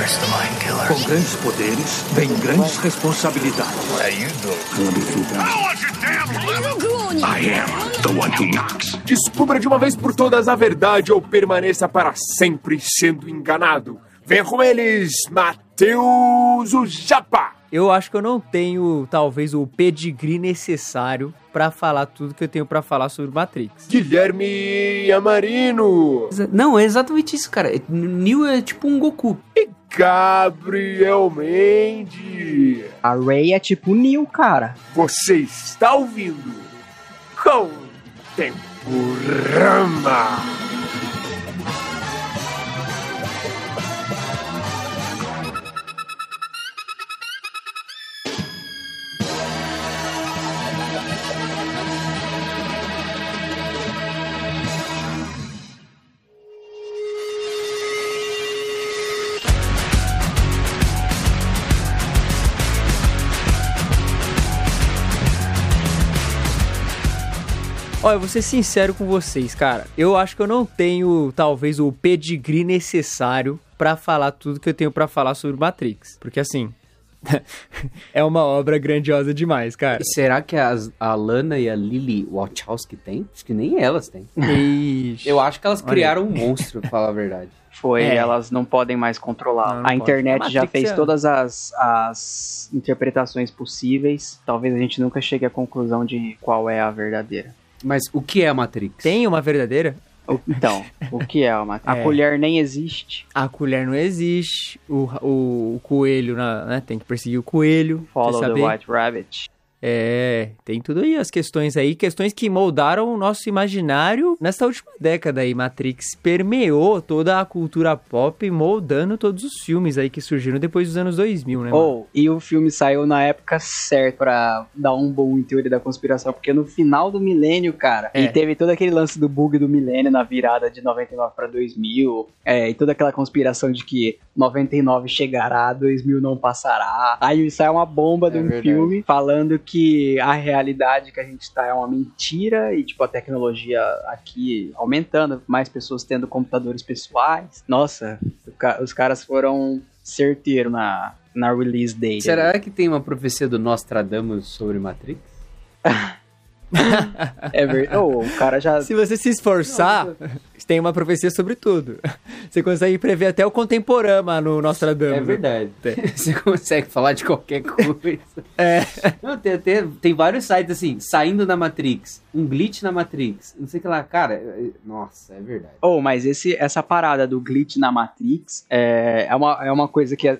Com grandes poderes, vem grandes responsabilidades. I am the one who knocks. Descubra de uma vez por todas a verdade ou permaneça para sempre sendo enganado. Venha com eles, Matheus o Japa. Eu acho que eu não tenho, talvez, o pedigree necessário pra falar tudo que eu tenho pra falar sobre Matrix. Guilherme Amarino. Não, é exatamente isso, cara. Neo é tipo um Goku. E Gabriel Mendes. A Ray é tipo Neo, cara. Você está ouvindo Contemporama. Olha, eu vou ser sincero com vocês, cara. Eu acho que eu não tenho, talvez, o pedigree necessário pra falar tudo que eu tenho pra falar sobre Matrix. Porque, assim, é uma obra grandiosa demais, cara. E será que as- a Lana e a Lily Wachowski têm? Acho que nem elas têm. Ixi. Eu acho que elas Olha criaram um monstro, pra falar a verdade. Foi, É. elas não podem mais controlar. Não, não a internet já fez é- todas as, as interpretações possíveis. Talvez a gente nunca chegue à conclusão de qual é a verdadeira. Mas o que é a Matrix? Tem uma verdadeira? O- Então, o que é. A É. colher nem existe. A colher não existe, o, o, o coelho, na- né, tem que perseguir o coelho. Follow the? White Rabbit. É, tem tudo aí, as questões aí, questões que moldaram o nosso imaginário nessa última década aí. Matrix permeou toda a cultura pop, moldando todos os filmes aí que surgiram depois dos anos 2000, né? Ou, e o filme saiu na época certa pra dar um bom em teoria da conspiração, porque no final do milênio, cara, É. e teve todo aquele lance do bug do milênio na virada de 99 pra 2000, é, e toda aquela conspiração de que 99 chegará, 2000 não passará. Aí sai uma bomba de É um verdade. filme falando que a realidade que a gente tá é uma mentira e, tipo, a tecnologia aqui aumentando, mais pessoas tendo computadores pessoais. Nossa, os caras foram certeiros na, na release date. Será que tem uma profecia do Nostradamus sobre Matrix? É verdade. Oh, o cara já. Se você se esforçar, tem uma profecia sobre tudo. Você consegue prever até o contemporâneo no Nostradamus. É verdade. Você consegue falar de qualquer coisa. É. Não, tem, tem, tem vários sites assim, saindo da Matrix, um glitch na Matrix, não sei o que lá. Cara, é- nossa, é verdade. Oh, mas esse, essa parada do glitch na Matrix é, é, uma, é uma coisa que eu,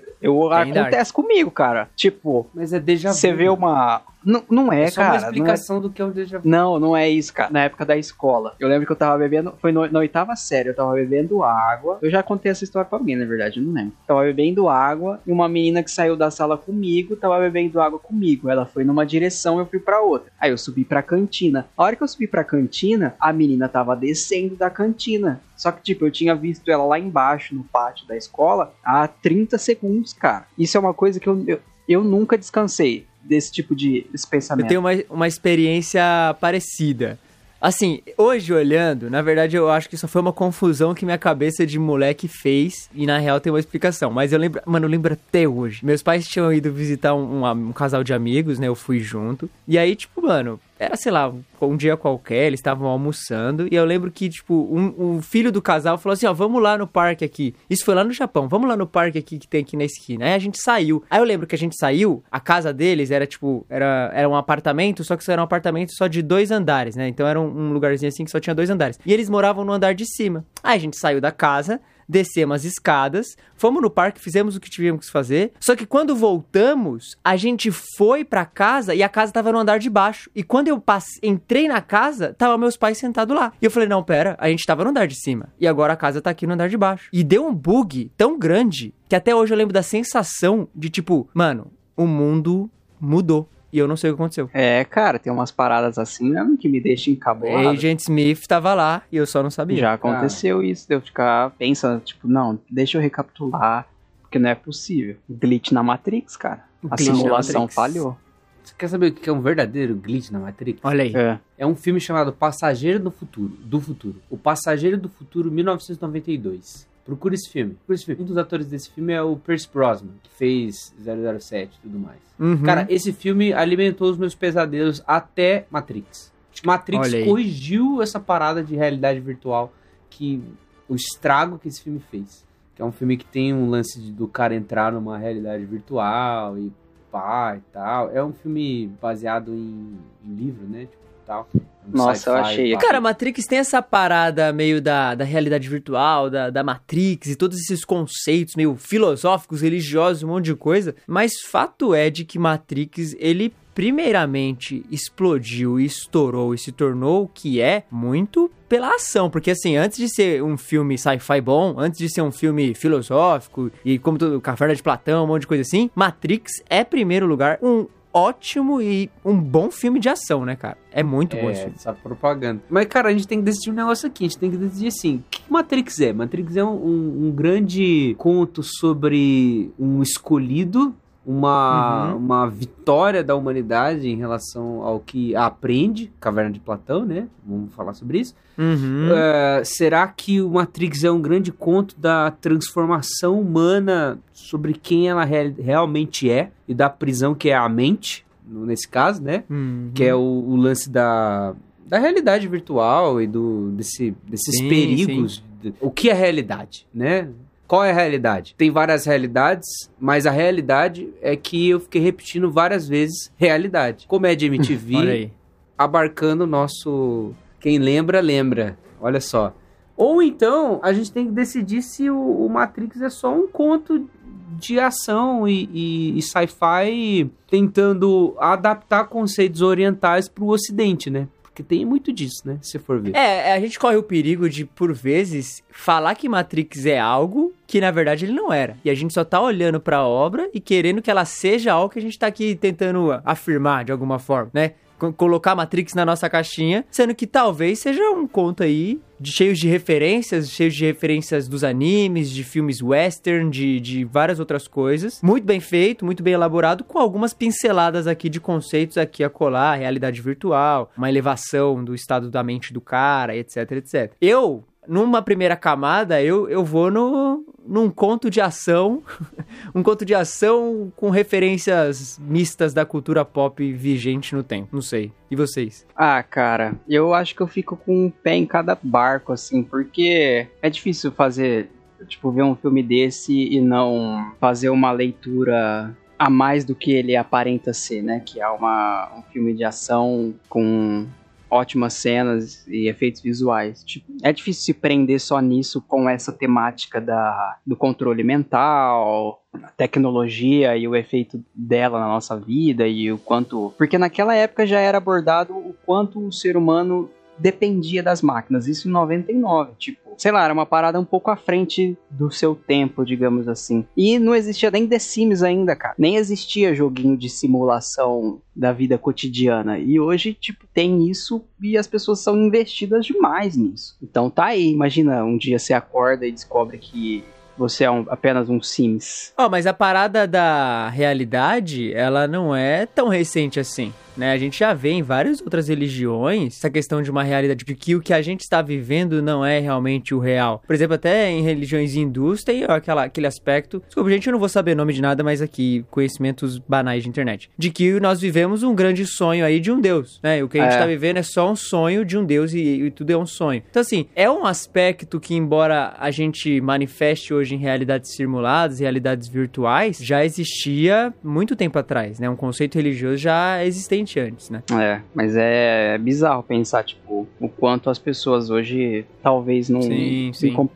Tem, acontece comigo, cara. Tipo, Mas é déjà vu. você vê uma. Não, não é, É só cara. uma não é- explicação do que é um déjà vu. Não, não é isso, cara. Na época da escola. Eu lembro que eu tava bebendo. Foi no- na oitava série, eu tava bebendo água. Eu já contei essa história pra alguém, na verdade, eu não lembro. Tava bebendo água e uma menina que saiu da sala comigo tava bebendo água comigo. Ela foi numa direção, eu fui pra outra. Aí eu subi pra cantina. A hora que eu subi pra cantina, a menina tava descendo da cantina. Só que, tipo, eu tinha visto ela lá embaixo, no pátio da escola, há 30 segundos, cara. Isso é uma coisa que eu, eu, eu nunca descansei desse tipo de pensamento. Eu tenho uma, uma experiência parecida. Assim, hoje olhando, na verdade eu acho que isso foi uma confusão que minha cabeça de moleque fez e na real tem uma explicação. Mas eu lembro, mano, eu lembro até hoje. Meus pais tinham ido visitar um, um- um casal de amigos, né? Eu fui junto. E aí, tipo, mano, era, sei lá, um, dia qualquer, eles estavam almoçando. E eu lembro que, tipo, um, um filho do casal falou assim: ó, vamos lá no parque aqui. Isso foi lá no Japão, vamos lá no parque aqui que tem aqui na esquina. Aí a gente saiu. Aí eu lembro que a gente saiu, a casa deles era, tipo, era, era um apartamento, só que isso era um apartamento só de dois andares, né? Então era um, um lugarzinho assim que só tinha dois andares. E eles moravam no andar de cima. Aí a gente saiu da casa. Descemos as escadas, fomos no parque, fizemos o que tivemos que fazer. Só que quando voltamos, a gente foi pra casa e a casa tava no andar de baixo. E quando eu passe- entrei na casa, tava meus pais sentados lá. E eu falei: "Não, pera, a gente tava no andar de cima e agora a casa tá aqui no andar de baixo". E deu um bug tão grande que até hoje eu lembro da sensação de tipo, mano, o mundo mudou. E eu não sei o que aconteceu. É, cara, tem umas paradas assim mesmo que me deixam encabulado. Agent Smith tava lá e eu só não sabia. Já aconteceu isso, de eu ficar pensando, tipo, não, deixa eu recapitular, porque não é possível. Glitch na Matrix, cara. A Glitch simulação falhou. Você quer saber o que é um verdadeiro glitch na Matrix? Olha aí. É. É um filme chamado Passageiro do Futuro, do Futuro. O Passageiro do Futuro 1992. Procura esse filme. Procura esse filme. Um dos atores desse filme é o Pierce Brosnan, que fez 007 e tudo mais. Uhum. Cara, esse filme alimentou os meus pesadelos até Matrix. Matrix corrigiu essa parada de realidade virtual que o estrago que esse filme fez. Que é um filme que tem um lance de- do cara entrar numa realidade virtual e pá e tal. É um filme baseado em, em livro, né? Tipo, tal. Um Nossa, eu achei. pá. Cara, Matrix tem essa parada meio da, da realidade virtual, da, da Matrix e todos esses conceitos meio filosóficos, religiosos, um monte de coisa. Mas fato é de que Matrix, ele primeiramente explodiu e estourou e se tornou o que é muito pela ação, porque assim, antes de ser um filme sci-fi bom, antes de ser um filme filosófico e como tudo, Caverna de Platão, um monte de coisa assim, Matrix é, em primeiro lugar, um ótimo e um bom filme de ação, né, cara? É muito bom esse É, filme. essa propaganda. Mas, cara, a gente tem que decidir um negócio aqui. A gente tem que decidir assim: o que Matrix é? Matrix é um- um grande conto sobre um escolhido, uma, Uhum. uma vitória da humanidade em relação ao que aprende, Caverna de Platão, né? Vamos falar sobre isso. Uhum. É, será que o Matrix é um grande conto da transformação humana sobre quem ela re- realmente é e da prisão que é a mente, nesse caso, né? Uhum. que é o, o lance da, da realidade virtual e do, desse, desses Sim, perigos. de- O que é realidade, né? Qual é a realidade? Tem várias realidades, mas a realidade é que eu fiquei repetindo várias vezes realidade. Comédia MTV abarcando o nosso. Quem lembra, lembra. Olha só. Ou então, a gente tem que decidir se o, o Matrix é só um conto de ação e, e- e sci-fi tentando adaptar conceitos orientais para o ocidente, né? Porque tem muito disso, né? Se for ver. É, a gente corre o perigo de, por vezes, falar que Matrix é algo que na verdade ele não era. E a gente só tá olhando pra obra e querendo que ela seja algo que a gente tá aqui tentando afirmar de alguma forma, né? Co- Colocar Matrix na nossa caixinha, sendo que talvez seja um conto aí de, cheios de referências, cheios de referências dos animes, de filmes western, de, de várias outras coisas. Muito bem feito, muito bem elaborado, com algumas pinceladas aqui de conceitos aqui a colar, realidade virtual, uma elevação do estado da mente do cara, etc, etc. Eu, numa primeira camada, eu, eu vou no, num conto de ação, um conto de ação com referências mistas da cultura pop vigente no tempo. Não sei. E vocês? Ah, cara, eu acho que eu fico com um pé em cada barco, assim, porque é difícil fazer, tipo, ver um filme desse e não fazer uma leitura a mais do que ele aparenta ser, né? Que é uma, um filme de ação com ótimas cenas e efeitos visuais. Tipo, é difícil se prender só nisso com essa temática da, do controle mental, a tecnologia e o efeito dela na nossa vida e o quanto. Porque naquela época já era abordado o quanto o ser humano dependia das máquinas. Isso em 99. Tipo, sei lá, era uma parada um pouco à frente do seu tempo, digamos assim. E não existia nem The Sims ainda, cara. Nem existia joguinho de simulação da vida cotidiana. E hoje, tipo, tem isso e as pessoas são investidas demais nisso. Então tá aí, imagina, um dia você acorda e descobre que você é um- apenas um Sims. Ó, mas a parada da realidade, ela não é tão recente assim, né? A gente já vê em várias outras religiões essa questão de uma realidade, de que o que a gente está vivendo não é realmente o real. Por exemplo, até em religiões hindus tem aquela, aquele aspecto... Desculpa, gente, eu não vou saber nome de nada, mas aqui, conhecimentos banais de internet. De que nós vivemos um grande sonho aí de um Deus, né? O que a gente É. tá vivendo é só um sonho de um Deus e, e tudo é um sonho. Então, assim, é um aspecto que, embora a gente manifeste hoje em realidades simuladas, realidades virtuais, já existia muito tempo atrás, né? Um conceito religioso já existente antes, né? É, mas é bizarro pensar, tipo, o quanto as pessoas hoje talvez não. Sim, sim.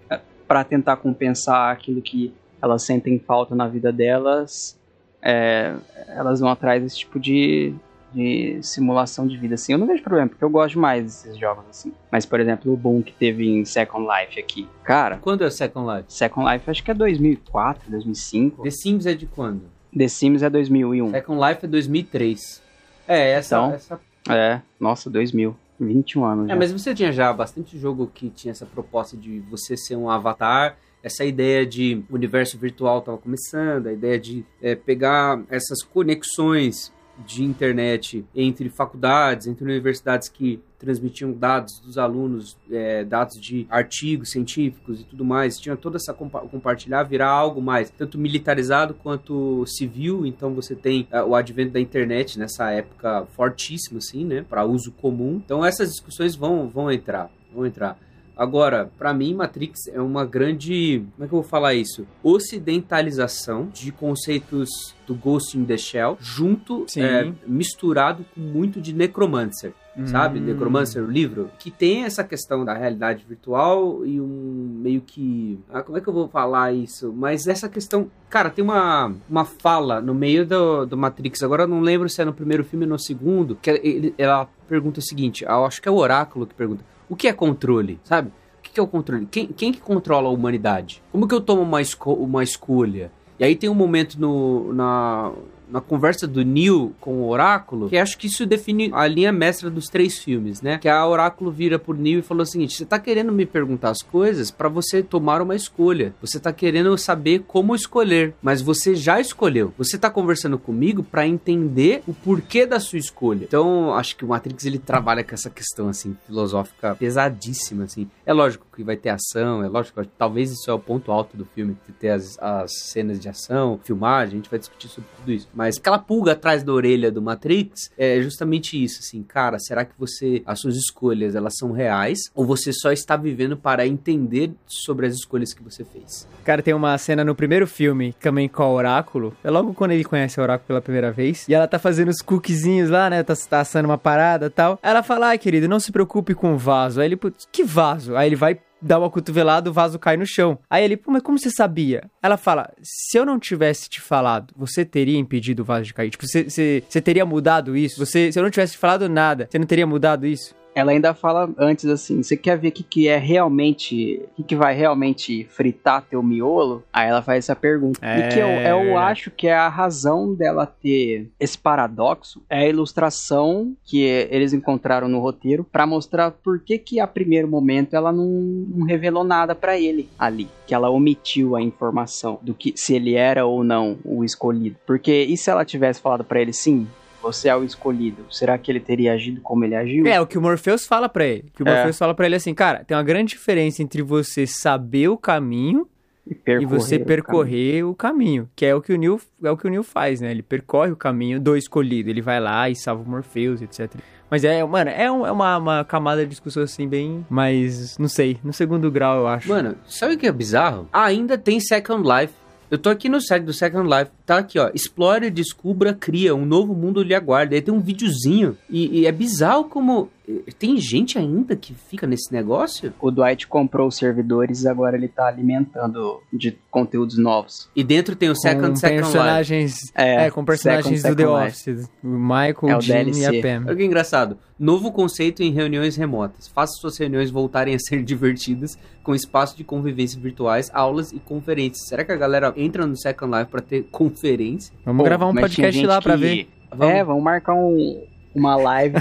Para tentar compensar aquilo que elas sentem falta na vida delas, é, elas vão atrás desse tipo de, de simulação de vida. Assim, eu não vejo problema, porque eu gosto mais desses jogos assim. Mas, por exemplo, o boom que teve em Second Life aqui. Cara, Quando é o Second Life? Second Life acho que é 2004, 2005. The Sims é de quando? The Sims é 2001. Second Life é 2003. É, essa... Então, essa... É, nossa, 2000. 21 anos É, já. mas você tinha já bastante jogo que tinha essa proposta de você ser um avatar, essa ideia de universo virtual estava começando, a ideia de é, pegar essas conexões de internet entre faculdades, entre universidades que transmitiam dados dos alunos, é, dados de artigos científicos e tudo mais, tinha toda essa compa compartilhar, virar algo mais tanto militarizado quanto civil. Então você tem uh, o advento da internet nessa época fortíssimo, assim, né, para uso comum. Então essas discussões vão vão entrar, vão entrar. Agora, para mim, Matrix é uma grande. Como é que eu vou falar isso? Ocidentalização de conceitos do Ghost in the Shell, junto, é, misturado com muito de Necromancer. Hum. Sabe? Necromancer, o livro, que tem essa questão da realidade virtual e um meio que. Ah, como é que eu vou falar isso? Mas essa questão. Cara, tem uma, uma fala no meio do, do Matrix, agora eu não lembro se é no primeiro filme ou no segundo, que ela pergunta o seguinte: eu acho que é o Oráculo que pergunta o que é controle, sabe? O que é o controle? Quem, quem que controla a humanidade? Como que eu tomo uma, esco uma escolha? E aí tem um momento no, na, na conversa do Neil com o Oráculo, que acho que isso define a linha mestra dos três filmes, né? Que a Oráculo vira por Neil e falou o seguinte: você tá querendo me perguntar as coisas para você tomar uma escolha. Você tá querendo saber como escolher, mas você já escolheu. Você tá conversando comigo para entender o porquê da sua escolha. Então, acho que o Matrix ele trabalha com essa questão assim filosófica pesadíssima assim. É lógico que vai ter ação, é lógico, talvez isso é o ponto alto do filme, ter as, as cenas de ação, filmagem, a gente vai discutir sobre tudo isso. Mas aquela pulga atrás da orelha do Matrix é justamente isso, assim, cara, será que você, as suas escolhas, elas são reais? Ou você só está vivendo para entender sobre as escolhas que você fez? Cara, tem uma cena no primeiro filme, também com o Oráculo, é logo quando ele conhece o Oráculo pela primeira vez, e ela tá fazendo os cookiezinhos lá, né, tá, tá assando uma parada tal. Ela fala, ai, querido, não se preocupe com o vaso. Aí ele, que vaso? Aí ele vai dá uma cotovelada, o vaso cai no chão. Aí ele, pô, mas como você sabia? Ela fala, se eu não tivesse te falado, você teria impedido o vaso de cair? Tipo, você, você, teria mudado isso? Você, se eu não tivesse te falado nada, você não teria mudado isso? Ela ainda fala antes assim: você quer ver o que, que é realmente. O que, que vai realmente fritar teu miolo? Aí ela faz essa pergunta. É... E que eu, eu acho que é a razão dela ter esse paradoxo é a ilustração que eles encontraram no roteiro para mostrar por que, que a primeiro momento ela não, não revelou nada para ele ali. Que ela omitiu a informação do que se ele era ou não o escolhido. Porque e se ela tivesse falado para ele sim? Você é o escolhido, será que ele teria agido como ele agiu? É, o que o Morpheus fala para ele. Que o é. Morpheus fala para ele assim, cara, tem uma grande diferença entre você saber o caminho e, e você percorrer o caminho. o caminho. que é o que o Neil é o que o Neil faz, né? Ele percorre o caminho do escolhido, ele vai lá e salva o Morpheus, etc. Mas é, mano, é, um, é uma, uma camada de discussão assim bem, mas não sei, no segundo grau eu acho. Mano, sabe o que é bizarro? Ainda tem Second Life. Eu tô aqui no site do Second Life, tá aqui, ó. Explore, descubra, cria, um novo mundo lhe aguarda. Aí tem um videozinho. E, e é bizarro como tem gente ainda que fica nesse negócio? O Dwight comprou os servidores e agora ele tá alimentando de conteúdos novos. E dentro tem o Second com Second personagens, Life. É, é com personagens Second, do The Office. O Michael, é o Jim DLC. e a Pam. Olha que engraçado. Novo conceito em reuniões remotas. Faça suas reuniões voltarem a ser divertidas com espaço de convivência virtuais, aulas e conferências. Será que a galera entra no Second Life para ter conferência? Vamos Pô, gravar um podcast lá para ver. Vamos. É, vamos marcar um, uma live,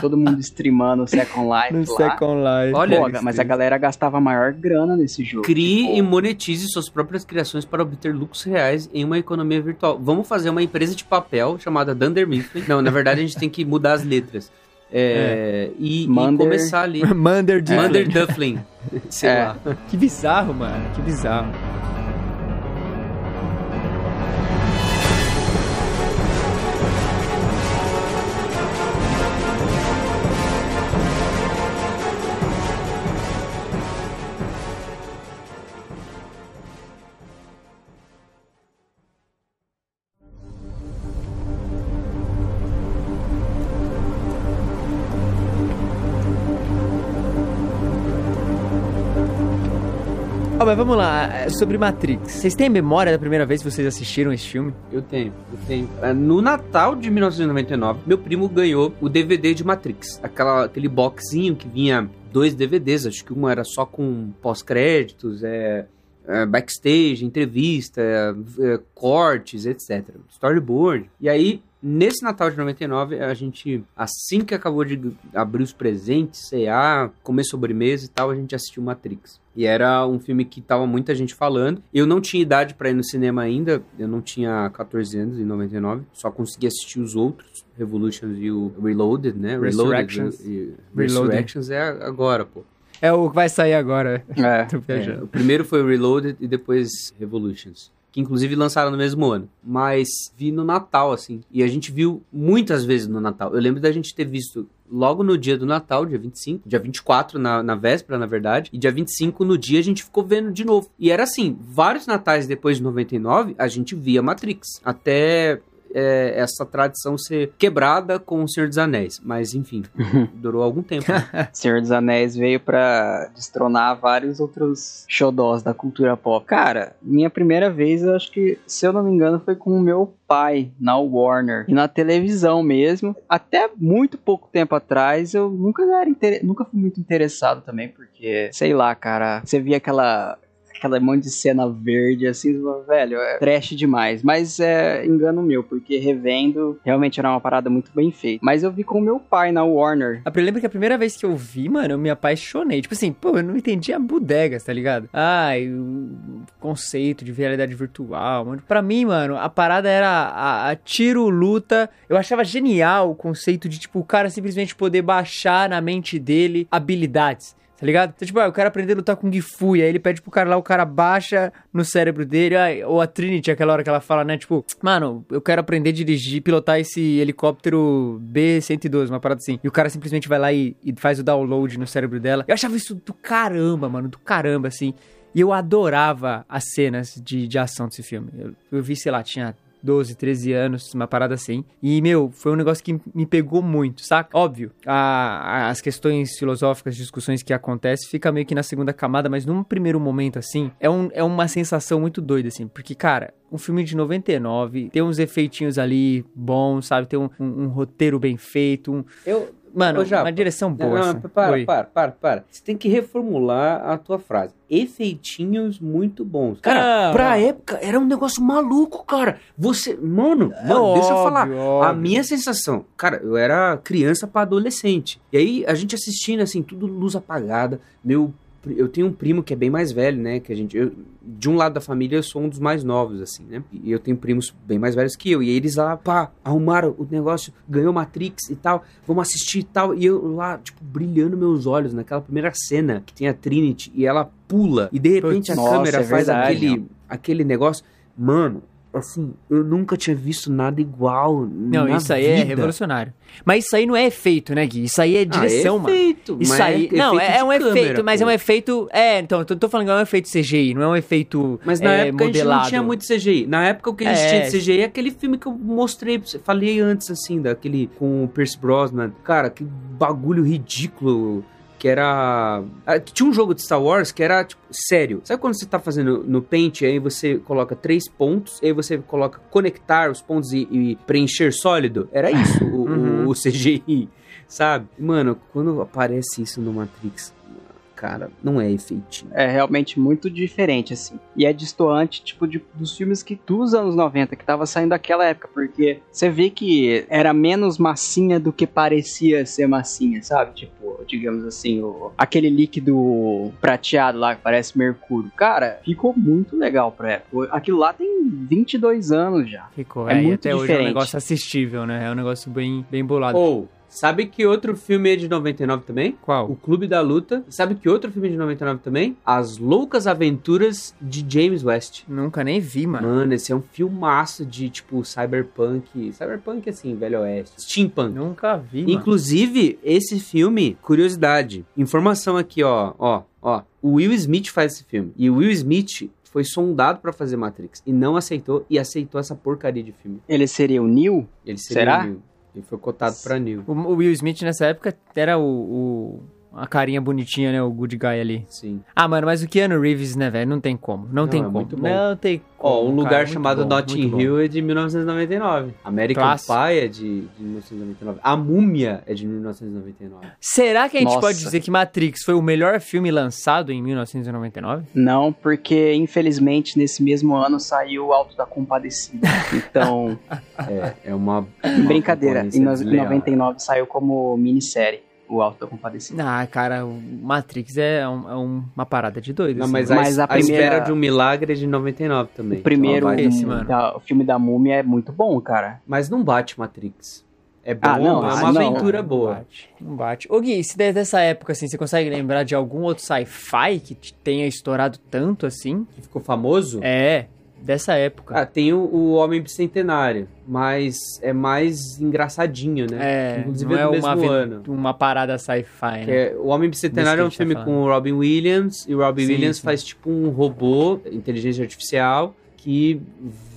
todo mundo streamando o Second Life. No lá. Second Life. Olha, Pô, mas a galera gastava maior grana nesse jogo. Crie tipo... e monetize suas próprias criações para obter lucros reais em uma economia virtual. Vamos fazer uma empresa de papel chamada Dunder Mifflin. Não, na verdade a gente tem que mudar as letras. É, é. E, Mander... e, começar ali. Mander Dufflin. Mander Dufflin. Sei é. lá. Que bizarro, mano. Que bizarro. Mas vamos lá. É, sobre Matrix. Vocês têm memória da primeira vez que vocês assistiram esse filme? Eu tenho, eu tenho. É, no Natal de 1999, meu primo ganhou o DVD de Matrix. Aquela, aquele boxinho que vinha dois DVDs. Acho que um era só com pós-créditos, é, é, backstage, entrevista, é, cortes, etc. Storyboard. E aí nesse Natal de 99, a gente, assim que acabou de abrir os presentes, CA, comer sobremesa e tal, a gente assistiu Matrix. E era um filme que tava muita gente falando. Eu não tinha idade para ir no cinema ainda, eu não tinha 14 anos em 99, só consegui assistir os outros, Revolutions e o Reloaded, né? Resurrections. Reloaded Reloaded. Resurrections é agora, pô. É o que vai sair agora. É. Tô É, o primeiro foi o Reloaded e depois Revolutions. Que inclusive lançaram no mesmo ano. Mas vi no Natal, assim. E a gente viu muitas vezes no Natal. Eu lembro da gente ter visto logo no dia do Natal, dia 25, dia 24 na, na véspera, na verdade. E dia 25 no dia a gente ficou vendo de novo. E era assim, vários natais depois de 99, a gente via Matrix. Até é, essa tradição ser quebrada com o Senhor dos Anéis. Mas enfim, durou algum tempo. né? Senhor dos Anéis veio pra destronar vários outros xodós da cultura pop. Cara, minha primeira vez, eu acho que, se eu não me engano, foi com o meu pai na Warner. E na televisão mesmo. Até muito pouco tempo atrás, eu nunca era inter... nunca fui muito interessado também, porque, sei lá, cara, você via aquela. Aquela monte de cena verde, assim, velho, é trash demais. Mas é engano meu, porque revendo, realmente era uma parada muito bem feita. Mas eu vi com meu pai na Warner. Eu lembro que a primeira vez que eu vi, mano, eu me apaixonei. Tipo assim, pô, eu não entendia bodegas, tá ligado? Ai, o conceito de realidade virtual, mano. Pra mim, mano, a parada era a, a tiro, luta. Eu achava genial o conceito de, tipo, o cara simplesmente poder baixar na mente dele habilidades. Tá ligado? Então, tipo, ah, eu quero aprender a lutar com Gifu. Aí ele pede pro cara lá, o cara baixa no cérebro dele. Ah, ou a Trinity, aquela hora que ela fala, né? Tipo, mano, eu quero aprender a dirigir, pilotar esse helicóptero B-112, uma parada assim. E o cara simplesmente vai lá e, e faz o download no cérebro dela. Eu achava isso do caramba, mano, do caramba, assim. E eu adorava as cenas de, de ação desse filme. Eu, eu vi, sei lá, tinha 12, 13 anos, uma parada assim. E, meu, foi um negócio que me pegou muito, saca? Óbvio, a- as questões filosóficas, discussões que acontecem, fica meio que na segunda camada, mas num primeiro momento, assim, é, um, é uma sensação muito doida, assim. Porque, cara, um filme de 99, tem uns efeitinhos ali bons, sabe? Tem um, um- um roteiro bem feito, um... Eu, Mano, Ô, Japa, uma direção Não, boa, não, assim. para, Oi. para, para, para. Você tem que reformular a tua frase. Efeitinhos muito bons. Cara, Não, pra não. época era um negócio maluco, cara. Você, mano, mano, deixa eu óbvio, falar. A óbvio. minha sensação, cara, eu era criança pra adolescente. E aí a gente assistindo assim, tudo luz apagada. Meu, eu tenho um primo que é bem mais velho, né, que a gente eu- de um lado da família eu sou um dos mais novos assim, né? E eu tenho primos bem mais velhos que eu. E eles lá, pá, arrumaram o negócio, ganhou Matrix e tal, vamos assistir e tal. E eu lá, tipo, brilhando meus olhos naquela primeira cena que tem a Trinity e ela pula e de repente a Nossa, câmera é faz verdade, aquele aquele negócio. Mano, assim, eu nunca tinha visto nada igual. Não, isso aí é vida. revolucionário. Mas isso aí não é efeito, né, Gui? Isso aí é direção, ah, é mano. efeito, Isso aí. é não, é, de um câmera, efeito, mas é pô. um efeito. É, então, eu tô, tô falando que é um efeito CGI, não é um efeito. Mas na é, época a gente modelado. não tinha muito CGI. Na época o que a gente É. tinha de CGI é aquele filme que eu mostrei, pra você, falei antes, assim, daquele com o Pierce Brosnan. Cara, que bagulho ridículo. Que era. ah, Tinha um jogo de Star Wars que era, tipo, sério. Sabe quando você tá fazendo no Paint, aí você coloca três pontos, aí você coloca conectar os pontos e, e preencher sólido? Era isso o, o- Uhum. o CGI, sabe? Mano, quando aparece isso no Matrix, cara, não é efeitinho. É realmente muito diferente, assim. E é distoante, tipo, de- dos filmes que dos anos 90, que tava saindo daquela época, porque você vê que era menos massinha do que parecia ser massinha, sabe? Tipo, digamos assim, o, aquele líquido prateado lá que parece mercúrio. Cara, ficou muito legal pra época. Aquilo lá tem 22 anos já. Ficou, É é, e muito até hoje é um diferente. negócio assistível, né? É um negócio bem, bem bolado. Ou, sabe que outro filme é de 99 também? Qual? O Clube da Luta. E sabe que outro filme é de 99 também? As Loucas Aventuras de James West. Nunca nem vi, mano. Mano, esse é um filmaço de, tipo, cyberpunk. Cyberpunk, assim, velho oeste. Steampunk. Nunca vi, mano. Inclusive, esse filme, curiosidade, informação aqui, ó, ó, ó. O Will Smith faz esse filme. E o Will Smith foi sondado pra fazer Matrix e não aceitou e aceitou essa porcaria de filme. Ele seria o Neo? Ele seria Será? o Neo. Ele foi cotado pra Neo. O, o Will Smith nessa época era o, o- a carinha bonitinha, né? O good guy ali. Sim. Ah, mano, mas o Keanu Reeves, né, velho? Não tem como. Não, Não, tem é como. muito bom. Não tem como. Ó, um cara, lugar chamado bom, Notting. Hill é de 1999. American Clássico. Pie é de, de 1999. A Múmia é de 1999. Será que a gente Nossa. pode dizer que Matrix foi o melhor filme lançado em 1999? Não, porque infelizmente nesse mesmo ano saiu o Alto da Compadecida. Então, É, é uma. brincadeira. concorrência Em no- desleal. 99 saiu como minissérie o Alto da Compadecida. Ah, cara, o Matrix é, um- é um- uma parada de doido. Não, assim. mas, Mas a, a a primeira- espera de um milagre é de 99 também. O primeiro, Então, esse, o- mano. da- o filme da Múmia é muito bom, cara. Mas não bate Matrix. É bom, Ah, não, é ah, uma não. aventura Não boa. bate, não bate. Ô Gui, se dessa época, assim, você consegue lembrar de algum outro sci-fi que te tenha estourado tanto assim? Que ficou famoso? É, dessa época. Ah, tem o, o Homem Bicentenário, mas é mais engraçadinho, né? É, Inclusive não é é do mesmo uma, ano. uma parada sci-fi, né? é- o Homem Bicentenário é um filme tá com o Robin Williams, e o Robin Sim, Williams sim. faz tipo um robô, inteligência artificial, que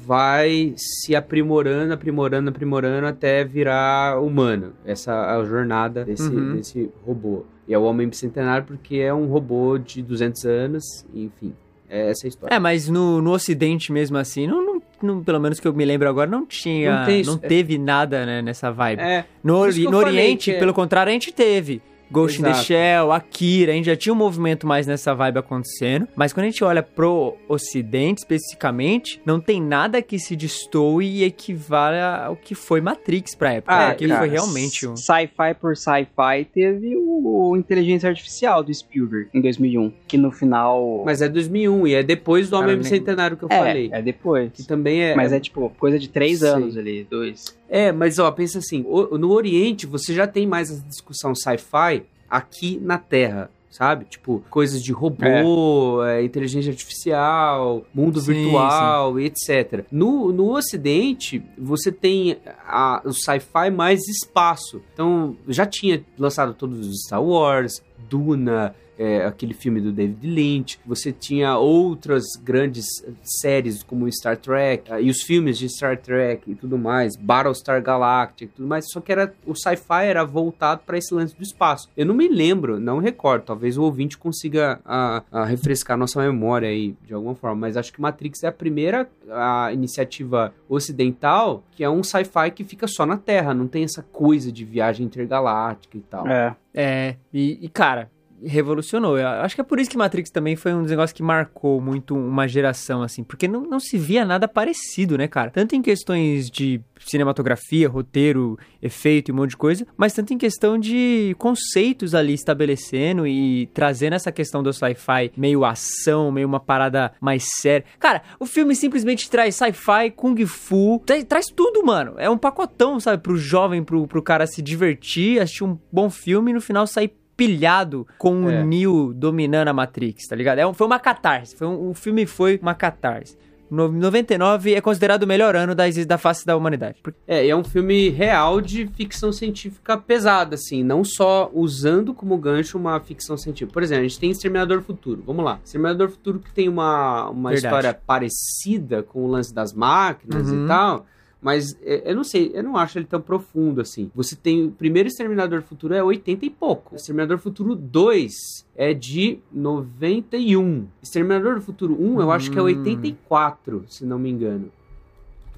vai se aprimorando, aprimorando, aprimorando até virar humano. Essa é a jornada desse, Uhum. desse robô. E é o Homem Bicentenário porque é um robô de 200 anos, enfim. É essa a história. É, mas no, no ocidente mesmo assim, não, não- não- pelo menos que eu me lembro agora, não tinha, Não não, tem isso, é- teve nada né, nessa vibe. É, No, no falei, Oriente, que é- pelo contrário, a gente teve. Ghost in the Exato. Shell, Akira, a gente já tinha um movimento mais nessa vibe acontecendo. Mas quando a gente olha pro Ocidente, especificamente, não tem nada que se destoe e equivala ao que foi Matrix pra época. Ah, cara, foi realmente um... Sci-fi por sci-fi teve o, o Inteligência Artificial do Spielberg em 2001, que no final mas é 2001 e é depois do Homem nem- Bicentenário que eu é, falei. é depois. Que também é. Mas é tipo coisa de três Sei. anos ali, dois. É, mas ó, pensa assim, no Oriente você já tem mais essa discussão sci-fi aqui na Terra, sabe? Tipo, coisas de robô, é, inteligência artificial, mundo Sim, virtual e etc. No, no Ocidente, você tem a- o sci-fi mais espaço. Então, já tinha lançado todos os Star Wars, Duna, é, aquele filme do David Lynch. Você tinha outras grandes séries como Star Trek ah, e os filmes de Star Trek e tudo mais, Battlestar Galactica e tudo mais. Só que era o sci-fi era voltado para esse lance do espaço. Eu não me lembro, não recordo. Talvez o ouvinte consiga ah, ah, refrescar nossa memória aí de alguma forma. Mas acho que Matrix é a primeira a iniciativa ocidental que é um sci-fi que fica só na Terra. Não tem essa coisa de viagem intergaláctica e tal. É. É, e, e, cara, revolucionou. Eu acho que é por isso que Matrix também foi um dos negócios que marcou muito uma geração, assim, porque não, não se via nada parecido, né, cara? Tanto em questões de cinematografia, roteiro, efeito e um monte de coisa, mas tanto em questão de conceitos ali estabelecendo e trazendo essa questão do sci-fi meio ação, meio uma parada mais séria. Cara, o filme simplesmente traz sci-fi, kung fu, tra- traz tudo, mano. É um pacotão, sabe, pro jovem, pro, pro cara se divertir, assistir um bom filme e no final sair pilhado com É. o Neo dominando a Matrix, tá ligado? É um- foi uma catarse. Foi um, o filme foi uma catarse. No, 99 é considerado o melhor ano da, da face da humanidade. É, e é um filme real de ficção científica pesada, assim, não só usando como gancho uma ficção científica. Por exemplo, a gente tem Exterminador Futuro, vamos lá. Exterminador Futuro que tem uma, uma Verdade. história parecida com o lance das máquinas Uhum. e tal, mas é, eu não sei, eu não acho ele tão profundo assim. Você tem o primeiro Exterminador Futuro é 80 e pouco. Exterminador Futuro 2 é de 91. Exterminador do Futuro 1 eu acho que é Hum. 84, se não me engano.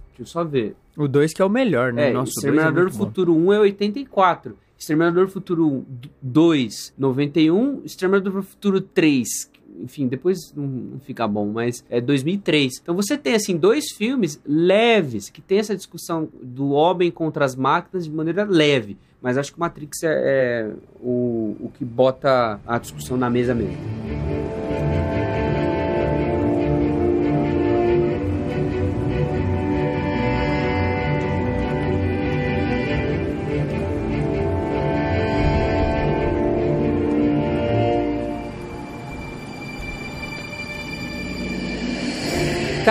Deixa eu só ver. O 2 que é o melhor, né? É, Nossa, dois Exterminador do bom. Futuro 1 é 84. Exterminador do Futuro 2, 91. Exterminador do Futuro 3, enfim, depois não, fica bom, mas é 2003. Então você tem, assim, dois filmes leves, que tem essa discussão do homem contra as máquinas de maneira leve. Mas acho que Matrix é, é o, o que bota a discussão na mesa mesmo.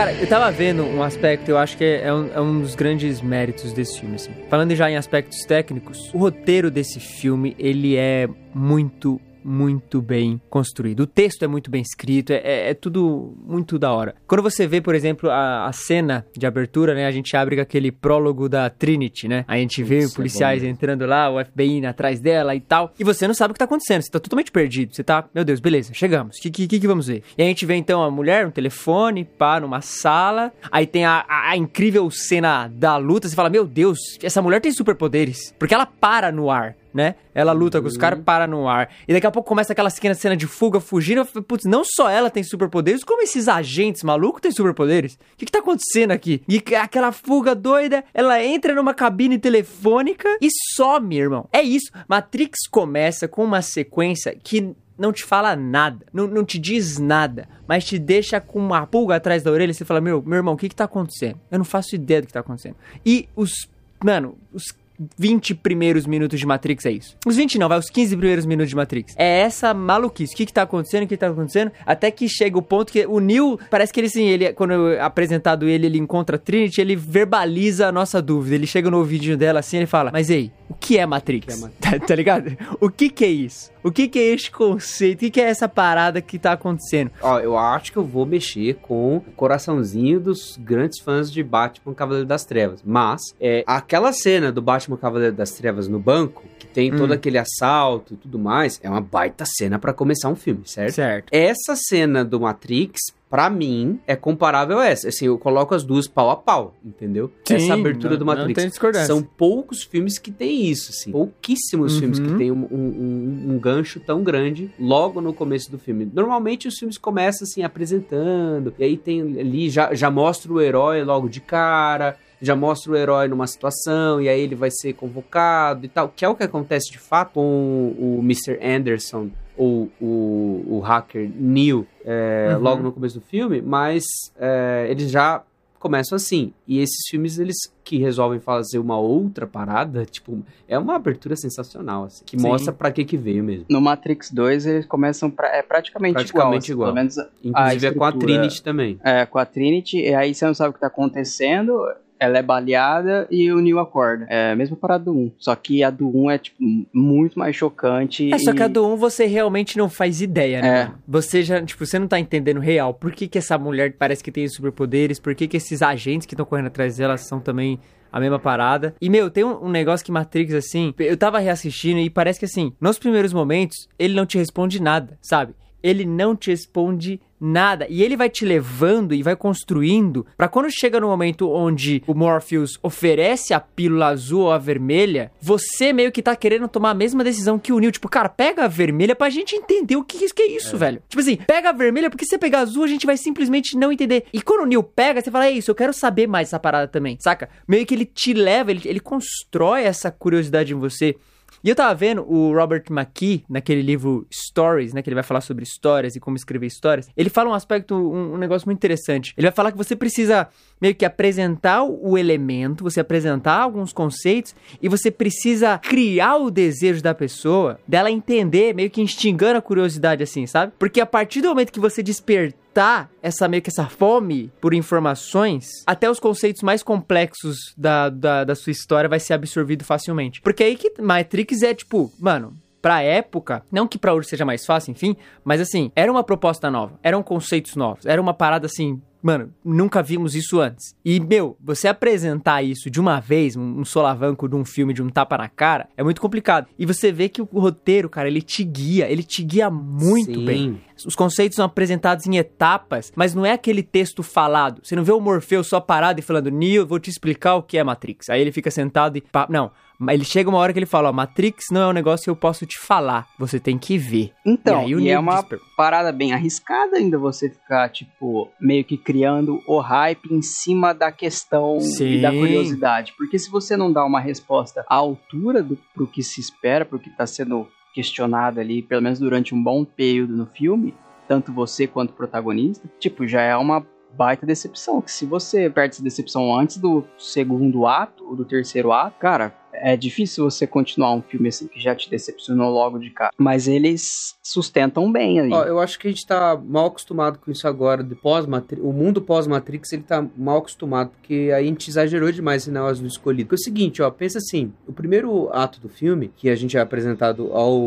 Cara, eu tava vendo um aspecto, eu acho que é um, é um dos grandes méritos desse filme, assim. Falando já em aspectos técnicos, o roteiro desse filme, ele é muito muito bem construído. O texto é muito bem escrito, é, é, é tudo muito da hora. Quando você vê, por exemplo, a, a, cena de abertura, né? A gente abre com aquele prólogo da Trinity, né? A gente vê Isso, policiais é entrando lá, o FBI indo atrás dela e tal. E você não sabe o que tá acontecendo, você tá totalmente perdido. Você tá, meu Deus, beleza, chegamos. O que, que, que, vamos ver? E a gente vê então a mulher no telefone, pá, numa sala. Aí tem a, a, a incrível cena da luta. Você fala, meu Deus, essa mulher tem superpoderes. Porque ela para no ar né? Ela luta uhum. com os uhum. caras, para no ar. E daqui a pouco começa aquela cena de fuga, fugindo. Putz, não só ela tem superpoderes, como esses agentes malucos têm superpoderes. O que, que tá acontecendo aqui? E aquela fuga doida, ela entra numa cabine telefônica e some, irmão. É isso. Matrix começa com uma sequência que não te fala nada, não, não te diz nada, mas te deixa com uma pulga atrás da orelha e você fala: Meu, meu irmão, o que que tá acontecendo? Eu não faço ideia do que tá acontecendo. E os. Mano, os 20 primeiros minutos de Matrix é isso. Os 20 não, vai os 15 primeiros minutos de Matrix. É essa maluquice. O que que tá acontecendo? O que tá acontecendo? Até que chega o ponto que o Neo, parece que ele sim, ele, quando apresentado ele, ele encontra a Trinity, ele verbaliza a nossa dúvida. Ele chega no ouvidinho dela assim, ele fala, mas ei, o que é Matrix? Que é Matrix? Tá, tá, ligado? O que que é isso? O que que é este conceito? O que que é essa parada que tá acontecendo? Ó, eu acho que eu vou mexer com o coraçãozinho dos grandes fãs de Batman Cavaleiro das Trevas. Mas, é, aquela cena do Batman Cavaleiro das Trevas no banco, que tem hum. todo aquele assalto e tudo mais, é uma baita cena para começar um filme, certo? Certo. Essa cena do Matrix, para mim, é comparável a essa. Assim, eu coloco as duas pau a pau, entendeu? Sim, essa abertura não, do Matrix. São poucos filmes que tem isso, assim. Pouquíssimos uhum. filmes que tem um, um, um, gancho tão grande logo no começo do filme. Normalmente os filmes começam, assim, apresentando, e aí tem ali, já, já mostra o herói logo de cara já mostra o herói numa situação e aí ele vai ser convocado e tal, que é o que acontece de fato com o Mr. Anderson ou o, o hacker Neo é, uhum. logo no começo do filme, mas é, eles já começam assim. E esses filmes, eles que resolvem fazer uma outra parada, tipo, é uma abertura sensacional, assim, que Sim. mostra para que que veio mesmo. No Matrix 2, eles começam pra, é praticamente, praticamente igual. Assim, igual. Inclusive é com a Trinity também. É, com a Trinity, e aí você não sabe o que tá acontecendo, ela é baleada e o Neo acorda. É a mesma parada do 1. Só que a do 1 é, tipo, muito mais chocante. É, e... só que a do 1 você realmente não faz ideia, né? É. Você já, tipo, você não tá entendendo real. Por que que essa mulher parece que tem superpoderes? Por que que esses agentes que estão correndo atrás dela são também a mesma parada. E, meu, tem um, um, negócio que Matrix, assim, eu tava reassistindo e parece que, assim, nos primeiros momentos, ele não te responde nada, sabe? Ele não te responde nada. E ele vai te levando e vai construindo para quando chega no momento onde o Morpheus oferece a pílula azul ou a vermelha, você meio que tá querendo tomar a mesma decisão que o Neo. Tipo, cara, pega a vermelha pra gente entender o que, que é isso, é. velho. Tipo assim, pega a vermelha porque se você pegar a azul a gente vai simplesmente não entender. E quando o Neo pega, você fala, é isso, eu quero saber mais essa parada também, saca? Meio que ele te leva, ele, ele constrói essa curiosidade em você. E eu tava vendo o Robert McKee, naquele livro Stories, né? Que ele vai falar sobre histórias e como escrever histórias. Ele fala um aspecto, um, um negócio muito interessante. Ele vai falar que você precisa meio que apresentar o elemento, você apresentar alguns conceitos e você precisa criar o desejo da pessoa, dela entender, meio que instigando a curiosidade assim, sabe? Porque a partir do momento que você despertar essa meio que essa fome por informações, até os conceitos mais complexos da, da, da sua história vai ser absorvido facilmente. Porque aí que Matrix é tipo, mano, pra época, não que pra hoje seja mais fácil, enfim, mas assim, era uma proposta nova, eram conceitos novos, era uma parada assim Mano, nunca vimos isso antes. E, meu, você apresentar isso de uma vez, um, solavanco de um filme, de um tapa na cara, é muito complicado. E você vê que o roteiro, cara, ele te guia, ele te guia muito Sim. bem. Os conceitos são apresentados em etapas, mas não é aquele texto falado. Você não vê o Morfeu só parado e falando, Neo, vou te explicar o que é Matrix. Aí ele fica sentado e. Não. Ele chega uma hora que ele fala, ó, Matrix não é um negócio que eu posso te falar, você tem que ver. Então, e, e é uma diz... parada bem arriscada ainda você ficar, tipo, meio que criando o hype em cima da questão Sim. e da curiosidade. Porque se você não dá uma resposta à altura do pro que se espera, pro que tá sendo questionado ali, pelo menos durante um bom período no filme, tanto você quanto o protagonista, tipo, já é uma baita decepção. Que se você perde essa decepção antes do segundo ato, ou do terceiro ato, cara, é difícil você continuar um filme assim que já te decepcionou logo de cara. Mas eles sustentam bem aí. Ó, eu acho que a gente tá mal acostumado com isso agora, de pós o mundo pós-Matrix, ele tá mal acostumado, porque a gente exagerou demais esse negócio do escolhido. Porque é o seguinte, ó, pensa assim, o primeiro ato do filme, que a gente é apresentado ao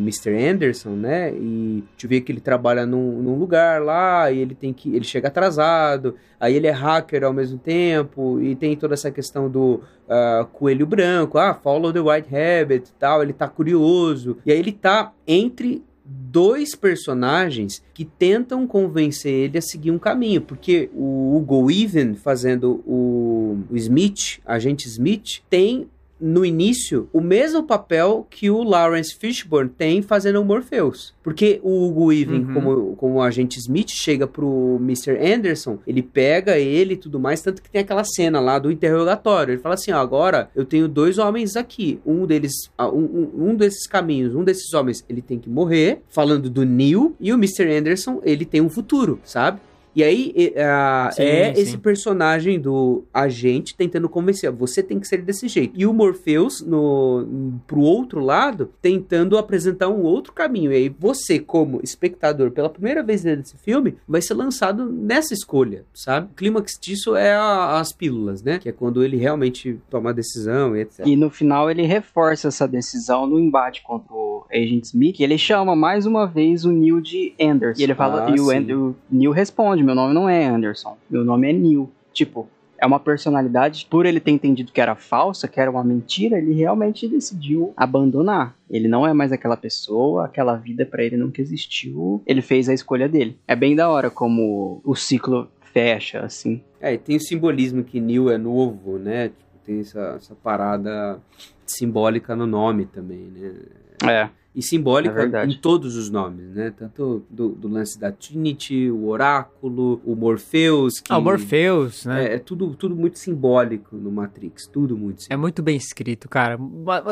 Mr. Anderson, né, e te vê que ele trabalha num, num lugar lá, e ele tem que, ele chega atrasado, aí ele é hacker ao mesmo tempo, e tem toda essa questão do uh, coelho branco, ah, follow the white rabbit e tal, ele tá curioso, e aí ele tá entre dois personagens que tentam convencer ele a seguir um caminho, porque o Hugo Even fazendo o, o Smith, agente Smith, tem no início o mesmo papel que o Lawrence Fishburne tem fazendo o Morpheus. Porque o Hugo Weaving, uhum. como, como agente Smith, chega pro Mr. Anderson, ele pega ele e tudo mais, tanto que tem aquela cena lá do interrogatório. Ele fala assim: ó, agora eu tenho dois homens aqui. Um deles, ah, um, um, um desses caminhos, um desses homens, ele tem que morrer, falando do Neil, e o Mr. Anderson, ele tem um futuro, sabe? E aí uh, sim, é sim. esse personagem do agente tentando convencer, você tem que ser desse jeito. E o Morpheus, no, pro outro lado, tentando apresentar um outro caminho. E aí você, como espectador, pela primeira vez desse filme, vai ser lançado nessa escolha, sabe? O clímax disso é a, as pílulas, né? Que é quando ele realmente toma a decisão e etc. E no final ele reforça essa decisão no embate contra o Agent Smith, que ele chama mais uma vez o Neil de Anderson. E ele fala, ah, e o, o Neil responde, meu nome não é Anderson, meu nome é Neil. Tipo, é uma personalidade, por ele ter entendido que era falsa, que era uma mentira, ele realmente decidiu abandonar. Ele não é mais aquela pessoa, aquela vida para ele nunca existiu. Ele fez a escolha dele. É bem da hora como o ciclo fecha, assim. É, e tem o simbolismo que Neil é novo, né? Tipo, tem essa, essa parada simbólica no nome também, né? É e simbólica é em todos os nomes, né? Tanto do, do, lance da Trinity, o Oráculo, o Morpheus. Que ah, o Morpheus, né? É, é, tudo, tudo muito simbólico no Matrix, tudo muito simbólico. É muito bem escrito, cara.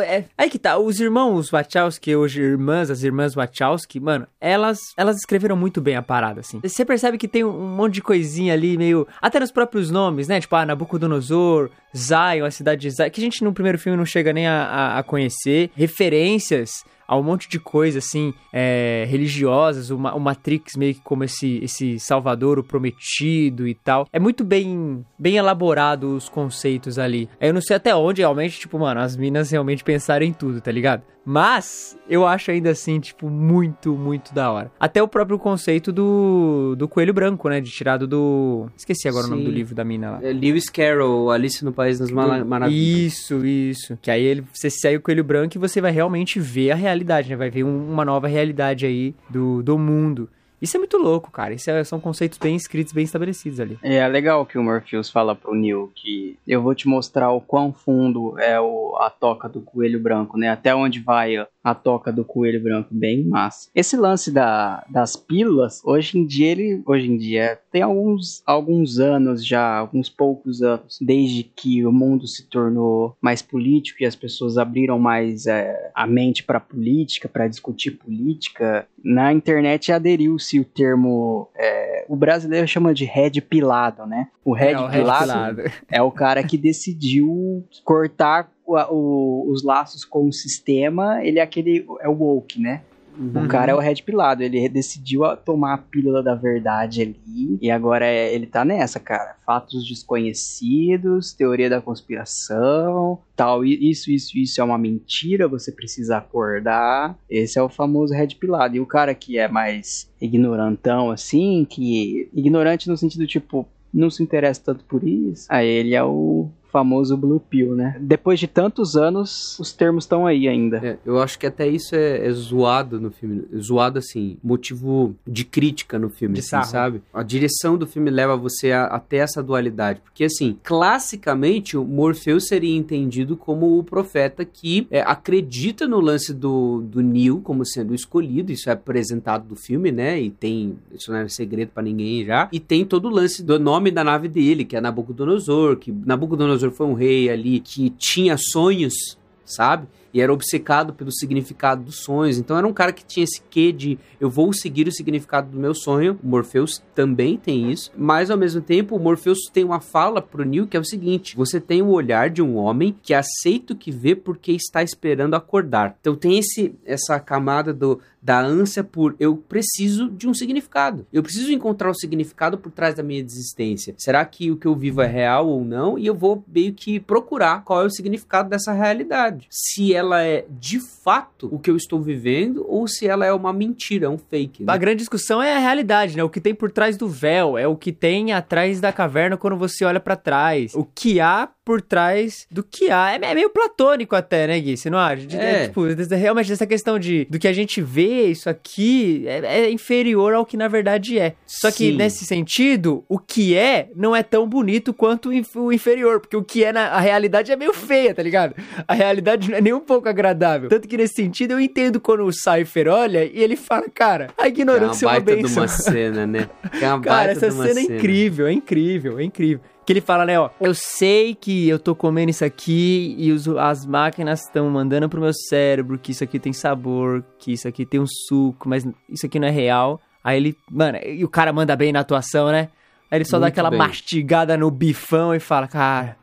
É, aí que tá, os irmãos Wachowski, hoje irmãs, as irmãs Wachowski, mano, elas, elas escreveram muito bem a parada, assim. Você percebe que tem um monte de coisinha ali, meio... Até nos próprios nomes, né? Tipo, ah, Nabucodonosor, Zion, a cidade de Zion, que a gente no primeiro filme não chega nem a, a, a conhecer. Referências a um monte de coisa, assim, é, religiosas, o, o Matrix meio que como esse, esse salvador, o prometido e tal. É muito bem, bem elaborado os conceitos ali. Eu não sei até onde, realmente, tipo, mano, as minas realmente pensaram em tudo, tá ligado? Mas eu acho ainda assim, tipo, muito, muito da hora. Até o próprio conceito do, do coelho branco, né? De tirado do. Esqueci agora Sim. o nome do livro da mina lá. É Lewis Carroll, Alice no País das Maravilhas. Isso, isso. Que aí ele, você segue o coelho branco e você vai realmente ver a realidade, né? Vai ver um, uma nova realidade aí do, do mundo. Isso é muito louco, cara. Isso é, são conceitos bem escritos, bem estabelecidos ali. É legal que o Morpheus fala pro Neil que eu vou te mostrar o quão fundo é o, a toca do coelho branco, né? Até onde vai a toca do coelho branco, bem massa. Esse lance da, das pílulas, hoje em dia ele, hoje em dia tem alguns, alguns anos já, alguns poucos anos, desde que o mundo se tornou mais político e as pessoas abriram mais é, a mente para política, para discutir política. Na internet aderiu-se o termo. É, o brasileiro chama de red pilado, né? O red, é, o pilado, pilado é o cara que decidiu cortar o, o, os laços com o sistema. Ele é aquele. É o woke, né? Uhum. O cara é o Red Pilado, ele decidiu tomar a pílula da verdade ali, e agora é, ele tá nessa, cara. Fatos desconhecidos, teoria da conspiração, tal, isso, isso, isso é uma mentira, você precisa acordar. Esse é o famoso Red Pilado. E o cara que é mais ignorantão, assim, que. Ignorante no sentido tipo, não se interessa tanto por isso, aí ele é o famoso Blue Pill, né? Depois de tantos anos, os termos estão aí ainda. É, eu acho que até isso é, é, zoado no filme. Zoado, assim, motivo de crítica no filme, assim, sabe? A direção do filme leva você a, a, ter essa dualidade. Porque, assim, classicamente, o Morpheus seria entendido como o profeta que é, acredita no lance do, do Neo como sendo escolhido. Isso é apresentado do filme, né? E tem. Isso não é segredo para ninguém já. E tem todo o lance do nome da nave dele, que é Nabucodonosor, que Nabucodonosor foi um rei ali que tinha sonhos, sabe? E era obcecado pelo significado dos sonhos. Então era um cara que tinha esse quê de eu vou seguir o significado do meu sonho. O Morpheus também tem isso, mas ao mesmo tempo o Morpheus tem uma fala pro Neo que é o seguinte: você tem o olhar de um homem que aceita o que vê porque está esperando acordar. Então tem esse essa camada do da ânsia por eu preciso de um significado. Eu preciso encontrar o significado por trás da minha existência. Será que o que eu vivo é real ou não? E eu vou meio que procurar qual é o significado dessa realidade. Se ela é de fato o que eu estou vivendo ou se ela é uma mentira, um fake. Né? A grande discussão é a realidade, né? O que tem por trás do véu, é o que tem atrás da caverna quando você olha para trás. O que há por trás do que há. É meio platônico até, né, Gui? Você não acha? De, é. é tipo, realmente essa questão de do que a gente vê, isso aqui é, é inferior ao que na verdade é. Só Sim. que nesse sentido, o que é não é tão bonito quanto o inferior, porque o que é na a realidade é meio feia, tá ligado? A realidade não é nem um pouco agradável. Tanto que nesse sentido eu entendo quando o Cypher olha e ele fala, cara, a ignorância é uma, baita é uma de uma cena, né? É uma cara, essa cena, cena é incrível, é incrível, é incrível. Que ele fala, né, ó, eu sei que eu tô comendo isso aqui e os, as máquinas estão mandando pro meu cérebro que isso aqui tem sabor, que isso aqui tem um suco, mas isso aqui não é real. Aí ele, mano, e o cara manda bem na atuação, né? Aí ele só Muito dá aquela bem. mastigada no bifão e fala, cara,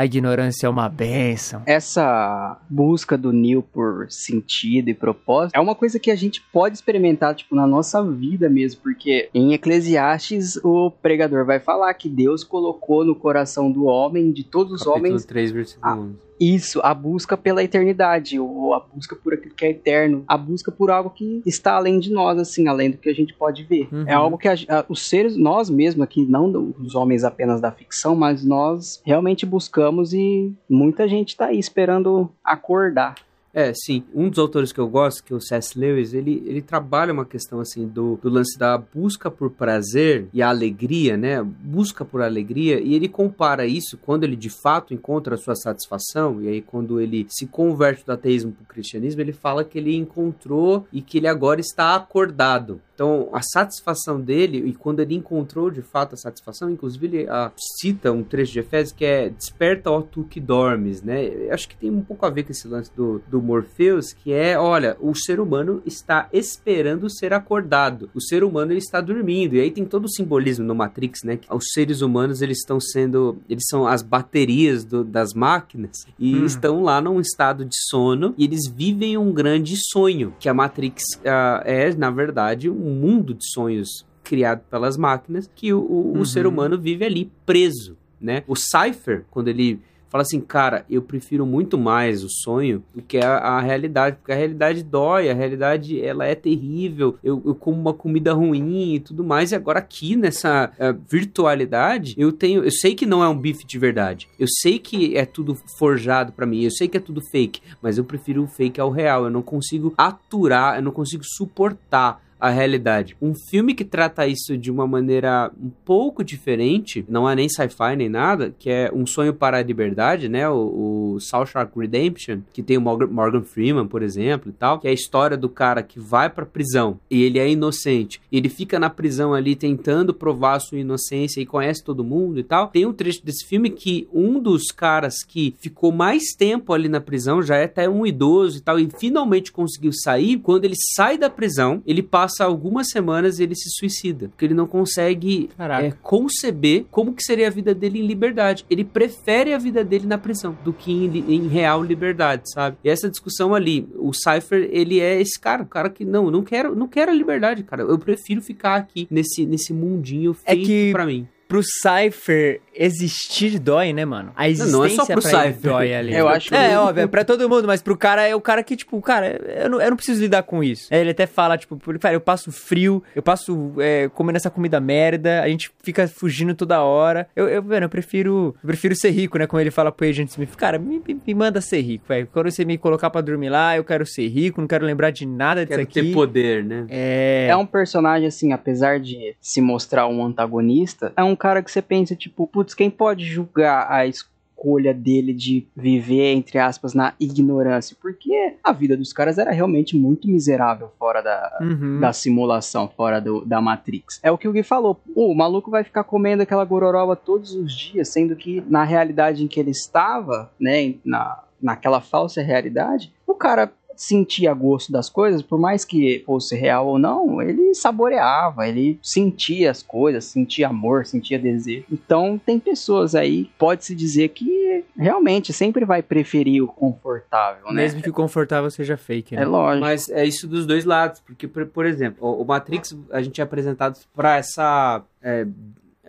a ignorância é uma benção. Essa busca do Neil por sentido e propósito é uma coisa que a gente pode experimentar, tipo, na nossa vida mesmo, porque em Eclesiastes o pregador vai falar que Deus colocou no coração do homem, de todos os Capítulo homens, 3, versículo 11 isso, a busca pela eternidade, ou a busca por aquilo que é eterno, a busca por algo que está além de nós, assim, além do que a gente pode ver. Uhum. É algo que a, a, os seres, nós mesmos aqui, não os homens apenas da ficção, mas nós realmente buscamos e muita gente está aí esperando acordar. É, sim. Um dos autores que eu gosto, que é o C.S. Lewis, ele, ele trabalha uma questão assim do, do lance da busca por prazer e a alegria, né? Busca por alegria, e ele compara isso quando ele de fato encontra a sua satisfação, e aí quando ele se converte do ateísmo para o cristianismo, ele fala que ele encontrou e que ele agora está acordado. Então, a satisfação dele, e quando ele encontrou de fato a satisfação, inclusive ele ah, cita um trecho de Efésios que é Desperta, ó tu que dormes, né? Eu acho que tem um pouco a ver com esse lance do, do Morpheus, que é, olha, o ser humano está esperando ser acordado. O ser humano ele está dormindo. E aí tem todo o simbolismo no Matrix, né? Que os seres humanos eles estão sendo, eles são as baterias do, das máquinas e hum. estão lá num estado de sono e eles vivem um grande sonho, que a Matrix uh, é, na verdade, um um mundo de sonhos criado pelas máquinas que o, o, uhum. o ser humano vive ali preso, né? O Cypher, quando ele fala assim, cara, eu prefiro muito mais o sonho do que a, a, realidade, porque a realidade dói, a realidade ela é terrível, eu, eu como uma comida ruim e tudo mais, e agora aqui nessa uh, virtualidade, eu tenho, eu sei que não é um bife de verdade, eu sei que é tudo forjado para mim, eu sei que é tudo fake, mas eu prefiro o fake ao real, eu não consigo aturar, eu não consigo suportar a realidade. Um filme que trata isso de uma maneira um pouco diferente, não é nem sci-fi nem nada, que é Um Sonho para a Liberdade, né? O, o Shawshank Redemption, que tem o Morgan Freeman, por exemplo, e tal, que é a história do cara que vai pra prisão e ele é inocente. E ele fica na prisão ali tentando provar a sua inocência e conhece todo mundo e tal. Tem um trecho desse filme que um dos caras que ficou mais tempo ali na prisão, já é até um idoso e tal, e finalmente conseguiu sair, quando ele sai da prisão, ele passa passa algumas semanas e ele se suicida. Porque ele não consegue é, conceber como que seria a vida dele em liberdade. Ele prefere a vida dele na prisão do que em, em real liberdade, sabe? E essa discussão ali, o Cypher, ele é esse cara, o cara que não, não quero, não quero a liberdade, cara. Eu prefiro ficar aqui nesse, nesse mundinho feito é que... para mim pro Cypher existir dói, né, mano? A existência não, não é só pro Cypher. dói ali. Eu acho É, óbvio, é pra todo mundo, mas pro cara é o cara que, tipo, cara, eu não, eu não preciso lidar com isso. Ele até fala, tipo, cara, eu passo frio, eu passo é, comendo essa comida merda, a gente fica fugindo toda hora. Eu, eu, mano, eu prefiro, eu prefiro ser rico, né? Como ele fala pro Agent Smith, cara, me, me, me manda ser rico, velho. Quando você me colocar pra dormir lá, eu quero ser rico, não quero lembrar de nada disso quero aqui. ter poder, né? É... É um personagem, assim, apesar de se mostrar um antagonista, é um cara que você pensa, tipo, putz, quem pode julgar a escolha dele de viver, entre aspas, na ignorância? Porque a vida dos caras era realmente muito miserável fora da, uhum. da simulação, fora do, da Matrix. É o que o Gui falou. o maluco vai ficar comendo aquela gororoba todos os dias, sendo que na realidade em que ele estava, né, na naquela falsa realidade, o cara sentia gosto das coisas, por mais que fosse real ou não, ele saboreava, ele sentia as coisas, sentia amor, sentia desejo. Então tem pessoas aí, pode-se dizer que realmente sempre vai preferir o confortável, né? Mesmo que o confortável seja fake, né? É lógico. Mas é isso dos dois lados, porque, por, por exemplo, o, o Matrix a gente é apresentado para essa. É,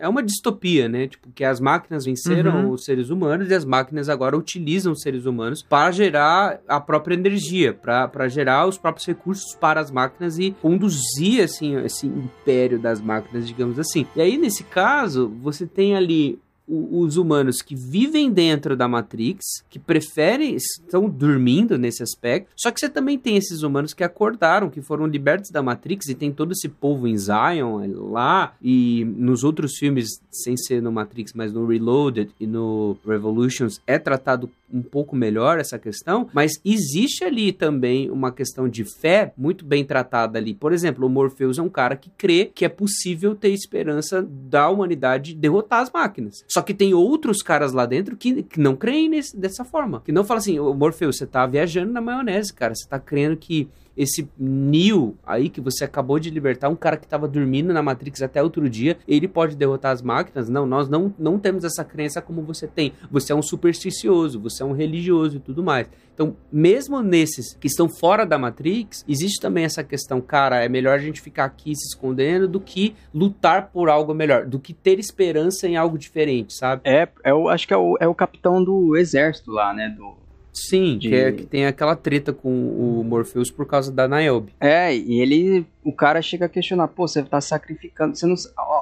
é uma distopia, né? Tipo, que as máquinas venceram Uhum. os seres humanos e as máquinas agora utilizam os seres humanos para gerar a própria energia, para gerar os próprios recursos para as máquinas e conduzir, assim, esse império das máquinas, digamos assim. E aí, nesse caso, você tem ali os humanos que vivem dentro da Matrix, que preferem, estão dormindo nesse aspecto. Só que você também tem esses humanos que acordaram, que foram libertos da Matrix e tem todo esse povo em Zion lá e nos outros filmes, sem ser no Matrix, mas no Reloaded e no Revolutions, é tratado um pouco melhor essa questão, mas existe ali também uma questão de fé muito bem tratada ali. Por exemplo, o Morpheus é um cara que crê que é possível ter esperança da humanidade derrotar as máquinas. Só que tem outros caras lá dentro que, que não creem nesse- dessa forma. Que não falam assim, ô Morpheus, você tá viajando na maionese, cara. Você tá crendo que esse Neo aí que você acabou de libertar, um cara que tava dormindo na Matrix até outro dia, ele pode derrotar as máquinas? Não, nós não, não temos essa crença como você tem. Você é um supersticioso, você é um religioso e tudo mais. Então, mesmo nesses que estão fora da Matrix, existe também essa questão, cara, é melhor a gente ficar aqui se escondendo do que lutar por algo melhor, do que ter esperança em algo diferente, sabe? É, é o, acho que é o, é o capitão do exército lá, né? Do, Sim, De- que, é, que tem aquela treta com o Morpheus por causa da Niobe. É, e ele, o cara chega a questionar, pô, você tá sacrificando, você não,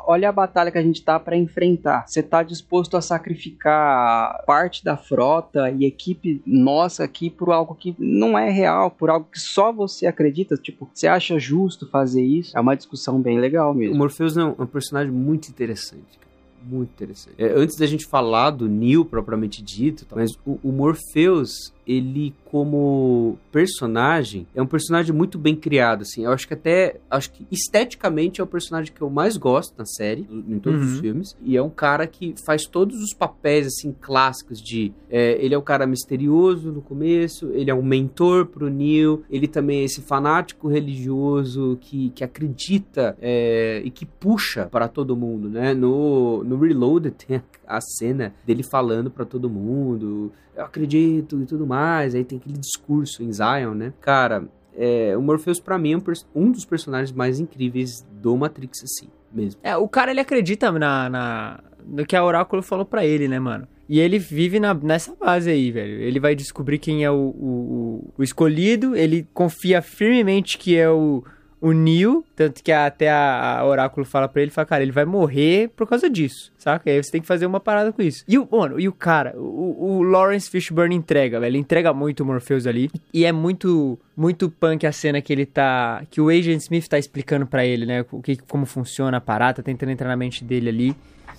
olha a batalha que a gente tá pra enfrentar. Você tá disposto a sacrificar parte da frota e equipe nossa aqui por algo que não é real, por algo que só você acredita, tipo, você acha justo fazer isso? É uma discussão bem legal O mesmo. Morpheus é um, é um personagem muito interessante, cara. Muito interessante. É, antes da gente falar do Neo propriamente dito, mas o, o Morpheus, ele como personagem, é um personagem muito bem criado, assim. Eu acho que até, acho que esteticamente é o personagem que eu mais gosto na série, em todos os Uhum. filmes. E é um cara que faz todos os papéis, assim, clássicos de... é, ele é o cara misterioso no começo, ele é um mentor pro Neo, ele também é esse fanático religioso que, que acredita é, e que puxa para todo mundo, né? No, no Reloaded tem a, a cena dele falando para todo mundo, eu acredito e tudo mais, aí tem aquele discurso em Zion, né? Cara, é, o Morpheus pra mim é um, dos personagens mais incríveis do Matrix, assim, mesmo. É, o cara ele acredita na, na- no que a Oráculo falou pra ele, né, mano? E ele vive na- nessa base aí, velho. Ele vai descobrir quem é o, o, o escolhido, ele confia firmemente que é o, o Neo, tanto que até a, a Oráculo fala pra ele, fala, cara, ele vai morrer por causa disso, saca? Aí você tem que fazer uma parada com isso. E o, mano, e o cara, o, o Lawrence Fishburne entrega, velho, ele entrega muito o Morpheus ali, e é muito, muito punk a cena que ele tá, que o Agent Smith tá explicando pra ele, né, o que, como funciona a parada, tá tentando entrar na mente dele ali,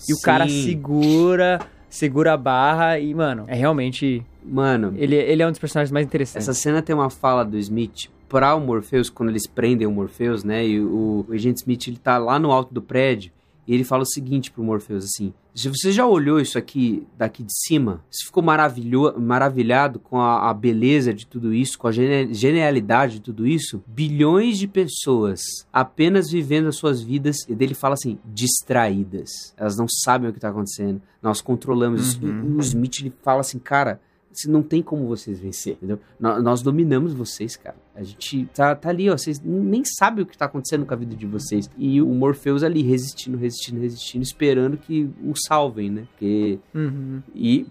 e o cara Sim. segura, segura a barra e, mano, é realmente, Mano, ele, ele é um dos personagens mais interessantes. Essa cena tem uma fala do Smith para o Morpheus, quando eles prendem o Morpheus, né? E o, o agente Smith, ele tá lá no alto do prédio e ele fala o seguinte pro Morpheus, assim... Se você já olhou isso aqui daqui de cima, você ficou maravilho, maravilhado com a, a beleza de tudo isso, com a genialidade de tudo isso? Bilhões de pessoas apenas vivendo as suas vidas, e dele fala assim, distraídas. Elas não sabem o que tá acontecendo. Nós controlamos isso. Uhum. E o Smith, ele fala assim, cara, não tem como vocês vencer, entendeu? Nó- Nós, dominamos vocês, cara. A gente tá, tá ali, ó. Vocês nem sabem o que tá acontecendo com a vida de vocês. E o Morpheus ali resistindo, resistindo, resistindo, esperando que o salvem, né? Porque... Uhum. E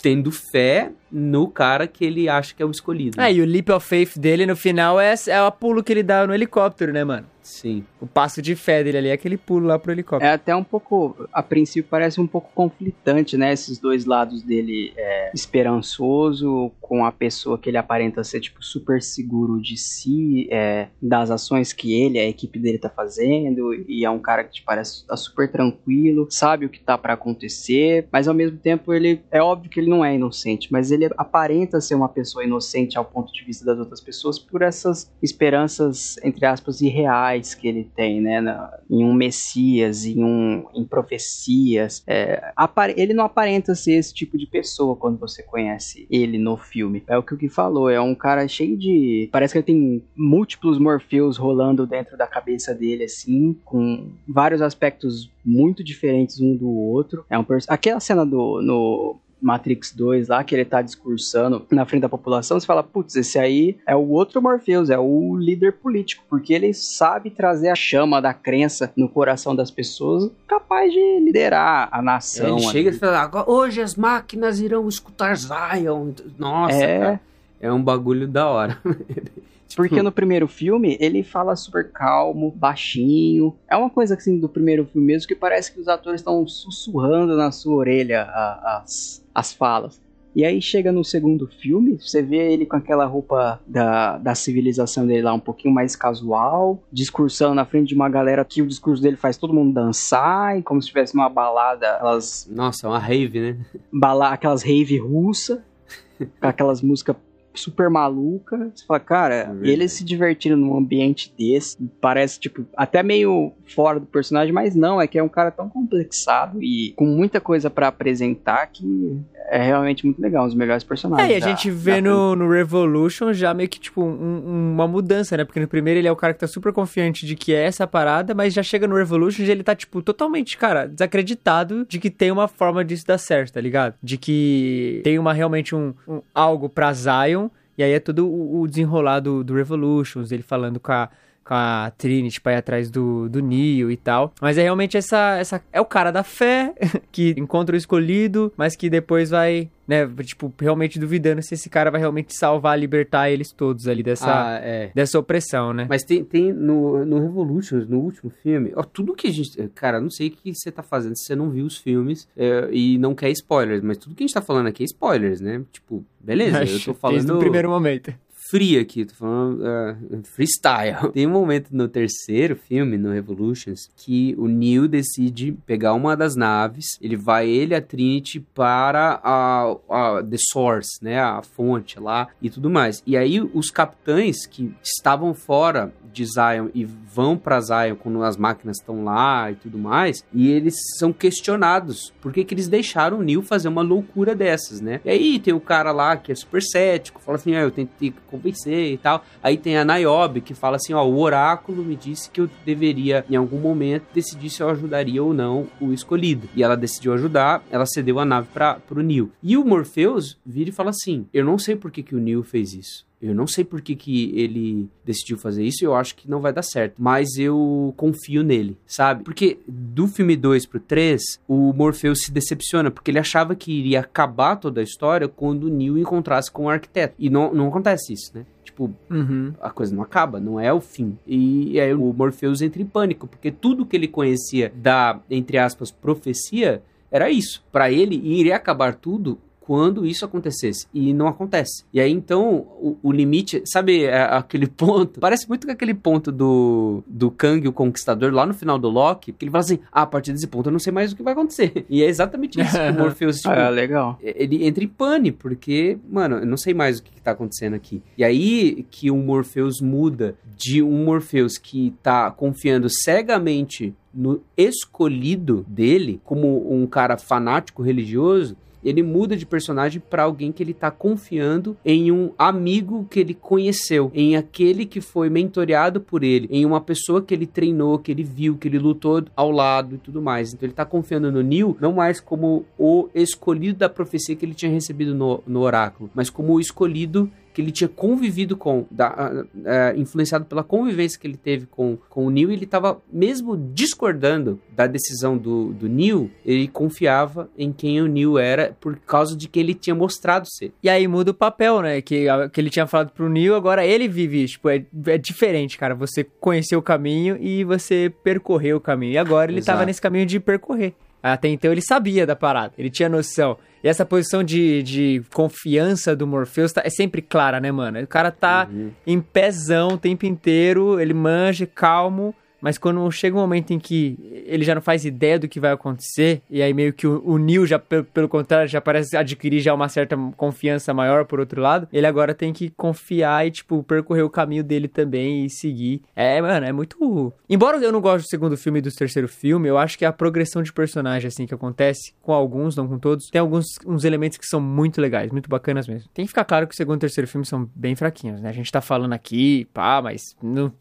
tendo fé no cara que ele acha que é o escolhido. É, e o leap of faith dele no final é, é o pulo que ele dá no helicóptero, né, mano? Sim. O passo de fé dele ali é aquele pulo lá pro helicóptero. É até um pouco, a princípio parece um pouco conflitante, né? Esses dois lados dele, é, esperançoso com a pessoa que ele aparenta ser, tipo, super seguro de si, é, das ações que ele, a equipe dele tá fazendo, e é um cara que te parece tá super tranquilo, sabe o que tá para acontecer, mas ao mesmo tempo ele é óbvio que ele não é inocente, mas ele aparenta ser uma pessoa inocente ao ponto de vista das outras pessoas por essas esperanças entre aspas irreais que ele tem, né, na, em um messias, em um em profecias. É, ele não aparenta ser esse tipo de pessoa quando você conhece ele no filme. É o que o que falou, é um cara cheio de parece que ele tem múltiplos Morpheus rolando dentro da cabeça dele assim, com vários aspectos muito diferentes um do outro. É um aquela cena do no Matrix 2 lá, que ele tá discursando na frente da população, você fala, putz, esse aí é o outro Morpheus, é o líder político, porque ele sabe trazer a chama da crença no coração das pessoas, capaz de liderar a nação. Ele chega e fala, hoje as máquinas irão escutar Zion. Nossa, é... cara, é um bagulho da hora. Porque no primeiro filme ele fala super calmo, baixinho. É uma coisa assim do primeiro filme mesmo que parece que os atores estão sussurrando na sua orelha a, as, as falas. E aí chega no segundo filme, você vê ele com aquela roupa da, da civilização dele lá um pouquinho mais casual, discursando na frente de uma galera que o discurso dele faz todo mundo dançar, como se estivesse numa balada, aquelas... Nossa, uma rave, né? Bala, aquelas rave russa, com aquelas músicas super maluca. Você fala, cara, é ele se divertindo num ambiente desse, parece, tipo, até meio fora do personagem, mas não, é que é um cara tão complexado e com muita coisa para apresentar que é realmente muito legal, um dos melhores personagens. É, e a da, gente vê no, no, Revolution já meio que, tipo, um, uma mudança, né? Porque no primeiro ele é o cara que tá super confiante de que é essa parada, mas já chega no Revolution e ele tá, tipo, totalmente, cara, desacreditado de que tem uma forma disso dar certo, tá ligado? De que tem uma realmente um, um algo pra Zion, e aí é todo o, desenrolar do, do Revolutions, ele falando com a com a Trinity pra ir atrás do, do Neo e tal. Mas é realmente essa, essa. É o cara da fé que encontra o escolhido, mas que depois vai né, tipo, realmente duvidando se esse cara vai realmente salvar, libertar eles todos ali dessa, ah, é. dessa opressão, né? Mas tem, tem no, no Revolution, no último filme, ó, tudo que a gente, cara, não sei o que você tá fazendo se você não viu os filmes é, e não quer spoilers, mas tudo que a gente tá falando aqui é spoilers, né? Tipo, beleza, eu tô falando... no primeiro momento fria aqui, tô falando uh, freestyle. Tem um momento no terceiro filme, no Revolutions, que o Neo decide pegar uma das naves, ele vai ele a Trinity para a, a The Source, né, a fonte lá e tudo mais. E aí os capitães que estavam fora de Zion e vão para Zion quando as máquinas estão lá e tudo mais, e eles são questionados por que, que eles deixaram o Neo fazer uma loucura dessas, né? E aí tem o cara lá que é super cético, fala assim, ah, eu tentei convencer e tal. Aí tem a Niobe que fala assim, ó, o oráculo me disse que eu deveria em algum momento decidir se eu ajudaria ou não o escolhido. E ela decidiu ajudar, ela cedeu a nave para pro Neo. E o Morpheus vira e fala assim, eu não sei por que, que o Neo fez isso. Eu não sei por que, que ele decidiu fazer isso, eu acho que não vai dar certo. Mas eu confio nele, sabe? Porque do filme 2 pro 3, o Morpheus se decepciona, porque ele achava que iria acabar toda a história quando o Neo encontrasse com o arquiteto. E não, não acontece isso, né? Tipo, uhum. a coisa não acaba, não é o fim. E, e aí o Morpheus entra em pânico, porque tudo que ele conhecia da, entre aspas, profecia era isso. Para ele, iria acabar tudo quando isso acontecesse. E não acontece. E aí, então, o, o limite, sabe é, aquele ponto? Parece muito com aquele ponto do, do Kang, o Conquistador, lá no final do Loki, que ele fala assim: ah, a partir desse ponto eu não sei mais o que vai acontecer. E é exatamente isso que o Morpheus. Tipo, ah, legal. Ele entra em pane, porque, mano, eu não sei mais o que, que tá acontecendo aqui. E aí que o Morpheus muda de um Morpheus que tá confiando cegamente no escolhido dele, como um cara fanático religioso, ele muda de personagem para alguém que ele tá confiando em um amigo que ele conheceu, em aquele que foi mentoreado por ele, em uma pessoa que ele treinou, que ele viu, que ele lutou ao lado e tudo mais. Então ele tá confiando no Neil não mais como o escolhido da profecia que ele tinha recebido no, no oráculo, mas como o escolhido que ele tinha convivido com, da, uh, influenciado pela convivência que ele teve com, com o Neil, ele estava mesmo discordando da decisão do, do Neil, ele confiava em quem o Neil era por causa de que ele tinha mostrado ser. E aí muda o papel, né? Que, que ele tinha falado pro Neil, agora ele vive. Tipo, é, é diferente, cara. Você conheceu o caminho e você percorreu o caminho. E agora ele estava nesse caminho de percorrer Até então ele sabia da parada, ele tinha noção. E essa posição de, de confiança do Morpheus tá, é sempre clara, né, mano? O cara tá uhum. em pezão o tempo inteiro, ele manja, calmo, mas quando chega um momento em que ele já não faz ideia do que vai acontecer, e aí meio que o, o Neil já, pelo, pelo, contrário, já parece adquirir já uma certa confiança maior por outro lado, ele agora tem que confiar e, tipo, percorrer o caminho dele também e seguir. É, mano, é muito... Embora eu não goste do segundo filme e do terceiro filme, eu acho que a progressão de personagem, assim, que acontece com alguns, não com todos, tem alguns uns elementos que são muito legais, muito bacanas mesmo. Tem que ficar claro que o segundo e o terceiro filme são bem fraquinhos, né? A gente tá falando aqui, pá, mas... Não...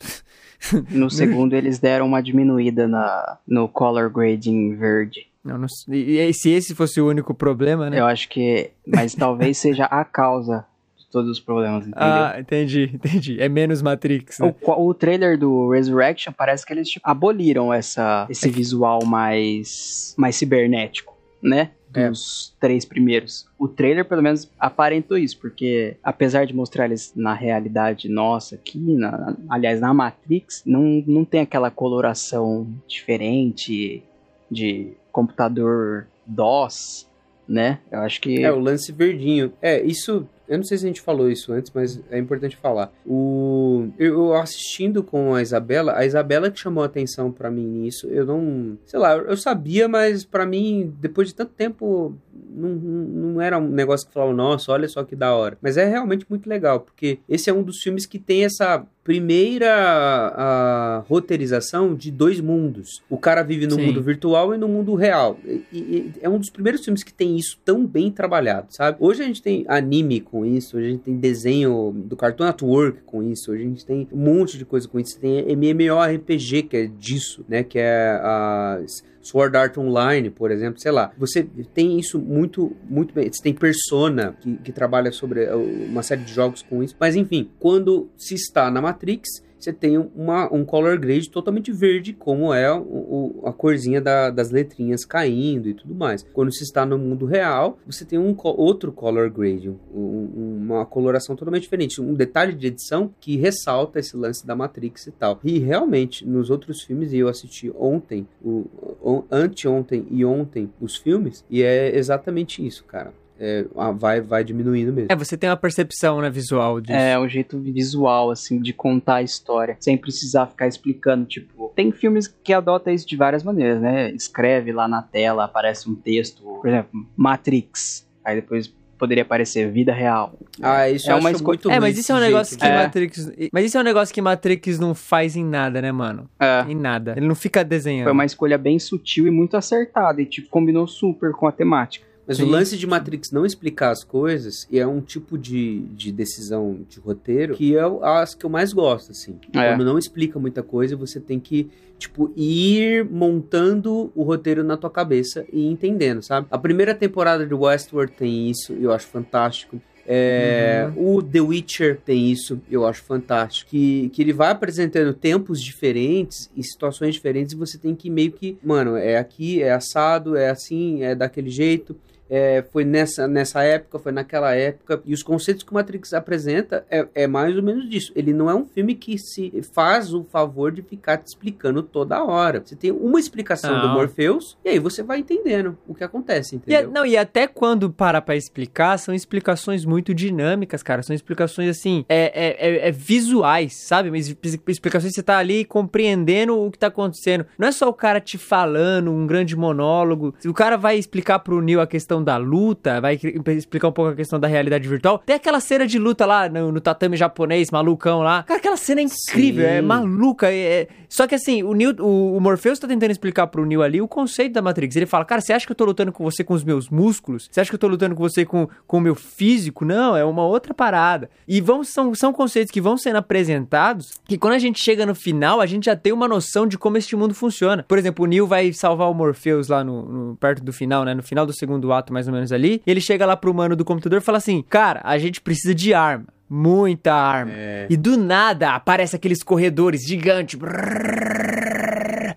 No segundo, eles deram uma diminuída na, no color grading verde. Não, não, e, se esse fosse o único problema, né? Eu acho que. Mas talvez seja a causa de todos os problemas, entendeu? Ah, entendi, entendi. É menos Matrix. Né? O, o trailer do Resurrection parece que eles tipo, aboliram essa, esse é visual mais, mais cibernético, né? É. dos é. três primeiros. O trailer, pelo menos, aparentou isso, porque apesar de mostrar eles na realidade nossa aqui, na, aliás, na Matrix, não, não tem aquela coloração diferente de computador DOS, né? Eu acho que. É, o lance verdinho. É, isso eu não sei se a gente falou isso antes, mas é importante falar. O eu assistindo com a Isabela, a Isabela que chamou a atenção para mim nisso. Eu não, sei lá, eu sabia, mas para mim, depois de tanto tempo, não, não era um negócio que falava, nossa, olha só que da hora. Mas é realmente muito legal, porque esse é um dos filmes que tem essa primeira a, roteirização de dois mundos. O cara vive no Sim. mundo virtual e no mundo real. E, e, é um dos primeiros filmes que tem isso tão bem trabalhado, sabe? Hoje a gente tem anime com isso, hoje a gente tem desenho do Cartoon Network com isso, hoje a gente tem um monte de coisa com isso. Tem MMORPG que é disso, né? Que é a Sword Art Online, por exemplo, sei lá. Você tem isso muito, muito bem. Você tem Persona, que, que trabalha sobre uh, uma série de jogos com isso. Mas enfim, quando se está na Matrix, você tem uma, um color grade totalmente verde, como é o, o, a corzinha da, das letrinhas caindo e tudo mais. Quando você está no mundo real, você tem um outro color grade, um, uma coloração totalmente diferente, um detalhe de edição que ressalta esse lance da Matrix e tal. E realmente, nos outros filmes, e eu assisti ontem, o, o, anteontem e ontem os filmes, e é exatamente isso, cara é, vai, vai diminuindo mesmo. É, você tem uma percepção, né, visual disso. É, o jeito visual, assim, de contar a história, sem precisar ficar explicando, tipo... Tem filmes que adotam isso de várias maneiras, né? Escreve lá na tela, aparece um texto, por exemplo, Matrix, aí depois poderia aparecer vida real. Ah, isso é uma escolha muito É, mas isso é um negócio que é. Matrix, mas isso é um negócio que Matrix não faz em nada, né, mano? É. Em nada. Ele não fica desenhando. Foi uma escolha bem sutil e muito acertada e tipo combinou super com a temática. Mas Sim. o lance de Matrix não explicar as coisas é um tipo de, de decisão de roteiro que é as que eu mais gosto, assim. É. Quando não explica muita coisa, você tem que, tipo, ir montando o roteiro na tua cabeça e entendendo, sabe? A primeira temporada de Westworld tem isso, e eu acho fantástico. É, uhum. O The Witcher tem isso, eu acho fantástico. Que, que ele vai apresentando tempos diferentes e situações diferentes e você tem que meio que, mano, é aqui, é assado, é assim, é daquele jeito é, foi nessa, nessa época, foi naquela época. E os conceitos que o Matrix apresenta é, é mais ou menos disso. Ele não é um filme que se faz o favor de ficar te explicando toda hora. Você tem uma explicação não. do Morpheus e aí você vai entendendo o que acontece, entendeu? E, não, e até quando para pra explicar, são explicações muito dinâmicas, cara. São explicações assim, é, é, é, é visuais, sabe? Mas explicações que você tá ali compreendendo o que tá acontecendo. Não é só o cara te falando um grande monólogo. O cara vai explicar pro Neil a questão questão da luta, vai explicar um pouco a questão da realidade virtual. Tem aquela cena de luta lá no, no tatame japonês, malucão lá. Cara, aquela cena é incrível, é Sim. é maluca. É, é... Só que assim, o, Neo, o, o Morpheus tá tentando explicar pro Neo ali o conceito da Matrix. Ele fala, cara, você acha que eu tô lutando com você com os meus músculos? Você acha que eu tô lutando com você com, com o meu físico? Não, é uma outra parada. E vão, são, são conceitos que vão sendo apresentados que quando a gente chega no final, a gente já tem uma noção de como este mundo funciona. Por exemplo, o Neo vai salvar o Morpheus lá no, no perto do final, né? No final do segundo ato, mais ou menos ali. E ele chega lá pro mano do computador e fala assim: Cara, a gente precisa de arma. Muita arma. É. E do nada aparece aqueles corredores gigantes.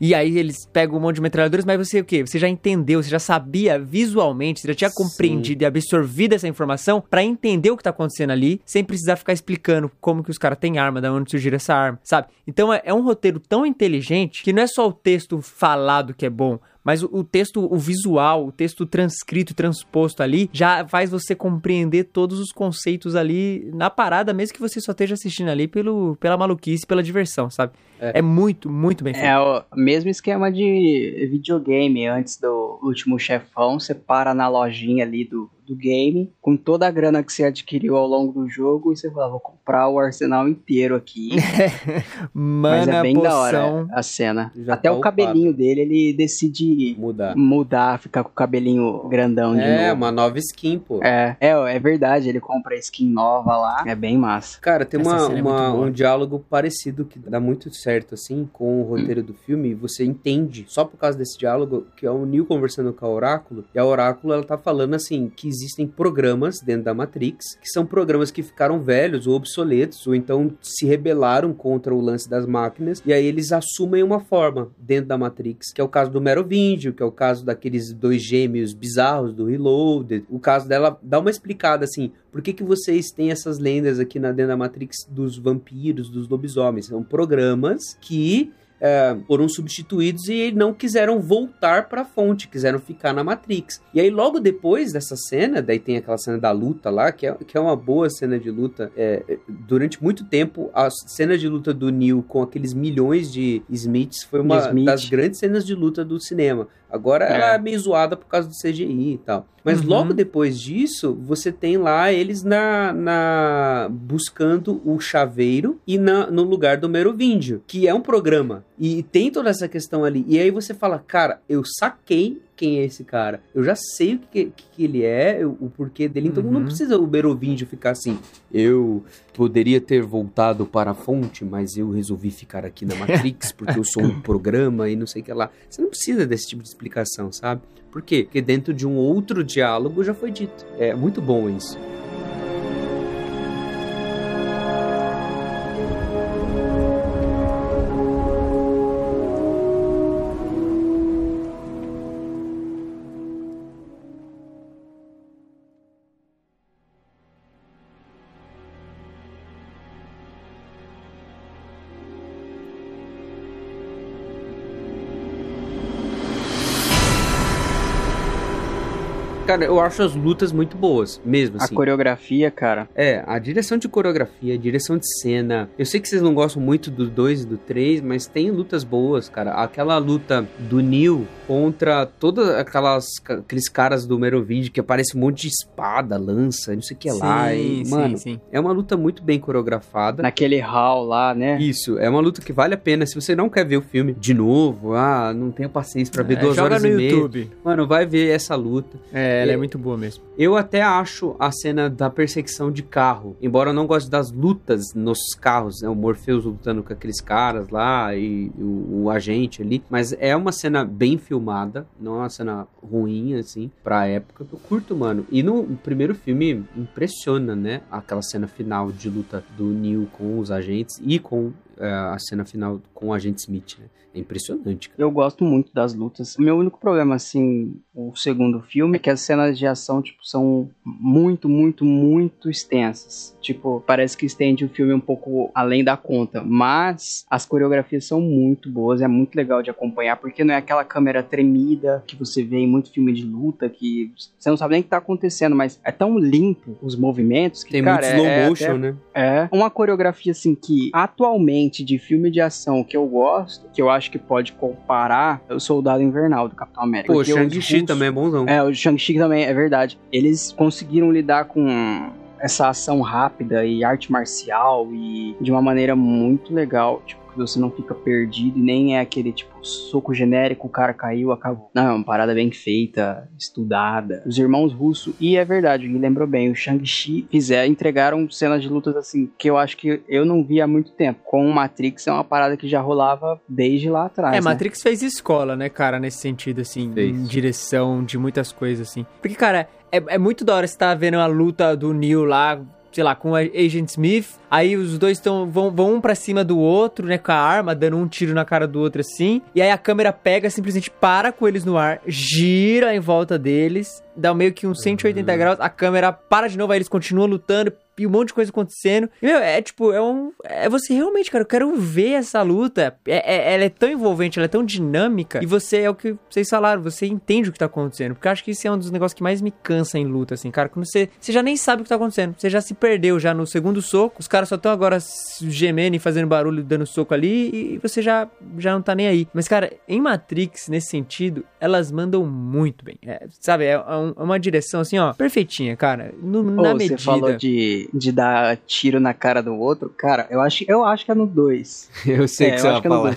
E aí eles pegam um monte de metralhadores, mas você o quê? Você já entendeu, você já sabia visualmente, você já tinha compreendido Sim. e absorvido essa informação para entender o que tá acontecendo ali, sem precisar ficar explicando como que os caras têm arma, da onde surgiu essa arma, sabe? Então é, é um roteiro tão inteligente que não é só o texto falado que é bom, Mas o, o texto, o visual, o texto transcrito, transposto ali, já faz você compreender todos os conceitos ali na parada, mesmo que você só esteja assistindo ali pelo, pela maluquice, pela diversão, sabe? É, é muito, muito bem feito. É o mesmo esquema de videogame antes do último chefão, você para na lojinha ali do, do game, com toda a grana que você adquiriu ao longo do jogo, e você fala, vou comprar o arsenal inteiro aqui. Mana, Mas é bem poção. da hora a cena. Já Até tá o upado. cabelinho dele, ele decide Mudar. mudar, ficar com o cabelinho grandão de É, novo. uma nova skin, pô. É, é, é verdade, ele compra a skin nova lá, é bem massa. Cara, tem Essa uma, é uma- um diálogo parecido que dá muito certo, assim, com o roteiro do filme. Você entende, só por causa desse diálogo, que é o Neo conversando com a Oráculo. E a Oráculo, ela tá falando, assim, que existem programas dentro da Matrix, que são programas que ficaram velhos ou obsoletos, ou então se rebelaram contra o lance das máquinas. E aí eles assumem uma forma dentro da Matrix, que é o caso do Merovingio, que é o caso daqueles dois gêmeos bizarros do Reloaded. O caso dela dá uma explicada, assim, por que, que vocês têm essas lendas aqui na dentro da Matrix dos vampiros, dos lobisomens? São programas que é, foram substituídos e não quiseram voltar para a fonte, quiseram ficar na Matrix. E aí, logo depois dessa cena, daí tem aquela cena da luta lá, que é, que é uma boa cena de luta. É, é, durante muito tempo, a cena de luta do Neo com aqueles milhões de Smiths foi uma Smith. das grandes cenas de luta do cinema. Agora É. ela é meio zoada por causa do CGI e tal. Mas Uhum. logo depois disso, você tem lá eles na, na buscando o chaveiro e na, no lugar do Merovíndio, que é um programa. E tem toda essa questão ali. E aí você fala, cara, eu saquei quem é esse cara. Eu já sei o que, que, que ele é, o, o porquê dele. Então não Uhum. precisa o Merovíndio ficar assim. Eu poderia ter voltado para a fonte, mas eu resolvi ficar aqui na Matrix porque eu sou um programa e não sei o que lá. Você não precisa desse tipo de explicação, sabe? Por quê? Porque dentro de um outro diálogo já foi dito. É muito bom isso. Cara, eu acho as lutas muito boas, mesmo A assim. coreografia, cara, É, a direção de coreografia, a direção de cena. Eu sei que vocês não gostam muito do 2 e do 3, mas tem lutas boas, cara. Aquela luta do Neil contra todos aquelas aqueles caras do Merovingio que aparece um monte de espada, lança, não sei o que lá. E, sim, mano, sim. é uma luta muito bem coreografada. naquele hall lá, né? Isso, é uma luta que vale a pena. Se você não quer ver o filme de novo, ah, não tenho paciência pra ver É, duas joga horas no e meia. YouTube. Mano, vai ver essa luta. É, ela é muito boa mesmo. Eu até acho a cena da perseguição de carro, embora eu não goste das lutas nos carros, né? O Morpheus lutando com aqueles caras lá e o, o agente ali, mas é uma cena bem filmada, não é uma cena ruim, assim, pra época. Eu curto, mano. E no primeiro filme impressiona, né? Aquela cena final de luta do Neo com os agentes e com a cena final com o agente Smith, né? É impressionante, cara. Eu gosto muito das lutas. O meu único problema, assim, o segundo filme, é que as cenas de ação, tipo, são muito, muito, muito extensas. Tipo, parece que estende o filme um pouco além da conta. Mas as coreografias são muito boas, é muito legal de acompanhar, porque não é aquela câmera tremida que você vê em muito filme de luta, que você não sabe nem o que tá acontecendo, mas é tão limpo os movimentos que, Tem cara, muito slow é- é motion, até- né? é uma coreografia assim que atualmente de filme de ação que eu gosto, que eu acho que pode comparar é o Soldado Invernal do Capitão América. Pô, os Shang-Chi também é bonzão. É, o Shang-Chi também, é verdade. Eles conseguiram lidar com essa ação rápida e arte marcial e de uma maneira muito legal, tipo, que você não fica perdido e nem é aquele tipo soco genérico, o cara caiu, acabou. Não, é uma parada bem feita, estudada. Os irmãos russos, e é verdade, o Gui lembrou bem, o Shang-Chi fizer, entregaram cenas de lutas assim, que eu acho que eu não vi há muito tempo. Com o Matrix é uma parada que já rolava desde lá atrás. É, né? Matrix fez escola, né, cara, nesse sentido, assim, Fez. em direção de muitas coisas, assim. Porque, cara, é, é muito da hora você tá vendo a luta do Neo lá, sei lá, com a Agent Smith Aí os dois tão, vão, vão um pra cima do outro, né? Com a arma, dando um tiro na cara do outro assim. E aí a câmera pega, simplesmente para com eles no ar, gira em volta deles, dá meio que uns 180 Uhum. graus, a câmera para de novo, aí eles continuam lutando. E um monte de coisa acontecendo. E, meu, é tipo, é um. É você realmente, cara, eu quero ver essa luta. É, é- ela é tão envolvente, ela é tão dinâmica. E você é o que vocês falaram, você entende o que tá acontecendo. Porque eu acho que isso é um dos negócios que mais me cansa em luta, assim, cara. Quando você. Você já nem sabe o que tá acontecendo. Você já se perdeu já no segundo soco. Os caras só estão agora gemendo e fazendo barulho, dando soco ali. E você já, já não tá nem aí. Mas, cara, em Matrix, nesse sentido, elas mandam muito bem. É, sabe, é, um- é uma direção assim, ó, perfeitinha, cara. No, Ô, na você medida. falou de, de dar tiro na cara do outro. Cara, eu acho, eu acho que é no 2. Eu sei É, que você vai que é no falar.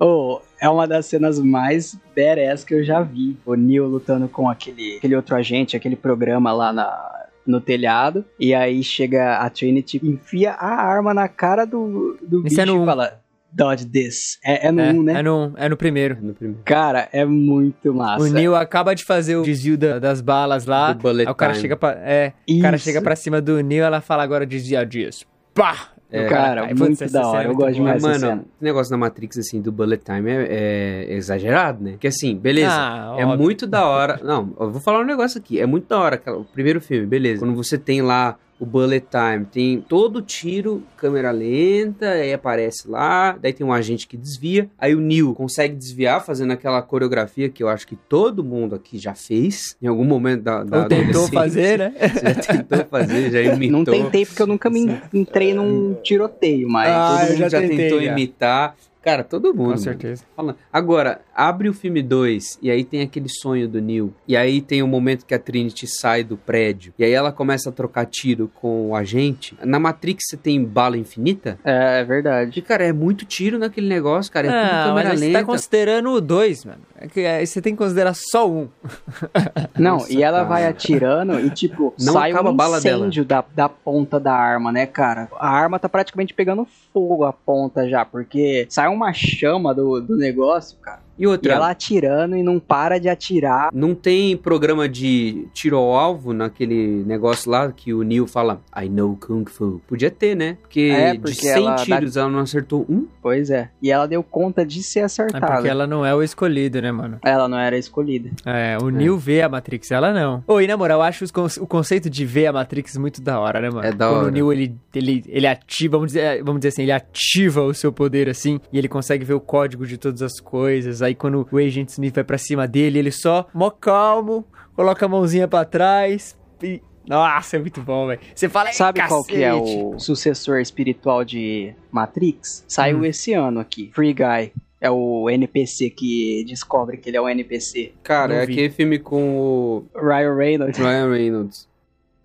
Ô, é uma das cenas mais badass que eu já vi. O Neo lutando com aquele, aquele outro agente, aquele programa lá na, no telhado. E aí chega a Trinity, enfia a arma na cara do, do Isso bicho é no e um. fala: Dodge this. É, é no É, 1, né? é no, é no primeiro. No primeiro. Cara, é muito massa. O Neil acaba de fazer o desvio da- das balas lá. Do bullet aí o cara time. chega pra. É, o cara Isso. chega pra cima do Neil ela fala agora desvia disso. Pá! É, cara, cai. muito da hora, é eu gosto demais. Mano, cena. o negócio da Matrix, assim, do bullet time é, é exagerado, né? Porque, assim, beleza. Ah, é óbvio. muito da hora. Não, eu vou falar um negócio aqui. É muito da hora. aquela- O primeiro filme, beleza. Quando você tem lá o bullet time, tem todo tiro, câmera lenta, aí aparece lá, daí tem um agente que desvia, aí o Neo consegue desviar fazendo aquela coreografia que eu acho que todo mundo aqui já fez em algum momento da, da Ou tentou fazer, né? Você já tentou fazer, já imitou. Não tentei porque eu nunca me entrei num tiroteio, mas. Ah, todo mundo já já, tentei, tentou já. imitar. Cara, todo mundo. Com mano. certeza. Fala- Agora, abre o filme 2 e aí tem aquele sonho do Neil. E aí tem o momento que a Trinity sai do prédio. E aí ela começa a trocar tiro com o agente. Na Matrix você tem bala infinita? É, é verdade. Porque, cara, é muito tiro naquele negócio, cara. É tudo Ah, câmera mas aí você lenta. tá considerando o dois, mano. É que aí você tem que considerar só um. Não, Nossa, e ela cara. vai atirando e, tipo, Não sai acaba um a bala dela. incêndio da, da ponta da arma, né, cara? A arma tá praticamente pegando fogo a ponta já, porque sai uma chama do, do negócio, cara. E E outra, ela atirando e não para de atirar. não tem programa de tiro ao alvo naquele negócio lá que o Neil fala I know Kung Fu. Podia ter, né? Porque, É, de porque 100 ela dá- tiros ela não acertou um. Pois é. E ela deu conta de ser É acertada. porque ela não é o escolhido, né, mano? Ela não era escolhida. É, o Neil vê a Matrix, ela não. Ô, e na moral, eu acho o conceito de ver a Matrix muito da hora, né, mano? É da Quando hora. o Neil, ele, ele, ele ativa, vamos dizer, vamos dizer assim, ele ativa o seu poder, assim, e ele consegue ver o código de todas as coisas. Aí quando o Agent Smith vai pra cima dele, ele só, mó calmo, coloca a mãozinha pra trás e... Nossa, é muito bom, velho. Você fala, "Ei, Sabe qual que é cacete!" o sucessor espiritual de Matrix? Saiu Hum. esse ano aqui. Free Guy. É o NPC que descobre que ele é um NPC. Cara, Não é vi. aquele filme com Ryan Reynolds. o Ryan Reynolds.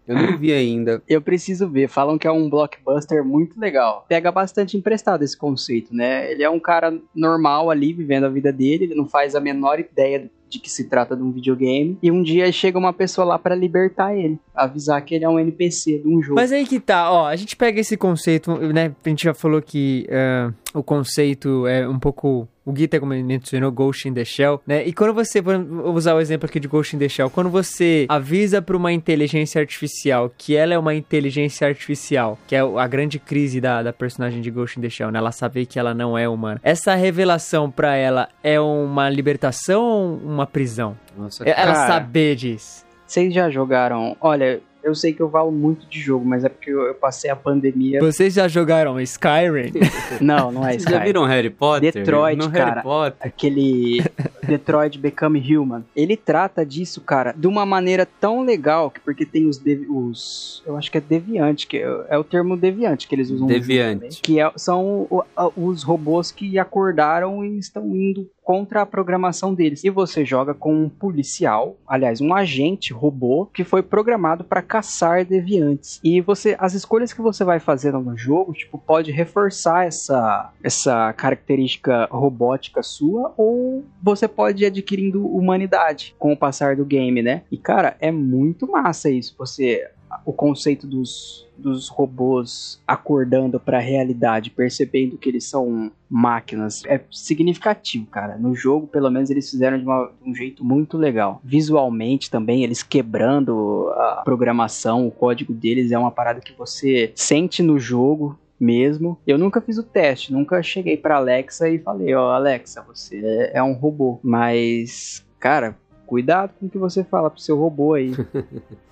Eu não vi ainda. Eu preciso ver. Falam que é um blockbuster muito legal. Pega bastante emprestado esse conceito, né? Ele é um cara normal ali, vivendo a vida dele. Ele não faz a menor ideia de que se trata de um videogame. E um dia chega uma pessoa lá pra libertar ele. Avisar que ele é um NPC de um jogo. Mas aí que tá, ó, a gente pega esse conceito, né? A gente já falou que ah, o conceito é um pouco. O Gui até como ele mencionou, Ghost in the Shell, né? E quando você, vou usar o exemplo aqui de Ghost in the Shell, quando você avisa pra uma inteligência artificial que ela é uma inteligência artificial, que é a grande crise da, da personagem de Ghost in the Shell, né? Ela saber que ela não é humana. Essa revelação pra ela é uma libertação ou uma prisão? Nossa, Ela Cara. saber disso. Vocês já jogaram. Olha, eu sei que eu valo muito de jogo, mas é porque eu, eu passei a pandemia. Vocês já jogaram Skyrim? Não, não é Vocês isso. já viram Harry Potter? Detroit, no cara. Harry Potter. aquele Detroit Become Human. Ele trata disso, cara, de uma maneira tão legal, que porque tem os, os eu acho que é deviante, que é, é o termo deviante que eles usam. Deviante. também, que é- são os robôs que acordaram e estão indo contra a programação deles. E você joga com um policial, aliás, um agente robô que foi programado para caçar deviantes. E você, as escolhas que você vai fazendo no jogo, tipo, pode reforçar essa essa característica robótica sua ou você pode ir adquirindo humanidade com o passar do game, né? E cara, é muito massa isso. Você o conceito dos, dos robôs acordando para a realidade, percebendo que eles são máquinas, é significativo, cara. No jogo, pelo menos, eles fizeram de, uma, de um jeito muito legal. Visualmente também, eles quebrando a programação, o código deles é uma parada que você sente no jogo mesmo. Eu nunca fiz o teste, nunca cheguei para Alexa e falei, ó, oh, Alexa, você é, um robô. Mas, cara, cuidado com o que você fala pro seu robô aí.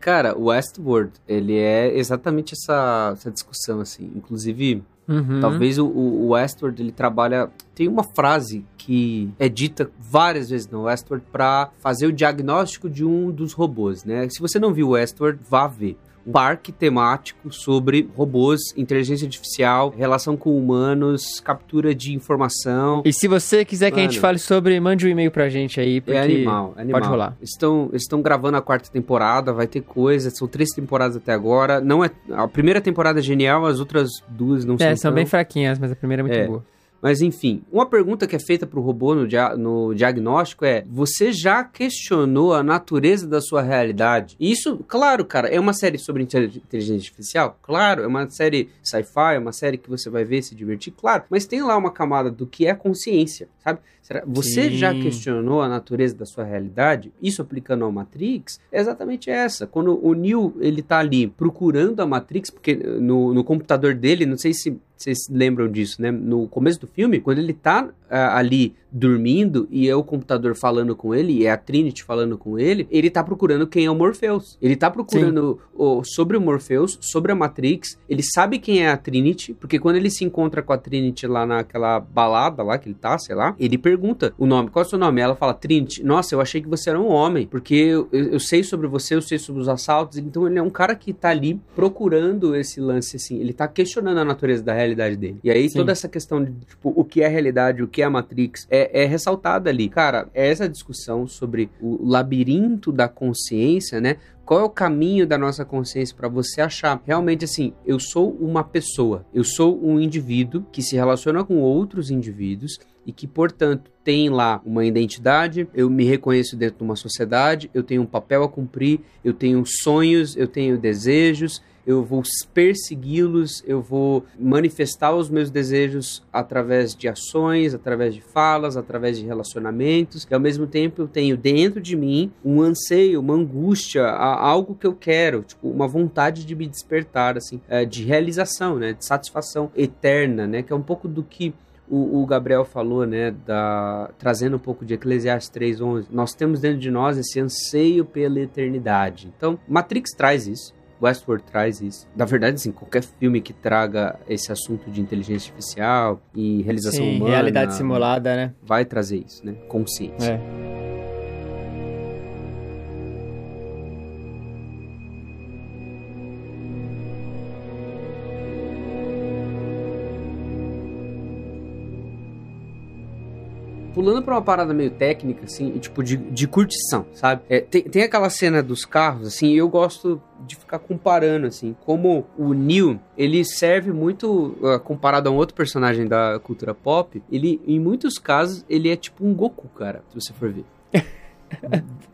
Cara, o Westworld, ele é exatamente essa, essa discussão, assim. Inclusive, uhum. talvez o, o Westworld, ele trabalha... Tem uma frase que é dita várias vezes no Westworld para fazer o diagnóstico de um dos robôs, né? Se você não viu o Westworld, vá ver um parque temático sobre robôs, inteligência artificial, relação com humanos, captura de informação. E se você quiser Mano, que a gente fale sobre, mande um e-mail pra gente aí, porque é animal, é animal. pode rolar. Estão, estão gravando a quarta temporada, vai ter coisa, são três temporadas até agora. Não é a primeira temporada é genial, as outras duas não é, são. É, são tão... bem fraquinhas, mas a primeira é muito é. boa. Mas enfim, uma pergunta que é feita para o robô no, dia no diagnóstico é: você já questionou a natureza da sua realidade? Isso, claro, cara, é uma série sobre inteligência artificial? Claro, é uma série sci-fi, é uma série que você vai ver se divertir, claro. Mas tem lá uma camada do que é consciência, sabe? Você Sim. já questionou a natureza da sua realidade? Isso aplicando ao Matrix é exatamente essa. Quando o Neo ele tá ali procurando a Matrix, porque no, no computador dele, não sei se vocês lembram disso, né? No começo do filme, quando ele tá uh, ali dormindo e é o computador falando com ele, e é a Trinity falando com ele, ele tá procurando quem é o Morpheus. Ele tá procurando o, sobre o Morpheus, sobre a Matrix. Ele sabe quem é a Trinity, porque quando ele se encontra com a Trinity lá naquela balada lá que ele tá, sei lá, ele pergunta o nome. Qual é o seu nome? Ela fala, Trinity. Nossa, eu achei que você era um homem, porque eu, eu sei sobre você, eu sei sobre os assaltos. Então ele é um cara que tá ali procurando esse lance, assim. Ele tá questionando a natureza da realidade dele. E aí Sim. toda essa questão de, tipo, o que é realidade, o que é a Matrix, é, é ressaltada ali. Cara, é essa discussão sobre o labirinto da consciência, né? Qual é o caminho da nossa consciência para você achar realmente assim, eu sou uma pessoa, eu sou um indivíduo que se relaciona com outros indivíduos e que, portanto, tem lá uma identidade, eu me reconheço dentro de uma sociedade, eu tenho um papel a cumprir, eu tenho sonhos, eu tenho desejos, eu vou persegui-los, eu vou manifestar os meus desejos através de ações, através de falas, através de relacionamentos, e ao mesmo tempo eu tenho dentro de mim um anseio, uma angústia, algo que eu quero, tipo, uma vontade de me despertar, assim, é, de realização, né, de satisfação eterna, né, que é um pouco do que o, o, Gabriel falou, né, da, trazendo um pouco de Eclesiastes 3.11, nós temos dentro de nós esse anseio pela eternidade. Então, Matrix traz isso. Westworld traz isso. Na verdade, assim, qualquer filme que traga esse assunto de inteligência artificial e realização Sim, humana... realidade simulada, né? Vai trazer isso, né? Consciência. É. pulando pra uma parada meio técnica, assim, tipo, de, de curtição, sabe? É, tem, tem aquela cena dos carros, assim, eu gosto de ficar comparando, assim, como o Neo, ele serve muito, uh, comparado a um outro personagem da cultura pop, ele, em muitos casos, ele é tipo um Goku, cara, se você for ver.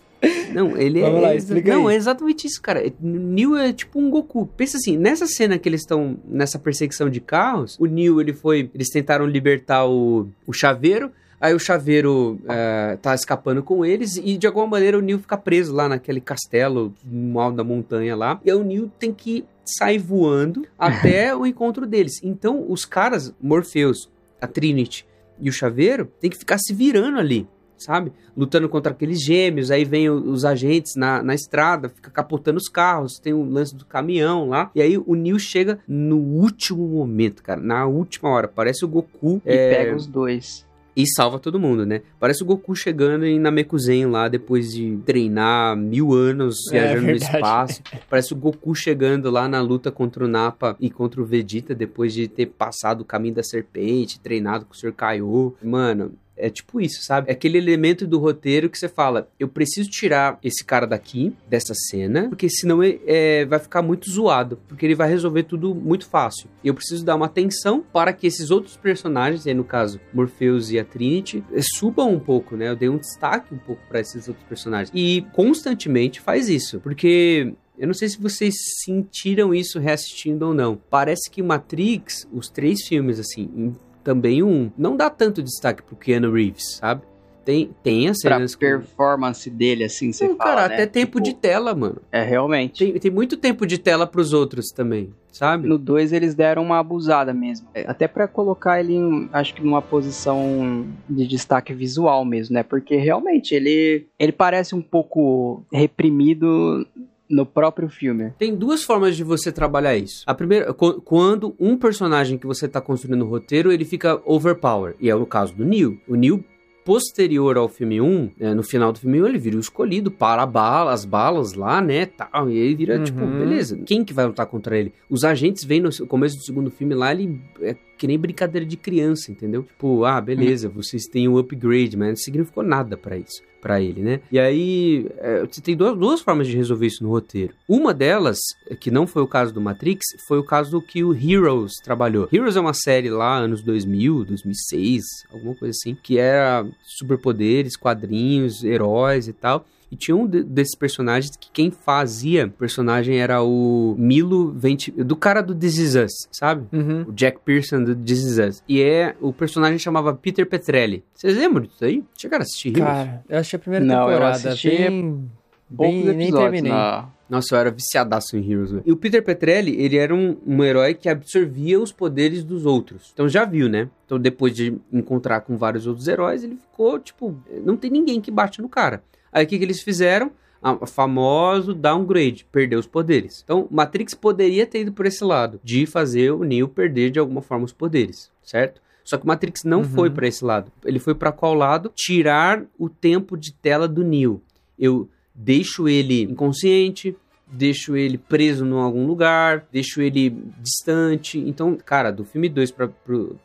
Não, ele Vamos é. Lá, explica não, aí. é exatamente isso, cara. Neo é tipo um Goku. Pensa assim, nessa cena que eles estão nessa perseguição de carros, o Neo ele foi. Eles tentaram libertar o, o chaveiro. Aí o chaveiro é, tá escapando com eles e de alguma maneira o Neil fica preso lá naquele castelo no alto da montanha lá. E aí o Neil tem que sair voando até o encontro deles. Então os caras, Morpheus, a Trinity e o chaveiro, tem que ficar se virando ali. Sabe? Lutando contra aqueles gêmeos, aí vem os agentes na, na estrada, fica capotando os carros, tem o lance do caminhão lá. E aí o Neil chega no último momento, cara, na última hora. Parece o Goku. E é... pega os dois e salva todo mundo, né? Parece o Goku chegando em Namekuzen lá depois de treinar mil anos é, viajando é no espaço. Parece o Goku chegando lá na luta contra o Nappa e contra o Vegeta depois de ter passado o caminho da serpente, treinado com o Sr. Kaiô. Mano, é tipo isso, sabe? É aquele elemento do roteiro que você fala: eu preciso tirar esse cara daqui, dessa cena, porque senão é, é, vai ficar muito zoado, porque ele vai resolver tudo muito fácil. E eu preciso dar uma atenção para que esses outros personagens, aí no caso Morpheus e a Trinity, eh, subam um pouco, né? Eu dei um destaque um pouco para esses outros personagens. E constantemente faz isso, porque Eu não sei se vocês sentiram isso reassistindo ou não. Parece que Matrix, os três filmes, assim, também um, não dá tanto destaque pro Keanu Reeves, sabe? Tem, tem as cenas. Pra performance com... dele, assim, você não, fala. Cara, né? até tempo tipo, de tela, mano. É, realmente. Tem, tem muito tempo de tela pros outros também, sabe? No 2 eles deram uma abusada mesmo. É, até para colocar ele, em, acho que numa posição de destaque visual mesmo, né? Porque realmente ele, ele parece um pouco reprimido no próprio filme. Tem duas formas de você trabalhar isso. A primeira, quando um personagem que você tá construindo no roteiro, ele fica overpower, e é o caso do Neil. O Neil posterior ao filme 1, né, no final do filme 1, ele vira o escolhido para bala, as balas lá, né, tal, e ele vira, tipo, uhum. tipo, beleza, quem que vai lutar contra ele? Os agentes vêm no começo do segundo filme lá, ele é que nem brincadeira de criança, entendeu? Tipo, ah, beleza, vocês têm o um upgrade, mas não significou nada para isso para ele, né? E aí, é, você tem duas, duas formas de resolver isso no roteiro. Uma delas, que não foi o caso do Matrix, foi o caso do que o Heroes trabalhou. Heroes é uma série lá, anos 2000, 2006, alguma coisa assim, que era superpoderes, quadrinhos, heróis e tal. E tinha um de, desses personagens que quem fazia personagem era o Milo Venti, do cara do This Is Us, sabe? Uhum. O Jack Pearson do This Is Us. E é, o personagem chamava Peter Petrelli. Vocês lembram disso aí? Chegaram a assistir Heroes? Cara, eu achei a primeira Não, temporada. eu assisti bem, bem, nem terminei. na... Nossa, eu era viciadaço em Heroes. Véio. E o Peter Petrelli, ele era um, um herói que absorvia os poderes dos outros. Então já viu, né? Então depois de encontrar com vários outros heróis, ele ficou, tipo, não tem ninguém que bate no cara. Aí o que, que eles fizeram? A famoso downgrade, perder os poderes. Então, Matrix poderia ter ido por esse lado, de fazer o Neo perder de alguma forma os poderes, certo? Só que Matrix não uhum. foi para esse lado. Ele foi para qual lado? Tirar o tempo de tela do Neo. Eu deixo ele inconsciente, deixo ele preso em algum lugar, deixo ele distante. Então, cara, do filme 2 pra,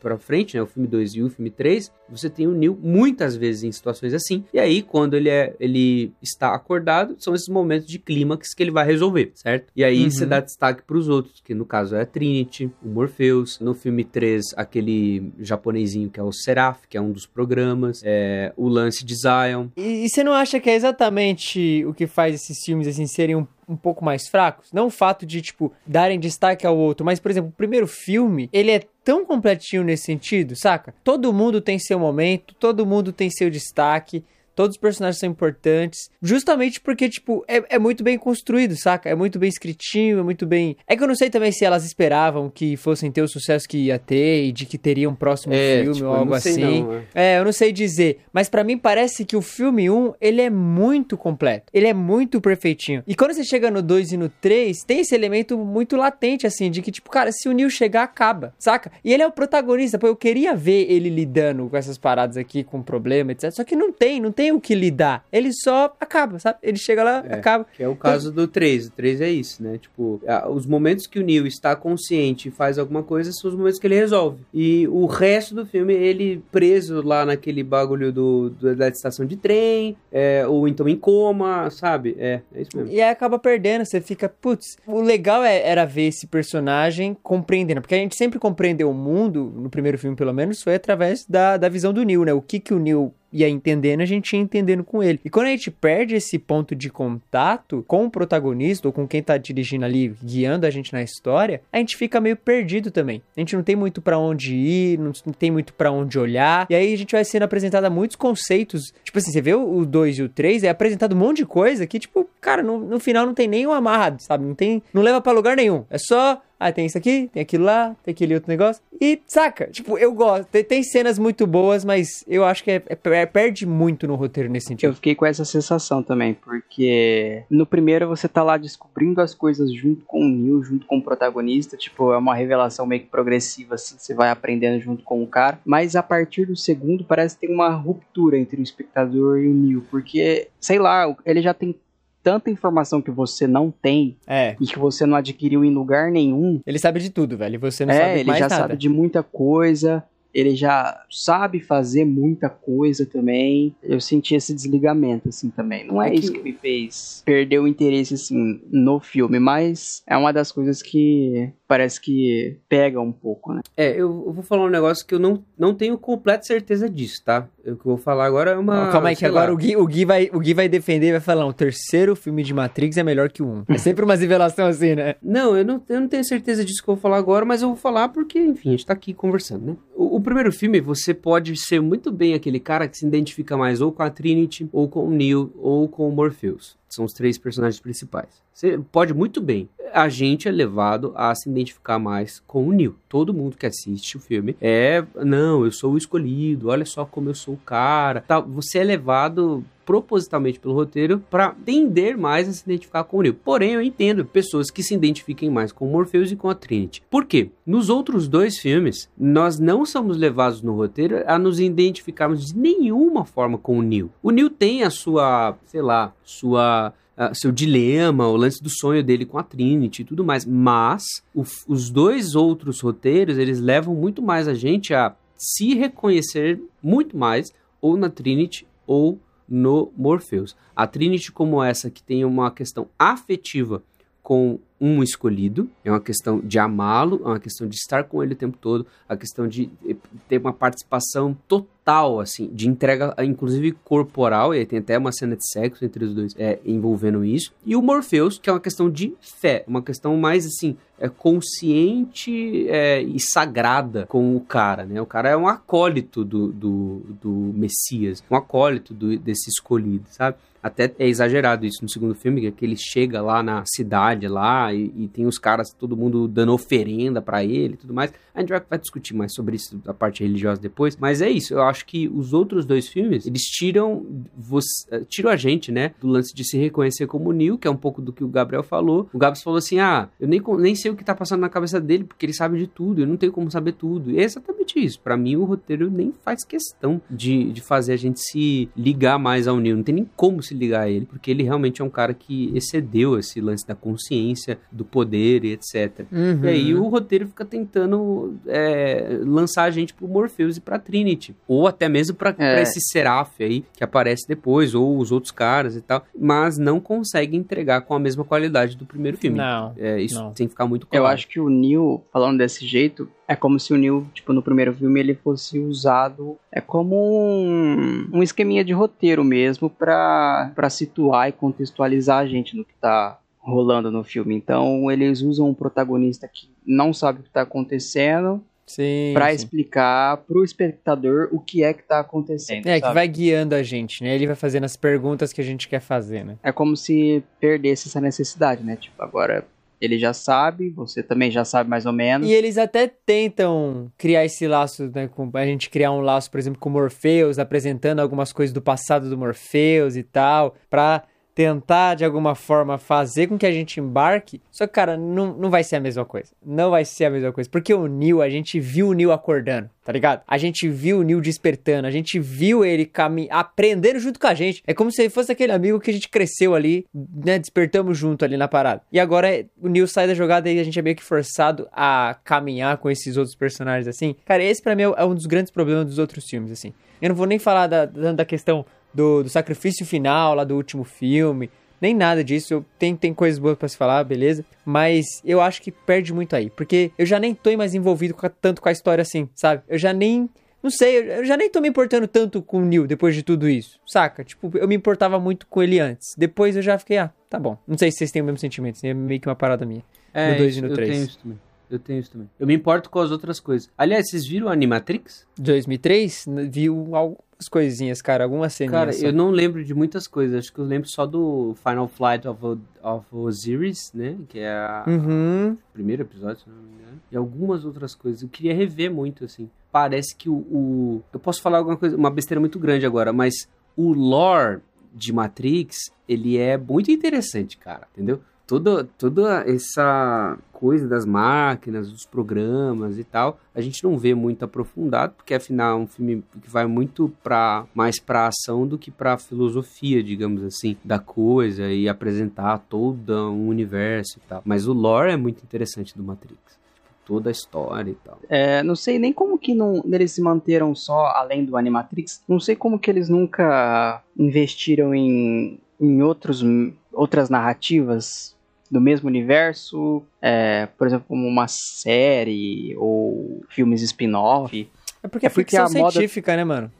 pra frente, né? O filme 2 e o filme 3, você tem o Neil muitas vezes em situações assim. E aí, quando ele, é, ele está acordado, são esses momentos de clímax que ele vai resolver, certo? E aí uhum. você dá destaque pros outros, que no caso é a Trinity, o Morpheus. No filme 3, aquele japonesinho que é o Seraph, que é um dos programas. É, o lance de Zion. E, e você não acha que é exatamente o que faz esses filmes assim serem um um pouco mais fracos. Não o fato de, tipo, darem destaque ao outro, mas, por exemplo, o primeiro filme, ele é tão completinho nesse sentido, saca? Todo mundo tem seu momento, todo mundo tem seu destaque. Todos os personagens são importantes. Justamente porque, tipo, é, é muito bem construído, saca? É muito bem escritinho, é muito bem. É que eu não sei também se elas esperavam que fossem ter o sucesso que ia ter e de que teria um próximo é, filme tipo, ou algo assim. Não, é. é, eu não sei dizer. Mas para mim parece que o filme 1, ele é muito completo. Ele é muito perfeitinho. E quando você chega no 2 e no 3, tem esse elemento muito latente, assim, de que, tipo, cara, se o Neil chegar, acaba, saca? E ele é o protagonista, pô, eu queria ver ele lidando com essas paradas aqui, com problema, etc. Só que não tem, não tem tem o que lidar. Ele só acaba, sabe? Ele chega lá, é, acaba. Que é o caso do 3. O 3 é isso, né? Tipo, os momentos que o Neil está consciente e faz alguma coisa são os momentos que ele resolve. E o resto do filme, ele preso lá naquele bagulho do, do da estação de trem, é, ou então em coma, sabe? É, é isso mesmo. E aí acaba perdendo, você fica, putz, o legal é, era ver esse personagem compreendendo, porque a gente sempre compreendeu o mundo, no primeiro filme pelo menos, foi através da, da visão do Neil, né? O que que o Neil ia entendendo, a gente ia entendendo com ele. E quando a gente perde esse ponto de contato com o protagonista ou com quem tá dirigindo ali, guiando a gente na história, a gente fica meio perdido também. A gente não tem muito para onde ir, não tem muito para onde olhar. E aí a gente vai sendo apresentado a muitos conceitos. Tipo assim, você vê o 2 e o 3, é apresentado um monte de coisa que, tipo, cara, no, no final não tem nenhum amarrado, sabe? Não tem. Não leva para lugar nenhum. É só ah, tem isso aqui, tem aquilo lá, tem aquele outro negócio. E, saca? Tipo, eu gosto. Tem, tem cenas muito boas, mas eu acho que é, é, é, perde muito no roteiro nesse sentido. Eu fiquei com essa sensação também, porque no primeiro você tá lá descobrindo as coisas junto com o Neil, junto com o protagonista. Tipo, é uma revelação meio que progressiva, assim, você vai aprendendo junto com o cara. Mas a partir do segundo, parece que tem uma ruptura entre o espectador e o Neil, porque, sei lá, ele já tem tanta informação que você não tem é. e que você não adquiriu em lugar nenhum. Ele sabe de tudo, velho. Você não é, sabe ele mais já nada. sabe de muita coisa. Ele já sabe fazer muita coisa também. Eu senti esse desligamento, assim, também. Não é, É isso que- me fez perder o interesse, assim, no filme, mas é uma das coisas que parece que pega um pouco, né? É, eu, eu vou falar um negócio que eu não, não tenho completa certeza disso, tá? O que eu vou falar agora é uma. Calma aí, que agora lá. o Gui, o, Gui vai, o Gui vai defender e vai falar: o terceiro filme de Matrix é melhor que o um. É sempre umas revelações assim, né? Não, eu não, eu não tenho certeza disso que eu vou falar agora, mas eu vou falar porque, enfim, a gente tá aqui conversando, né? O, o primeiro filme, você pode ser muito bem aquele cara que se identifica mais ou com a Trinity, ou com o Neo, ou com o Morpheus. São os três personagens principais. Você pode muito bem. A gente é levado a se identificar mais com o Neo. Todo mundo que assiste o filme é, não, eu sou o escolhido, olha só como eu sou o cara. Tal. Você é levado propositalmente pelo roteiro para tender mais a se identificar com o Neo. Porém, eu entendo pessoas que se identifiquem mais com Morpheus e com a Trinity. Por quê? Nos outros dois filmes, nós não somos levados no roteiro a nos identificarmos de nenhuma forma com o Neo. O Neo tem a sua, sei lá, sua ah, seu dilema, o lance do sonho dele com a Trinity e tudo mais. Mas o os dois outros roteiros, eles levam muito mais a gente a se reconhecer muito mais ou na Trinity ou no Morpheus. A Trinity como essa que tem uma questão afetiva com um escolhido, é uma questão de amá-lo, é uma questão de estar com ele o tempo todo, a questão de eh, ter uma participação total, assim, de entrega, inclusive corporal, e aí tem até uma cena de sexo entre os dois é, envolvendo isso, e o Morpheus, que é uma questão de fé, uma questão mais, assim, é, consciente é, e sagrada com o cara, né? O cara é um acólito do, do, do Messias, um acólito do- desse escolhido, sabe? Até é exagerado isso no segundo filme, que é que ele chega lá na cidade lá e, e tem os caras, todo mundo dando oferenda pra ele e tudo mais. A gente vai, vai discutir mais sobre isso, a parte religiosa depois. Mas é isso, eu acho que os outros dois filmes, eles tiram, você, eh, tiram a gente, né, do lance de se reconhecer como Neo, que é um pouco do que o Gabriel falou. O Gabs falou assim, ah, eu nem, nem sei o que tá passando na cabeça dele, porque ele sabe de tudo, eu não tenho como saber tudo. E é exatamente isso. Pra mim, o roteiro nem faz questão de, de fazer a gente se ligar mais ao Neo. Não tem nem como se ligar a ele, porque ele realmente é um cara que excedeu esse lance da consciência, do poder e etc. Uhum. E aí o roteiro fica tentando é, lançar a gente pro Morpheus e pra Trinity. Ou até mesmo pra, pra esse Seraph aí, que aparece depois, ou os outros caras e tal. Mas não consegue entregar com a mesma qualidade do primeiro filme. Não. É, isso não. tem que ficar muito claro. Eu acho que o Neil, falando desse jeito, é como se o Neil, tipo, no primeiro filme, ele fosse usado. É como um, um esqueminha de roteiro mesmo pra situar e contextualizar a gente no que tá rolando no filme. Então, eles usam um protagonista que não sabe o que tá acontecendo Sim. explicar pro espectador o que é que tá acontecendo. É, que sabe? vai guiando a gente, né? Ele vai fazendo as perguntas que a gente quer fazer, né? É como se perdesse essa necessidade, né? Tipo, agora ele já sabe, você também já sabe mais ou menos. E eles até tentam criar esse laço, né? Com, a gente criar um laço, por exemplo, com o Morpheus, apresentando algumas coisas do passado do Morpheus e tal, pra tentar, de alguma forma, fazer com que a gente embarque. Só que, cara, não, não vai ser a mesma coisa. Não vai ser a mesma coisa. Porque o Neil, a gente viu o Neil acordando, tá ligado? A gente viu o Neil despertando, a gente viu ele cami aprendendo junto com a gente. É como se ele fosse aquele amigo que a gente cresceu ali, né? Despertamos junto ali na parada. E agora é- o Neil sai da jogada e a gente é meio que forçado a caminhar com esses outros personagens assim. Cara, esse pra mim é um dos grandes problemas dos outros filmes, assim. Eu não vou nem falar da da questão do, do sacrifício final lá do último filme. Nem nada disso, eu tem, tem coisas boas pra se falar, beleza? Mas eu acho que perde muito aí. Porque eu já nem tô mais envolvido com a- tanto com a história assim, sabe? Eu já nem. Não sei, eu- eu já nem tô me importando tanto com o Neil depois de tudo isso, saca? Tipo, eu me importava muito com ele antes. Depois eu já fiquei, ah, tá bom. Não sei se vocês têm o mesmo sentimento, assim, é meio que uma parada minha. É, no dois isso, e no eu três. tenho isso também. Eu tenho isso também. Eu me importo com as outras coisas. Aliás, vocês viram a Animatrix? 2003, n- viu algumas coisinhas, cara, algumas cenas. Cara, eu não lembro de muitas coisas. Acho que eu lembro só do Final Flight of, of Osiris, né? Que é a- Uhum. o primeiro episódio, se não me engano. E algumas outras coisas. Eu queria rever muito, assim. Parece que o... o- Eu posso falar alguma coisa, uma besteira muito grande agora, mas o lore de Matrix, ele é muito interessante, cara. Entendeu? Toda, toda essa coisa das máquinas, dos programas e tal, a gente não vê muito aprofundado, porque afinal é um filme que vai muito pra, mais pra ação do que pra filosofia, digamos assim, da coisa e apresentar todo um universo e tal. Mas o lore é muito interessante do Matrix. Tipo, toda a história e tal. É, não sei nem como que não, eles se manteram só além do Animatrix. Não sei como que eles nunca investiram em, em outros, outras narrativas do mesmo universo, é, por exemplo, como uma série ou filmes spin-off. É porque é, é porque ficção a científica, moda... né, mano?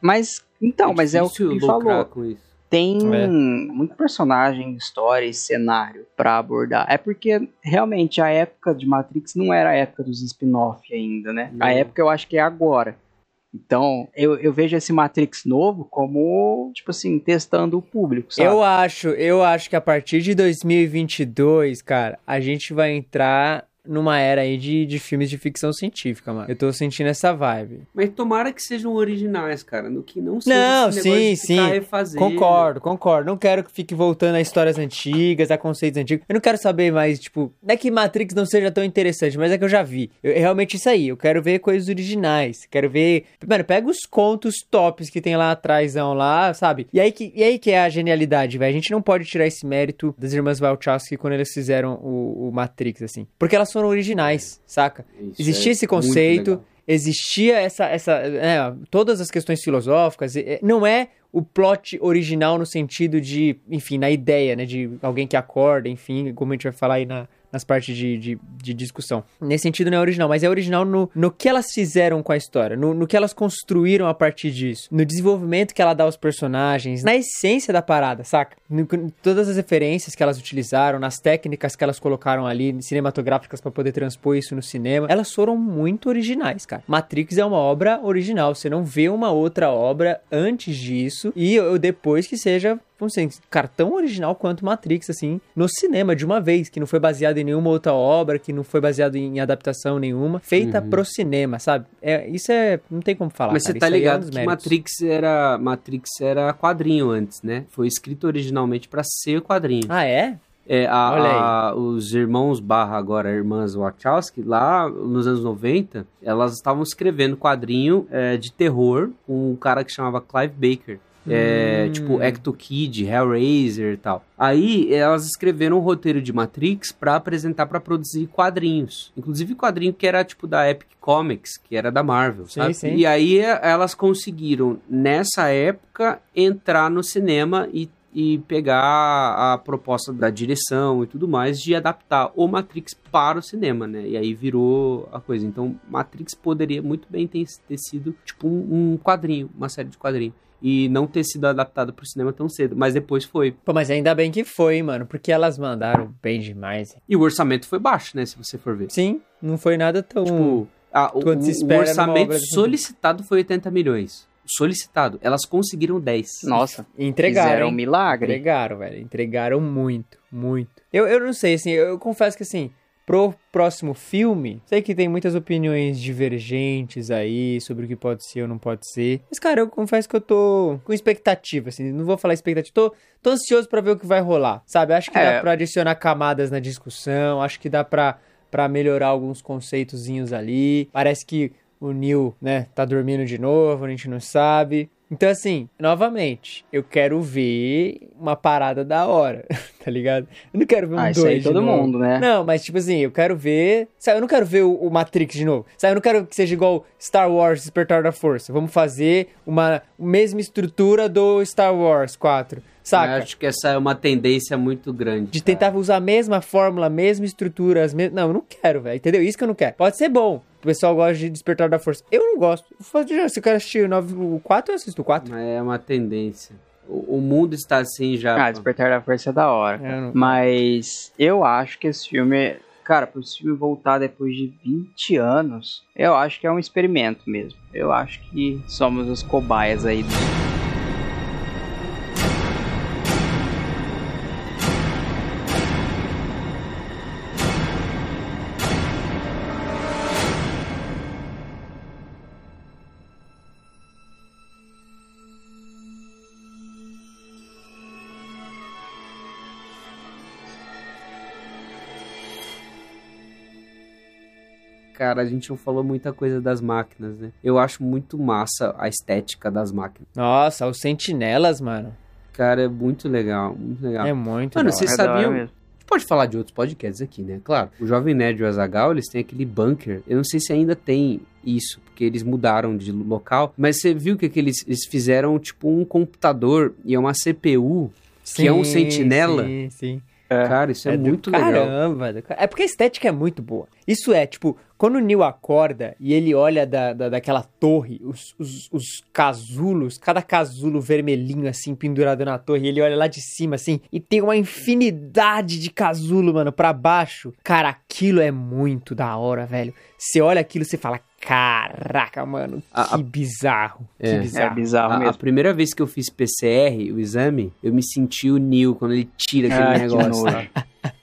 Mas, então, é mas é o que ele falou. Com isso tem é. muito personagem, história e cenário para abordar. É porque realmente a época de Matrix não era a época dos spin-off ainda, né? Não. A época eu acho que é agora. Então, eu, eu vejo esse Matrix novo como, tipo assim, testando o público, sabe? Eu acho, eu acho que a partir de 2022, cara, a gente vai entrar numa era aí de, de filmes de ficção científica, mano. Eu tô sentindo essa vibe. Mas tomara que sejam originais, cara. No que não seja Não, sim, sim. Concordo, concordo. Não quero que fique voltando a histórias antigas, a conceitos antigos. Eu não quero saber mais, tipo, não é que Matrix não seja tão interessante, mas é que eu já vi. Eu, é realmente isso aí. Eu quero ver coisas originais. Quero ver. Mano, pega os contos tops que tem lá atrás, lá, sabe? E aí que, e aí que é a genialidade, velho. A gente não pode tirar esse mérito das irmãs Wachowski quando elas fizeram o, o Matrix, assim. Porque elas foram originais, saca? Isso Existia é esse conceito, existia essa, essa é, todas as questões filosóficas. Não é o plot original no sentido de, enfim, na ideia, né, de alguém que acorda, enfim, como a gente vai falar aí na, nas partes de, de, de, discussão. Nesse sentido não é original, mas é original no, no que elas fizeram com a história, no, no que elas construíram a partir disso, no desenvolvimento que ela dá aos personagens, na essência da parada, saca? No, todas as referências que elas utilizaram, nas técnicas que elas colocaram ali, cinematográficas para poder transpor isso no cinema, elas foram muito originais, cara. Matrix é uma obra original, você não vê uma outra obra antes disso e depois que seja como assim, cara, tão original quanto Matrix, assim, no cinema, de uma vez, que não foi baseado em nenhuma outra obra, que não foi baseado em adaptação nenhuma, feita uhum. pro cinema, sabe? É, isso é. Não tem como falar. Mas cara, você tá é ligado é que Matrix era. Matrix era quadrinho antes, né? Foi escrito originalmente para ser quadrinho. Ah, é? É, a, a, os irmãos barra agora irmãs Wachowski, lá nos anos 90, elas estavam escrevendo quadrinho é, de terror com um cara que chamava Clive Baker. É, hum. Tipo, Ecto Kid, Hellraiser e tal. Aí elas escreveram um roteiro de Matrix para apresentar para produzir quadrinhos. Inclusive quadrinho que era tipo da Epic Comics, que era da Marvel, sim, sabe? Sim. E aí elas conseguiram, nessa época, entrar no cinema e e pegar a proposta da direção e tudo mais de adaptar o Matrix para o cinema, né? E aí virou a coisa. Então, Matrix poderia muito bem ter, ter sido tipo um, um quadrinho, uma série de quadrinhos e não ter sido adaptado pro cinema tão cedo, mas depois foi. Pô, mas ainda bem que foi, mano, porque elas mandaram bem demais. E o orçamento foi baixo, né, se você for ver. Sim, não foi nada tão... Tipo, a, o, o, orçamento solicitado foi 80 milhões. Solicitado. Elas conseguiram 10. Nossa. Entregaram. Fizeram um milagre. Entregaram, velho. Entregaram muito, muito. Eu, eu não sei, assim, eu, eu confesso que, assim, pro próximo filme, sei que tem muitas opiniões divergentes aí sobre o que pode ser ou não pode ser. Mas, cara, eu confesso que eu tô com expectativa, assim, não vou falar expectativa, tô, tô ansioso para ver o que vai rolar, sabe? Acho que é. dá pra adicionar camadas na discussão, acho que dá pra, pra melhorar alguns conceitozinhos ali. Parece que o Neil, né, tá dormindo de novo, a gente não sabe. Então, assim, novamente, eu quero ver uma parada da hora, tá ligado? Eu não quero ver um ah, dois todo novo. mundo, né? Não, mas tipo assim, eu quero ver. Sabe, eu não quero ver o, o, Matrix de novo. Sabe, eu não quero que seja igual Star Wars Despertar da Força. Vamos fazer uma mesma estrutura do Star Wars 4. Saca? Eu acho que essa é uma tendência muito grande. De tentar cara. usar a mesma fórmula, a mesma estrutura, as mesmas. Não, eu não quero, velho. Entendeu? Isso que eu não quero. Pode ser bom. O pessoal gosta de Despertar da Força. Eu não gosto. Se eu quero assistir o 4, eu assisto o 4. Mas é uma tendência. O, o mundo está assim já. Ah, Despertar da Força é da hora. É, não... Mas eu acho que esse filme. Cara, filme voltar depois de 20 anos, eu acho que é um experimento mesmo. Eu acho que somos os cobaias aí. Cara, a gente não falou muita coisa das máquinas, né? Eu acho muito massa a estética das máquinas. Nossa, os sentinelas, mano. Cara, é muito legal, muito legal. É muito Mano, vocês é sabiam... gente pode falar de outros podcasts aqui, né? Claro, o Jovem Nerd e o Azagal, eles têm aquele bunker. Eu não sei se ainda tem isso, porque eles mudaram de local. Mas você viu que, que eles, eles fizeram tipo um computador e é uma CPU que é um sentinela. Sim, sim. Cara, isso é, do muito legal. Caramba, do ca- é porque a estética é muito boa. Isso é, tipo, quando o Neil acorda e ele olha da, da, daquela torre, os, os, os casulos, cada casulo vermelhinho assim, pendurado na torre, e ele olha lá de cima assim, e tem uma infinidade de casulo, mano, pra baixo. Cara, aquilo é muito da hora, velho. Você olha aquilo e você fala, caraca, mano, que A- a- bizarro, que É. É bizarro. bizarro A, a mesmo. primeira vez que eu fiz PCR, o exame, eu me senti o Neil quando ele tira aquele que negócio.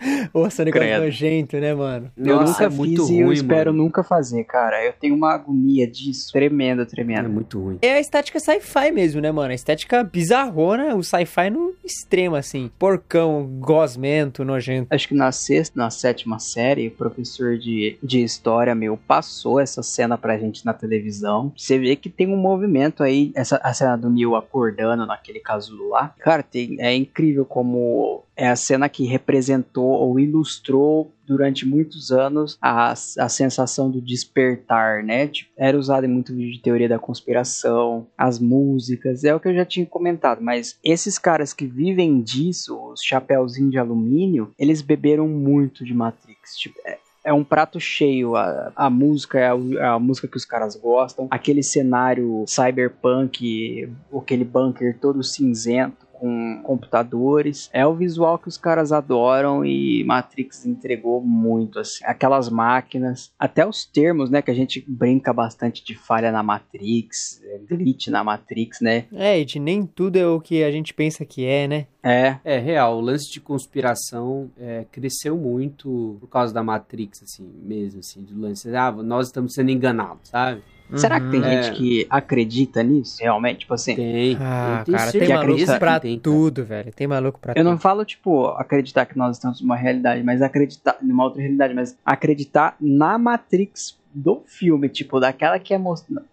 nojo. Ô, esse negócio Credo. nojento, né, mano? Eu Nossa, nunca é muito fiz e eu ruim, espero mano. nunca fazer, cara. Eu tenho uma agonia disso. Tremenda, É tremenda. muito ruim. É a estética sci-fi mesmo, né, mano? A estética bizarrona, o sci-fi no extremo, assim. Porcão, gosmento, nojento. Acho que na sexta, na sétima série, o professor de, de história, meu, passou essa cena pra gente na televisão. Você vê que tem um movimento aí, essa a cena do Neil acordando naquele casulo lá. Cara, tem, é incrível como é a cena que representou ou ilustrou durante muitos anos a, a sensação do despertar, né? Tipo, era usado em muito vídeo de teoria da conspiração, as músicas, é o que eu já tinha comentado, mas esses caras que vivem disso, os chapéuzinhos de alumínio, eles beberam muito de Matrix. Tipo, é, é um prato cheio. A, a música é a, é a música que os caras gostam. Aquele cenário cyberpunk, aquele bunker todo cinzento com computadores. É o visual que os caras adoram e Matrix entregou muito assim. Aquelas máquinas, até os termos, né, que a gente brinca bastante de falha na Matrix, glitch na Matrix, né? É, Ed, nem tudo é o que a gente pensa que é, né? É, É real, o lance de conspiração é, cresceu muito por causa da Matrix, assim, mesmo, assim, do lance. Ah, nós estamos sendo enganados, sabe? Será que tem É. gente que acredita nisso? Realmente, tipo assim. Tem. Ah, eu tenho cara, tem certeza maluco acredita pra tem, cara. tudo, velho. Tem maluco pra Eu não tudo. falo, tipo, acreditar que nós estamos numa realidade, mas acreditar numa outra realidade, mas acreditar na Matrix do filme, tipo, daquela que é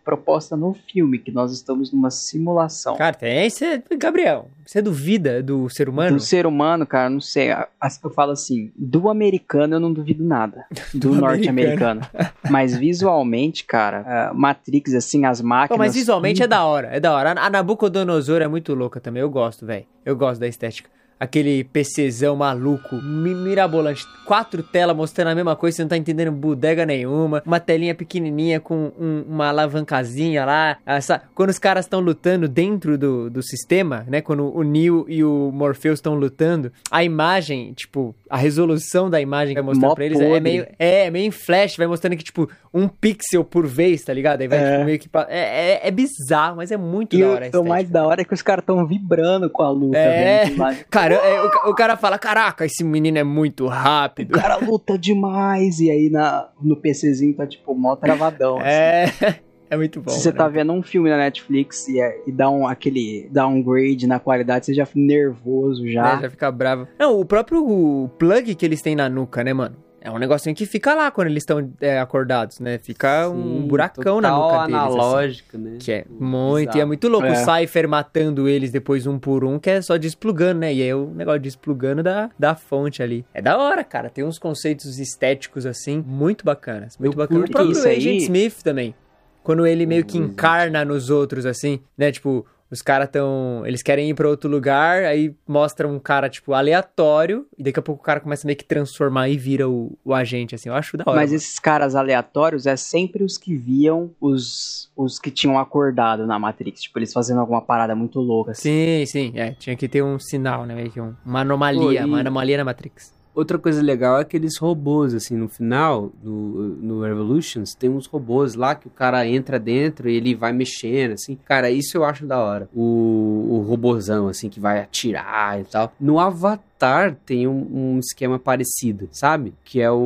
proposta no filme, que nós estamos numa simulação. Cara, tem. Você, Gabriel, você duvida do ser humano? Do ser humano, cara, não sei. Eu falo assim, do americano eu não duvido nada. Do, Do norte-americano. Mas visualmente, cara, Matrix, assim, as Pô, máquinas. mas visualmente é da hora, é da hora. A Nabucodonosor é muito louca também, eu gosto, velho. Eu gosto da estética. Aquele PCzão maluco, mi- mirabolante. Quatro telas mostrando a mesma coisa, você não tá entendendo bodega nenhuma. Uma telinha pequenininha com um- uma alavancazinha lá. Essa, quando os caras estão lutando dentro do, do sistema, né? Quando o Neo e o Morpheus estão lutando, a imagem, tipo, a resolução da imagem que vai mostrando Mó pra eles é podre. meio, é, meio em flash, vai mostrando que, tipo, um pixel por vez, tá ligado? Aí vai, É. tipo, meio que. É, é, é bizarro, mas é muito E da hora a o mais da hora é que os caras estão vibrando com a luta. É. que vai- Cara, é, o, o cara fala: Caraca, esse menino é muito O rápido. cara luta demais. E aí na, no PCzinho tá tipo mó travadão. assim. É. É muito bom. Se você né? tá vendo um filme na Netflix e, é- e dá um, aquele downgrade na qualidade, você já fica nervoso já. É, já fica bravo. Não, o próprio plug que eles têm na nuca, né, mano? É um negocinho que fica lá quando eles estão é, acordados, né? Fica um Sim, buracão na nuca deles. assim. analógico, né? Que é muito, e é muito louco É. o Cypher matando eles depois um por um, que é só desplugando, né? E aí o negócio de desplugando da, da fonte ali. É da hora, cara. Tem uns conceitos estéticos assim, muito bacanas. Muito Eu bacana. O próprio isso aí. Agent Smith também. Quando ele meio que O encarna nos outros, assim, né? Tipo, os caras tão. Eles querem ir pra outro lugar, aí mostra um cara, tipo, aleatório, e daqui a pouco o cara começa meio que transformar e vira o, o agente, assim. Eu acho da hora. Mas mano. esses caras aleatórios é sempre os que viam os, os que tinham acordado na Matrix. Tipo, eles fazendo alguma parada muito louca. Assim. Sim, sim. É, tinha que ter um sinal, né? Meio que um- uma anomalia, Pô, e- uma anomalia na Matrix. Outra coisa legal é aqueles robôs, assim, no final, no, no Revolutions, tem uns robôs lá que o cara entra dentro e ele vai mexendo, assim. Cara, isso eu acho da hora. O, o robôzão, assim, que vai atirar e tal. No Avatar tem um, um esquema parecido, sabe? Que é o,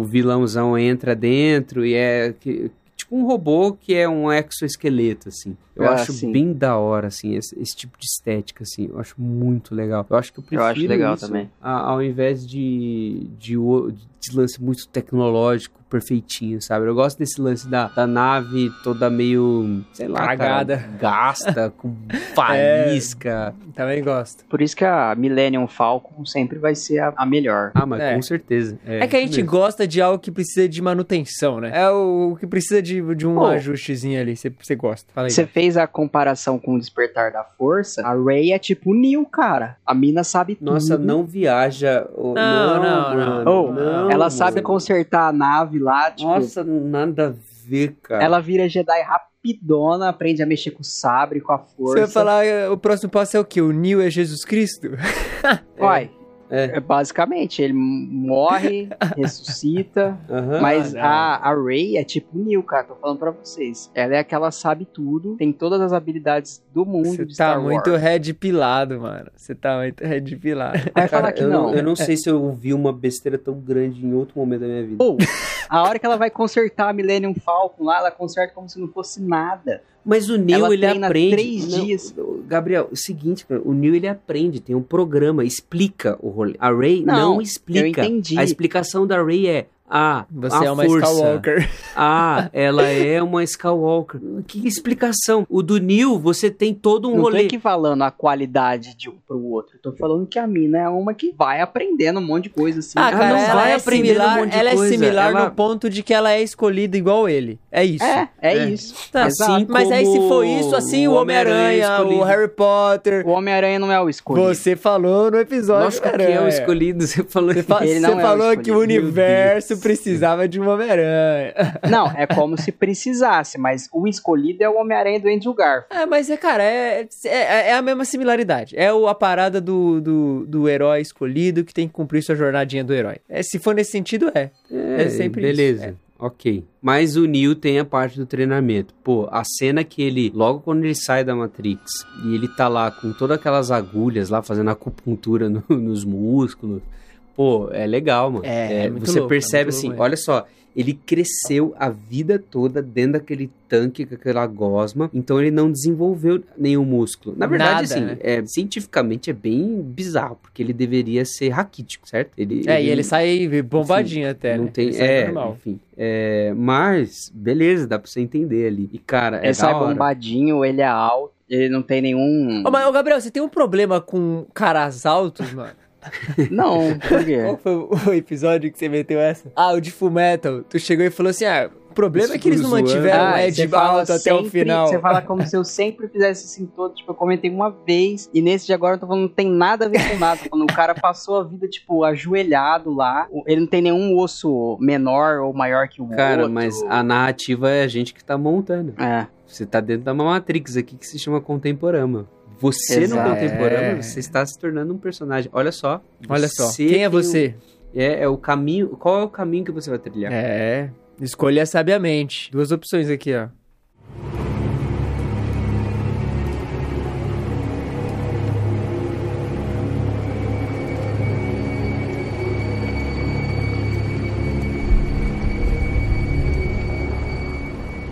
o vilãozão entra dentro e é... Que, tipo um robô que é um exoesqueleto, assim. Eu Ah, acho sim. bem da hora, assim, esse, esse tipo de estética, assim. Eu acho muito legal. Eu acho que eu prefiro acho legal isso também. a- ao invés de, de, de lance muito tecnológico, perfeitinho, sabe? Eu gosto desse lance da, da nave toda meio, sei lá, Cagada. cara, gasta, com faísca. Também gosto. Por isso que a Millennium Falcon sempre vai ser a, a melhor. Ah, mas É. com certeza. É, que a gente mesmo. gosta de algo que precisa de manutenção, né? É o, o que precisa de, de um Pô. ajustezinho ali. Você você gosta. Fala aí. Você fez a comparação com o Despertar da Força, a Rey é tipo o Neo, cara. A mina sabe tudo. Nossa, não viaja. Não, não, mano, não. Oh, não, ela sabe mano. consertar a nave lá, tipo, Nossa, nada a ver, cara. ela vira Jedi rapidona, aprende a mexer com o sabre, com a Você força. vai falar, eh, o próximo passo é o quê? O Neo é Jesus Cristo? Vai. É. É, basicamente, ele morre, ressuscita. Aham. Mas não. a, a Rey é tipo o Neo, cara. Tô falando pra vocês. Ela é aquela sabe tudo, tem todas as habilidades do mundo Você tá Star muito Wars. red pilado, mano. Você tá muito red pilado. Vai Cara, falar que eu não. eu não sei se eu ouvi uma besteira tão grande em outro momento da minha vida. Ou, a hora que ela vai consertar a Millennium Falcon lá, ela conserta como se não fosse nada. Mas o Neil, ele aprende. três Não, dias. Gabriel, o seguinte, cara, o Neil ele aprende, tem um programa, explica o rolê. A Ray não, Não, explica. eu entendi. A explicação da Ray é. Ah, Você a é uma força. Skywalker. Ah, ela é uma Skywalker. Que explicação? O do Neil, você tem todo um não tô rolê. equivalando a qualidade de um pro outro. Tô falando que a mina é uma que vai aprendendo um monte de coisa assim. Ah, Ela cara, não ela, vai é aprendendo similar, um monte de ela é coisa. similar Ela- no ponto de que ela é escolhida igual ele. É isso. É, é, É. isso. Tá, Exato. Assim Mas aí se for isso, assim, o o Homem-Aranha o escolhido. Harry Potter, O Homem-Aranha não é o escolhido. você falou no episódio Lógico do que é o escolhido, você falou Você, fa- Ele você não é o falou escolhido. que o universo Precisava de um Homem-Aranha. Não, é como se precisasse, mas o escolhido é o Homem-Aranha do Andrew Garfield. É, mas é, cara, é, é, é a mesma similaridade. É o, a parada do, do, do herói escolhido que tem que cumprir sua jornadinha do herói. É, se for nesse sentido, é. É sempre beleza. isso, Ok. Mas o Neo tem a parte do treinamento. Pô, a cena que ele, logo quando ele sai da Matrix, e ele tá lá com todas aquelas agulhas lá, fazendo acupuntura no- nos músculos. Pô, é legal, mano. É, é muito você louco, é percebe muito assim, louco, é. olha só, ele cresceu a vida toda dentro daquele tanque com aquela gosma, então ele não desenvolveu nenhum músculo. Na verdade, Nada, assim, né? é, cientificamente é bem bizarro, porque ele deveria ser raquítico, certo? Ele, É, e ele sai bombadinho até, não né? tem, Ele é, normal. enfim. É, mas, beleza, dá pra você entender ali. E, cara, é ele sai bombadinho, ele é alto, ele não tem nenhum. Ô, mas, ô, Gabriel, você tem um problema com caras altos, mano? Não, por quê? Qual foi o- episódio que você meteu essa? Ah, o de Full Metal. Tu chegou e falou assim, ah, o problema é que eles não Zoando. mantiveram o Ah, Ed você fala alto até o final. Você fala como se eu sempre fizesse assim todo. Tipo, eu comentei uma vez. E nesse de agora eu tô falando, não tem nada a ver com nada. Falando, o cara passou a vida, tipo, ajoelhado lá. Ele não tem nenhum osso menor ou maior que o Cara, outro. mas a narrativa é a gente que tá montando. É. Você tá dentro da Matrix aqui que se chama Contemporama. Você Exato. no Contemporama, É. você está se tornando um personagem. Olha só. Olha só, quem é você? o- é, é o caminho. Qual é o caminho que você vai trilhar? É, escolha sabiamente. Duas opções aqui, ó.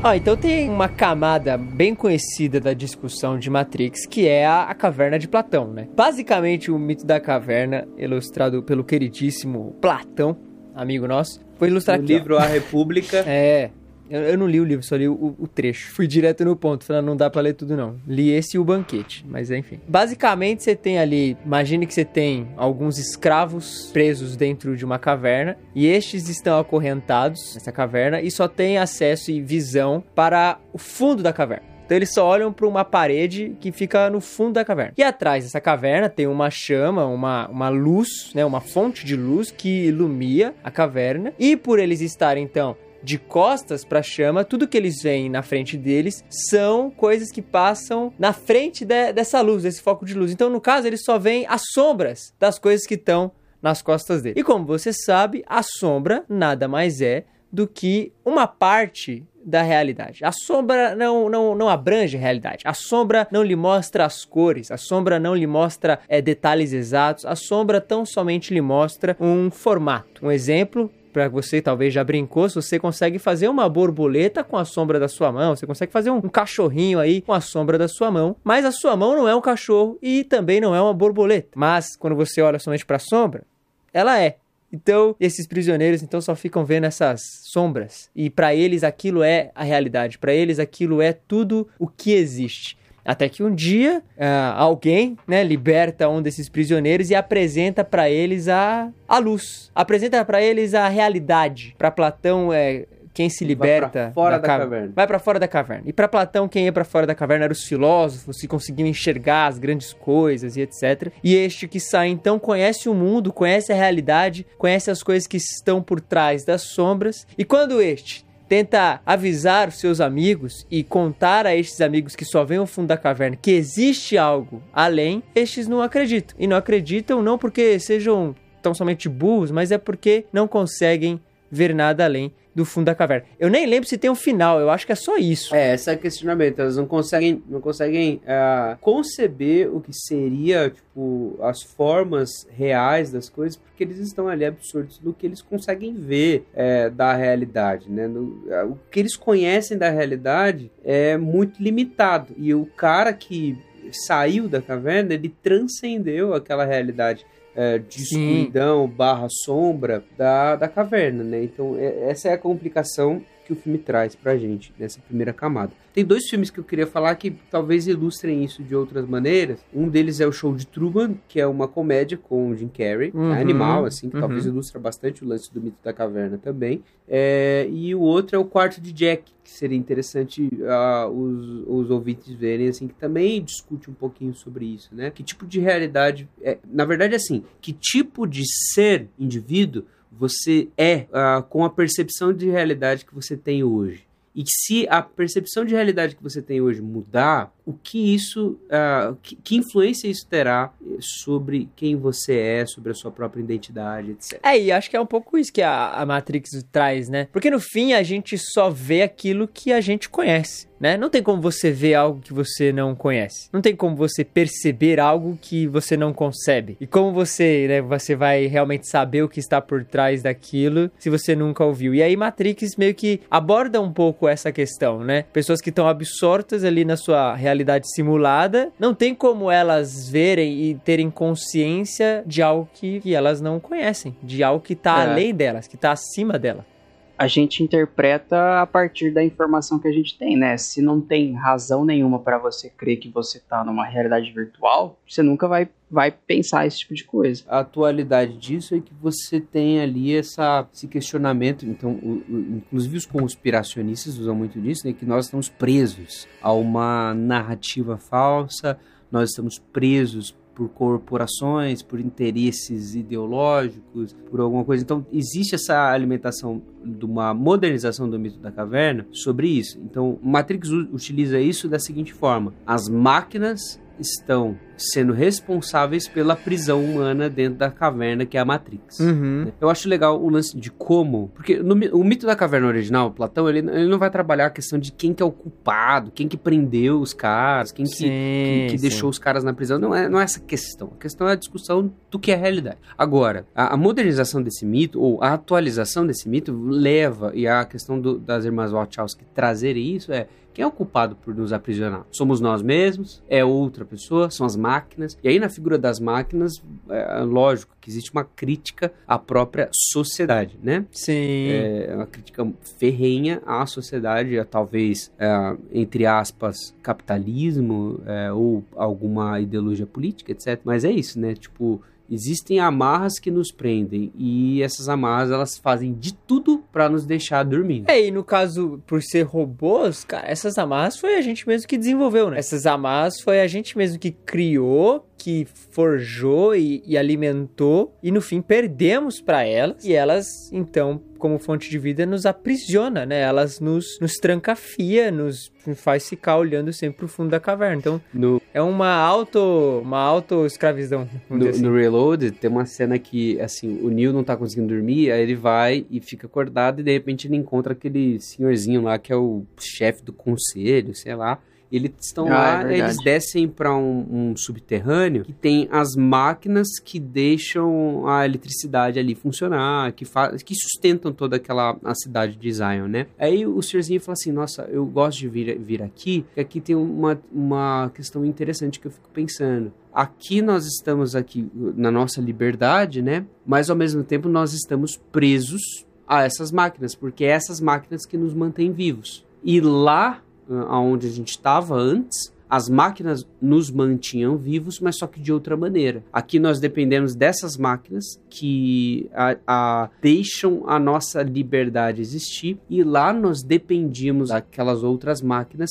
Ó, então tem uma camada bem conhecida da discussão de Matrix, que é a, a caverna de Platão, né? Basicamente, o mito da caverna, ilustrado pelo queridíssimo Platão, amigo nosso, foi ilustrado No aqui, ó. livro A República. É. Eu, eu não li o livro, só li o, o trecho. Fui direto no ponto, falando, não dá pra ler tudo não. Li esse e o banquete, mas enfim. Basicamente, você tem ali, imagine que você tem alguns escravos presos dentro de uma caverna, e estes estão acorrentados nessa caverna e só têm acesso e visão para o fundo da caverna. Então eles só olham para uma parede que fica no fundo da caverna. E atrás dessa caverna tem uma chama, uma, uma luz, né, uma fonte de luz que ilumina a caverna. E por eles estarem então de costas para a chama, tudo que eles veem na frente deles são coisas que passam na frente de- dessa luz, desse foco de luz. Então, no caso, eles só veem as sombras das coisas que estão nas costas dele. E como você sabe, a sombra nada mais é do que uma parte da realidade. A sombra não, não, não abrange a realidade. A sombra não lhe mostra as cores. A sombra não lhe mostra é, detalhes exatos. A sombra tão somente lhe mostra um formato. Um exemplo para você talvez já brincou, se você consegue fazer uma borboleta com a sombra da sua mão, você consegue fazer um, um cachorrinho aí com a sombra da sua mão, mas a sua mão não é um cachorro e também não é uma borboleta. Mas quando você olha somente para a sombra, ela é. Então, esses prisioneiros então só ficam vendo essas sombras e para eles aquilo é a realidade, para eles aquilo é tudo o que existe. Até que um dia uh, alguém né, liberta um desses prisioneiros e apresenta para eles a, a luz, apresenta para eles a realidade. Para Platão é quem se liberta vai fora da, ca... caverna. Vai para fora da caverna. E para Platão, quem ia para fora da caverna eram os filósofos, que conseguiam enxergar as grandes coisas e etc. E este que sai então conhece o mundo, conhece a realidade, conhece as coisas que estão por trás das sombras. E quando este tenta avisar os seus amigos e contar a estes amigos que só vêm ao fundo da caverna que existe algo além, estes não acreditam. E não acreditam não porque sejam tão somente burros, mas é porque não conseguem ver nada além do fundo da caverna. Eu nem lembro se tem um final, eu acho que é só isso. É, esse é o questionamento. Elas não conseguem, não conseguem uh, conceber o que seria, tipo, as formas reais das coisas, porque eles estão ali absurdos no que eles conseguem ver é, da realidade, né? No, uh, o que eles conhecem da realidade é muito limitado. E o cara que saiu da caverna, ele transcendeu aquela realidade é, de escuridão barra sombra da, da caverna, né? Então, é, essa é a complicação que o filme traz pra gente nessa primeira camada. Tem dois filmes que eu queria falar que talvez ilustrem isso de outras maneiras. Um deles é o Show de Truman, que é uma comédia com o Jim Carrey, uhum, animal, assim, que uhum. talvez ilustra bastante o lance do mito da caverna também. É, e o outro é o Quarto de Jack, que seria interessante uh, os, os ouvintes verem, assim, que também discute um pouquinho sobre isso, né? Que tipo de realidade... É, na verdade, assim, que tipo de ser indivíduo você é uh, com a percepção de realidade que você tem hoje. E se a percepção de realidade que você tem hoje mudar, o que isso, uh, que, que, influência isso terá sobre quem você é, sobre a sua própria identidade, etc. É, e acho que é um pouco isso que a, a Matrix traz, né? Porque no fim a gente só vê aquilo que a gente conhece né? Não tem como você ver algo que você não conhece. Não tem como você perceber algo que você não concebe. E como você, né, você vai realmente saber o que está por trás daquilo se você nunca ouviu. E aí Matrix meio que aborda um pouco essa questão, né? Pessoas que estão absortas ali na sua realidade simulada, não tem como elas verem e terem consciência de algo que, que elas não conhecem, de algo que está é. além delas, que está acima delas a gente interpreta a partir da informação que a gente tem, né? Se não tem razão nenhuma para você crer que você tá numa realidade virtual, você nunca vai, vai pensar esse tipo de coisa. A atualidade disso é que você tem ali essa, esse questionamento, então, o, o, inclusive os conspiracionistas usam muito disso, né? Que nós estamos presos a uma narrativa falsa, nós estamos presos por corporações, por interesses ideológicos, por alguma coisa. Então, existe essa alimentação de uma modernização do mito da caverna sobre isso. Então, Matrix utiliza isso da seguinte forma: as máquinas estão sendo responsáveis pela prisão humana dentro da caverna que é a Matrix. Uhum. Eu acho legal o lance de como, porque no, o mito da caverna original, Platão, ele, ele não vai trabalhar a questão de quem que é o culpado, quem que prendeu os caras, quem que, sim, que, que deixou os caras na prisão. Não é, não é essa questão. A questão é a discussão do que é a realidade. Agora, a, a modernização desse mito, ou a atualização desse mito, leva, e a questão do, das irmãs Wachowski trazerem isso é quem é o culpado por nos aprisionar? Somos nós mesmos? É outra pessoa? São as máquinas? E aí, na figura das máquinas, é lógico que existe uma crítica à própria sociedade, né? Sim. É uma crítica ferrenha à sociedade, a, talvez, é, entre aspas, capitalismo é, ou alguma ideologia política, etc. Mas é isso, né? Tipo, Existem amarras que nos prendem e essas amarras elas fazem de tudo para nos deixar dormindo. É, e no caso, por ser robôs, cara, essas amarras foi a gente mesmo que desenvolveu, né? Essas amarras foi a gente mesmo que criou, que forjou e, e alimentou e no fim perdemos para elas e elas então como fonte de vida nos aprisiona, né? Elas nos, nos trancafia, nos faz ficar olhando sempre pro fundo da caverna. Então, no, é uma auto uma auto escravidão. No, assim. no Reload tem uma cena que assim, o Neil não tá conseguindo dormir, aí ele vai e fica acordado e de repente ele encontra aquele senhorzinho lá que é o chefe do conselho, sei lá Eles estão Ah, é lá, verdade. eles descem para um, um subterrâneo que tem as máquinas que deixam a eletricidade ali funcionar, que, que sustentam toda aquela a cidade de Zion, né? Aí o senhorzinho fala assim: Nossa, eu gosto de vir, vir aqui, porque aqui tem uma, uma questão interessante que eu fico pensando. Aqui nós estamos aqui na nossa liberdade, né? Mas ao mesmo tempo nós estamos presos a essas máquinas, porque é essas máquinas que nos mantêm vivos. E lá ah, onde a gente estava antes, as máquinas nos mantinham vivos, mas só que de outra maneira. Aqui nós dependemos dessas máquinas que a, a- deixam a nossa liberdade existir, e lá nós dependíamos daquelas outras máquinas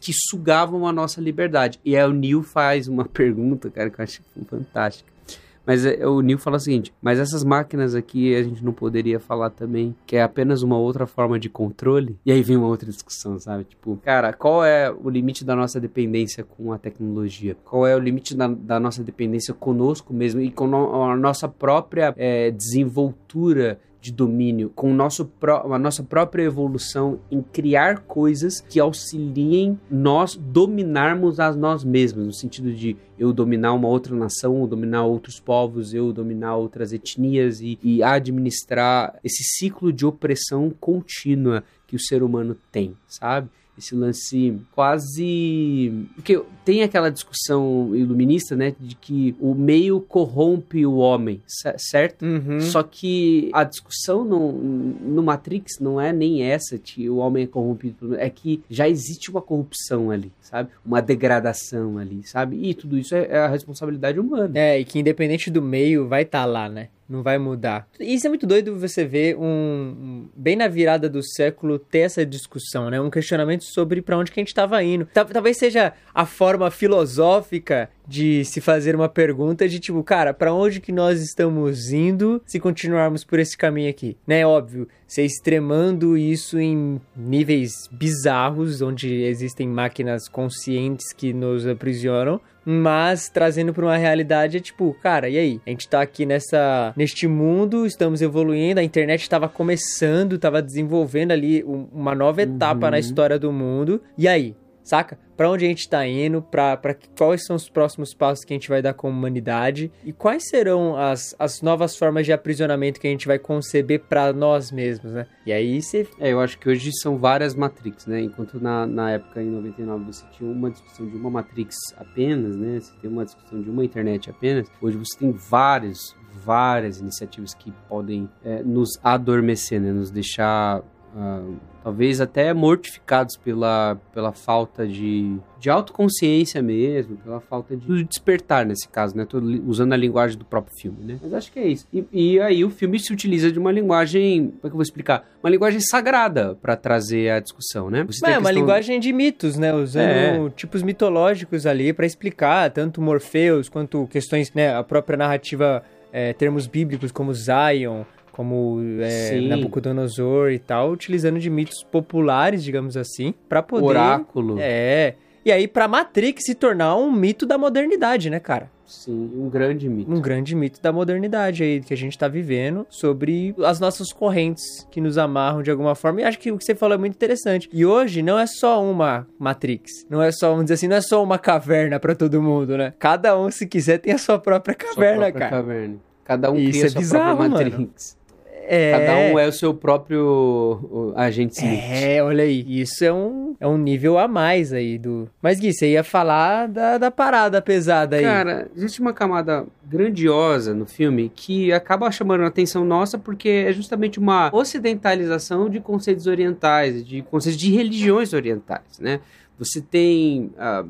que sugavam a nossa liberdade. E aí o Neil faz uma pergunta, cara, que eu acho fantástica. Mas é, o Neil fala o seguinte: mas essas máquinas aqui a gente não poderia falar também que é apenas uma outra forma de controle? E aí vem uma outra discussão, sabe? Tipo, cara, qual é o limite da nossa dependência com a tecnologia? Qual é o limite da, da nossa dependência conosco mesmo e com a nossa própria é, desenvoltura? De domínio, com o nosso a nossa própria evolução em criar coisas que auxiliem nós dominarmos a nós mesmos, no sentido de eu dominar uma outra nação, eu dominar outros povos, eu dominar outras etnias e, e administrar esse ciclo de opressão contínua que o ser humano tem, sabe? Esse lance quase. Porque tem aquela discussão iluminista, né? De que o meio corrompe o homem, ce- certo? Uhum. Só que a discussão no, no Matrix não é nem essa que o homem é corrompido, é que já existe uma corrupção ali, sabe? Uma degradação ali, sabe? E tudo isso é, é a responsabilidade humana. É, e que independente do meio, vai estar lá, né? Não vai mudar. Isso é muito doido você ver um, bem na virada do século ter essa discussão, né? Um questionamento sobre pra onde que a gente estava indo. Tal- Talvez seja a forma filosófica de se fazer uma pergunta de tipo, cara, pra onde que nós estamos indo se continuarmos por esse caminho aqui? Né? Óbvio, você extremando isso em níveis bizarros, onde existem máquinas conscientes que nos aprisionam, mas trazendo para uma realidade é tipo, cara, e aí? A gente tá aqui nessa neste mundo, estamos evoluindo, a internet estava começando, estava desenvolvendo ali um- uma nova etapa na história do mundo. E aí? Saca? Pra onde a gente tá indo? Que- quais são os próximos passos que a gente vai dar como humanidade? E quais serão as, as novas formas de aprisionamento que a gente vai conceber pra nós mesmos, né? E aí você É, eu acho que hoje são várias Matrix, né? Enquanto na, na época, em 99, você tinha uma discussão de uma Matrix apenas, né? Você tem uma discussão de uma internet apenas. Hoje você tem vários, várias iniciativas que podem é, nos adormecer, né? Nos deixar... ah, talvez até mortificados pela, pela falta de, de autoconsciência mesmo, pela falta de despertar nesse caso, né? Tô usando a linguagem do próprio filme, né? Mas acho que é isso. E, e aí o filme se utiliza de uma linguagem, como é que eu vou explicar? Uma linguagem sagrada para trazer a discussão, né? Você tem É, uma questão- linguagem de mitos, né? Usando É. tipos mitológicos ali pra explicar tanto Morpheus quanto questões, né? A própria narrativa, é, termos bíblicos como Zion, como é. Nabucodonosor e tal, utilizando de mitos populares, digamos assim, pra poder. oráculo. É. E aí, pra Matrix se tornar um mito da modernidade, né, cara? Sim, um grande mito. Um grande mito da modernidade aí que a gente tá vivendo sobre as nossas correntes que nos amarram de alguma forma. E acho que o que você falou é muito interessante. E hoje não é só uma Matrix. Não é só, vamos dizer assim, não é só uma caverna pra todo mundo, né? Cada um, se quiser, tem a sua própria Sua caverna, própria cara. caverna. Cada um Isso cria é sua bizarro, própria mano. É. Cada um é o seu próprio agente Smith. É, olha aí, isso é um, é um nível a mais aí do. Mas Gui, você ia falar da, da parada pesada aí. Cara, existe uma camada grandiosa no filme que acaba chamando a atenção nossa porque é justamente uma ocidentalização de conceitos orientais, de conceitos de religiões orientais, né? Você tem, ah,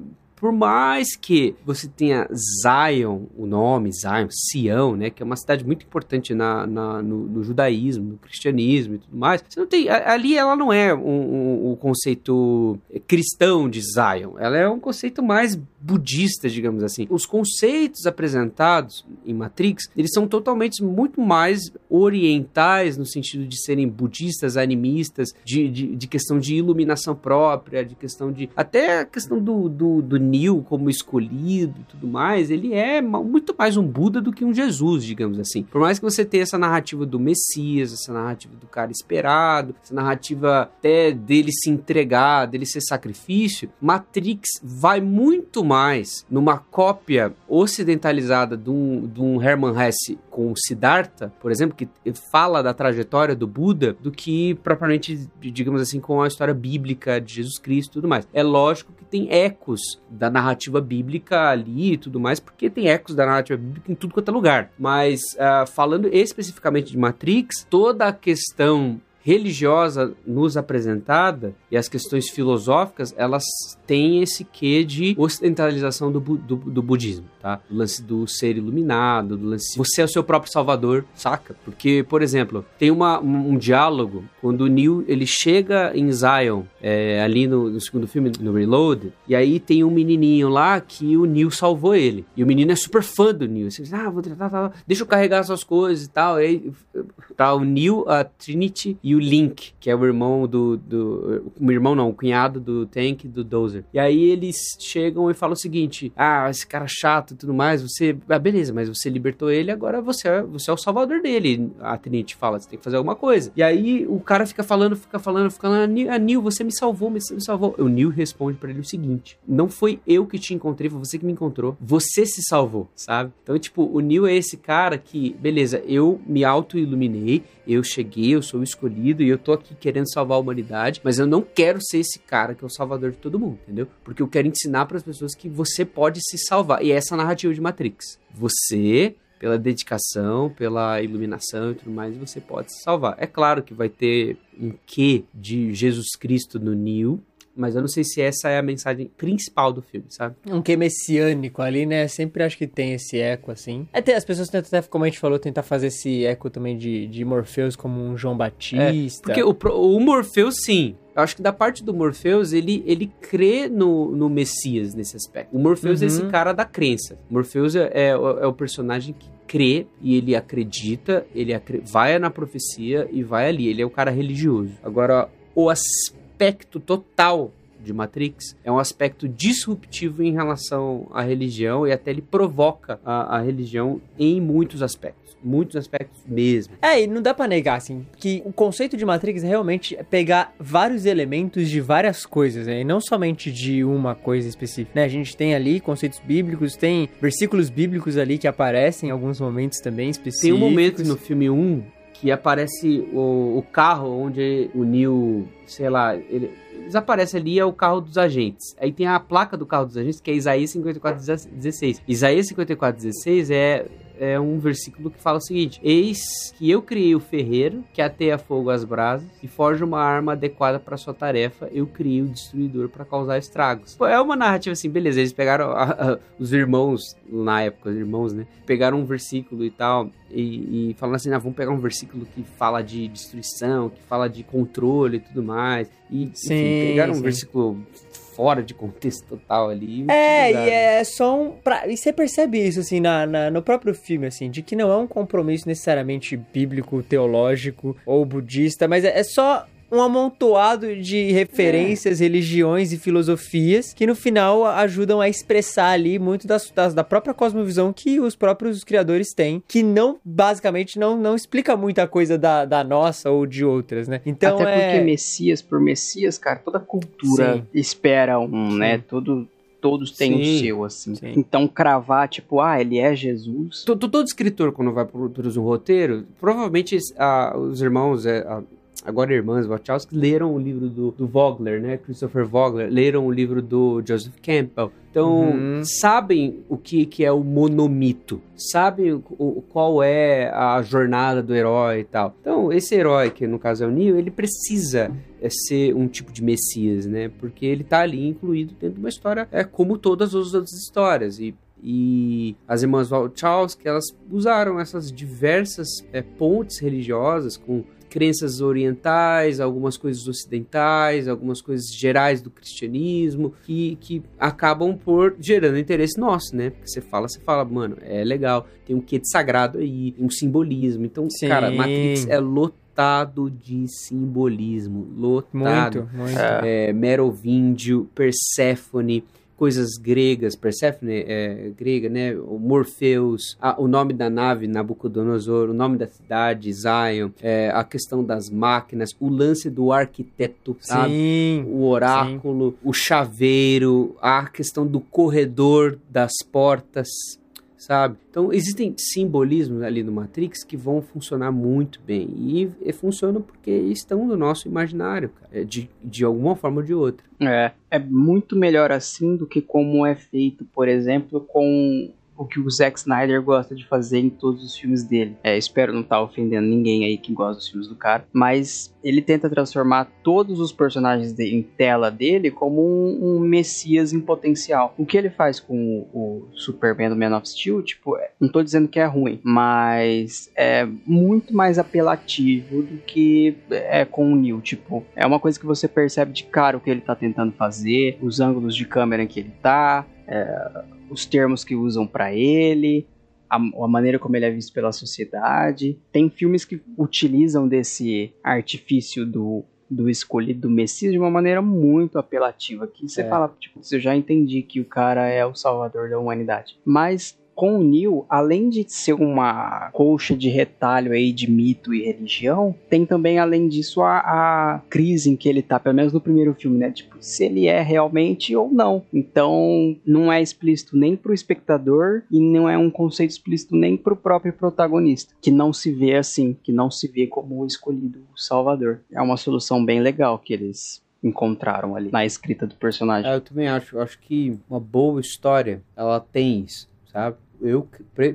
por mais que você tenha Zion, o nome Zion, Sião, né? Que é uma cidade muito importante na, na- no, no judaísmo, no cristianismo e tudo mais. Você não tem, ali ela não é um, um- um conceito cristão de Zion. Ela é um conceito mais budistas, digamos assim. Os conceitos apresentados em Matrix, eles são totalmente muito mais orientais no sentido de serem budistas, animistas, de, de, de questão de iluminação própria, de questão de. Até a questão do, do, do Como escolhido e tudo mais, ele é muito mais um Buda do que um Jesus, digamos assim. Por mais que você tenha essa narrativa do Messias, essa narrativa do cara esperado, essa narrativa até dele se entregar, dele ser sacrifício, Matrix vai muito mais numa cópia ocidentalizada de um, de um Hermann Hesse com Siddhartha, por exemplo, que fala da trajetória do Buda, do que propriamente, digamos assim, com a história bíblica de Jesus Cristo e tudo mais. É lógico que tem ecos da narrativa bíblica ali e tudo mais, porque tem ecos da narrativa bíblica em tudo quanto é lugar. Mas uh, falando especificamente de Matrix, toda a questão religiosa nos apresentada e as questões filosóficas, elas têm esse quê de ocidentalização do, do, do budismo, tá? O lance do ser iluminado, do lance... Você é o seu próprio salvador, saca? Porque, por exemplo, tem uma, um, um diálogo quando o Neo, ele chega em Zion, é, ali no, no, segundo filme, no Reload, e aí tem um menininho lá que o Neo salvou ele. E o menino é super fã do Neo. Você diz, ah, vou tratar, tá, tá, deixa eu carregar suas coisas e tal. E aí tá o Neo, a Trinity e o Link, que é o irmão do. do o irmão não, o cunhado do Tank do Dozer. E aí eles chegam e falam o seguinte: Ah, esse cara chato e tudo mais, você. Ah, beleza, mas você libertou ele, agora você é, você é o salvador dele. A Trinity fala, você tem que fazer alguma coisa. E aí o cara fica falando, fica falando, fica falando, ah, Nil, você me salvou, me salvou. O Nil responde para ele o seguinte: Não foi eu que te encontrei, foi você que me encontrou. Você se salvou, sabe? Então, tipo, o Nil é esse cara que, beleza, eu me auto-iluminei, eu cheguei, eu sou o escolhido e eu tô aqui querendo salvar a humanidade, mas eu não quero ser esse cara que é o salvador de todo mundo, entendeu? Porque eu quero ensinar para as pessoas que você pode se salvar. E é essa a narrativa de Matrix. Você pela dedicação, pela iluminação e tudo mais, você pode se salvar. É claro que vai ter um quê de Jesus Cristo no Neo, mas eu não sei se essa é a mensagem principal do filme, sabe? Um que messiânico ali, né? Sempre acho que tem esse eco, assim. Até as pessoas tentam, até, como a gente falou, tentar fazer esse eco também de, de Morpheus como um João Batista. É, porque o, o Morpheus, sim, eu acho que da parte do Morpheus, ele, ele crê no, no Messias nesse aspecto. O Morpheus uhum. é esse uhum. cara da crença. Morpheus é, é, é, o personagem que crê e ele acredita, ele acre... vai na profecia e vai ali. Ele é o cara religioso. Agora, o aspecto aspecto total de Matrix é um aspecto disruptivo em relação à religião e até ele provoca a, a religião em muitos aspectos muitos aspectos mesmo. É, e não dá para negar, assim, que o conceito de Matrix é realmente pegar vários elementos de várias coisas, né? E não somente de uma coisa específica, né? A gente tem ali conceitos bíblicos, tem versículos bíblicos ali que aparecem em alguns momentos também específicos. Tem um momento no filme 1 que aparece o, o carro onde o Neil, sei lá, ele desaparece ali é o carro dos agentes. Aí tem a placa do carro dos agentes que é Isaías 54:16. Isaías 54:16 é é um versículo que fala o seguinte: Eis que eu criei o ferreiro que ateia fogo às brasas e forja uma arma adequada para sua tarefa. Eu criei o destruidor para causar estragos. É uma narrativa assim, beleza. Eles pegaram a, a, os irmãos, na época, os irmãos, né? Pegaram um versículo e tal e, e falando assim: ah, vamos pegar um versículo que fala de destruição, que fala de controle e tudo mais. E sim, enfim, pegaram um sim. versículo fora de contexto total ali. É, e é só um. Pra... E você percebe isso, assim, na, na, no próprio filme, assim, de que não é um compromisso necessariamente bíblico, teológico ou budista, mas é, é só um amontoado de referências, é. religiões e filosofias que no final ajudam a expressar ali muito das, das, da própria cosmovisão que os próprios criadores têm, que não, basicamente, não, não explica muita coisa da, da nossa ou de outras, né? Então Até é... porque Messias por Messias, cara, toda cultura Sim. espera um, Sim. né? Todo, todos têm o seu, assim. Sim. Então, cravar, tipo, ah, ele é Jesus. Todo, todo escritor, quando vai produzir um roteiro, provavelmente ah, os irmãos, é, ah, agora irmãs Wachowski, leram o livro do, do Vogler, né? Christopher Vogler, leram o livro do Joseph Campbell. Então, uhum. sabem o que, que é o monomito, sabem o, o, qual é a jornada do herói e tal. Então, esse herói, que no caso é o Neo, ele precisa é, ser um tipo de messias, né? Porque ele tá ali incluído dentro de uma história é como todas as outras histórias. E e as irmãs Wachowski, elas usaram essas diversas é, pontes religiosas com crenças orientais, algumas coisas ocidentais, algumas coisas gerais do cristianismo, que, que acabam por gerando interesse nosso, né? Porque você fala, você fala, mano, é legal, tem um quê de sagrado aí, um simbolismo. Então, Sim. cara, Matrix é lotado de simbolismo, lotado. Muito, muito. É, Merovíndio, Perséfone, coisas gregas, Perséfone é grega, né? O Morpheus, a- o nome da nave Nabucodonosor, o nome da cidade Zion, é, a questão das máquinas, o lance do arquiteto, sabe? Sim. O oráculo, o chaveiro, a questão do corredor das portas, sabe? Então existem simbolismos ali no Matrix que vão funcionar muito bem e, e funcionam porque estão no nosso imaginário, cara, de, de alguma forma ou de outra. É, é muito melhor assim do que como é feito, por exemplo, com o que o Zack Snyder gosta de fazer em todos os filmes dele. É, espero não estar ofendendo ninguém aí que gosta dos filmes do cara, mas ele tenta transformar todos os personagens de- em tela dele como um, um messias em potencial. O que ele faz com o, o Superman do Man of Steel, tipo, é- não tô dizendo que é ruim, mas é muito mais apelativo do que é com o Neil. Tipo, é uma coisa que você percebe de cara o que ele tá tentando fazer, os ângulos de câmera em que ele tá, é, os termos que usam pra ele, a, a maneira como ele é visto pela sociedade. Tem filmes que utilizam desse artifício do do escolhido do Messias de uma maneira muito apelativa. Que você É. fala, tipo, eu já entendi que o cara é o salvador da humanidade. Mas com o Neil, além de ser uma colcha de retalho aí de mito e religião, tem também, além disso, a, a crise em que ele tá, pelo menos no primeiro filme, né? Tipo, se ele é realmente ou não. Então, não é explícito nem pro espectador e não é um conceito explícito nem pro próprio protagonista, que não se vê assim, que não se vê como o escolhido salvador. É uma solução bem legal que eles encontraram ali na escrita do personagem. É, eu também acho. Acho que uma boa história, ela tem isso, sabe? Eu,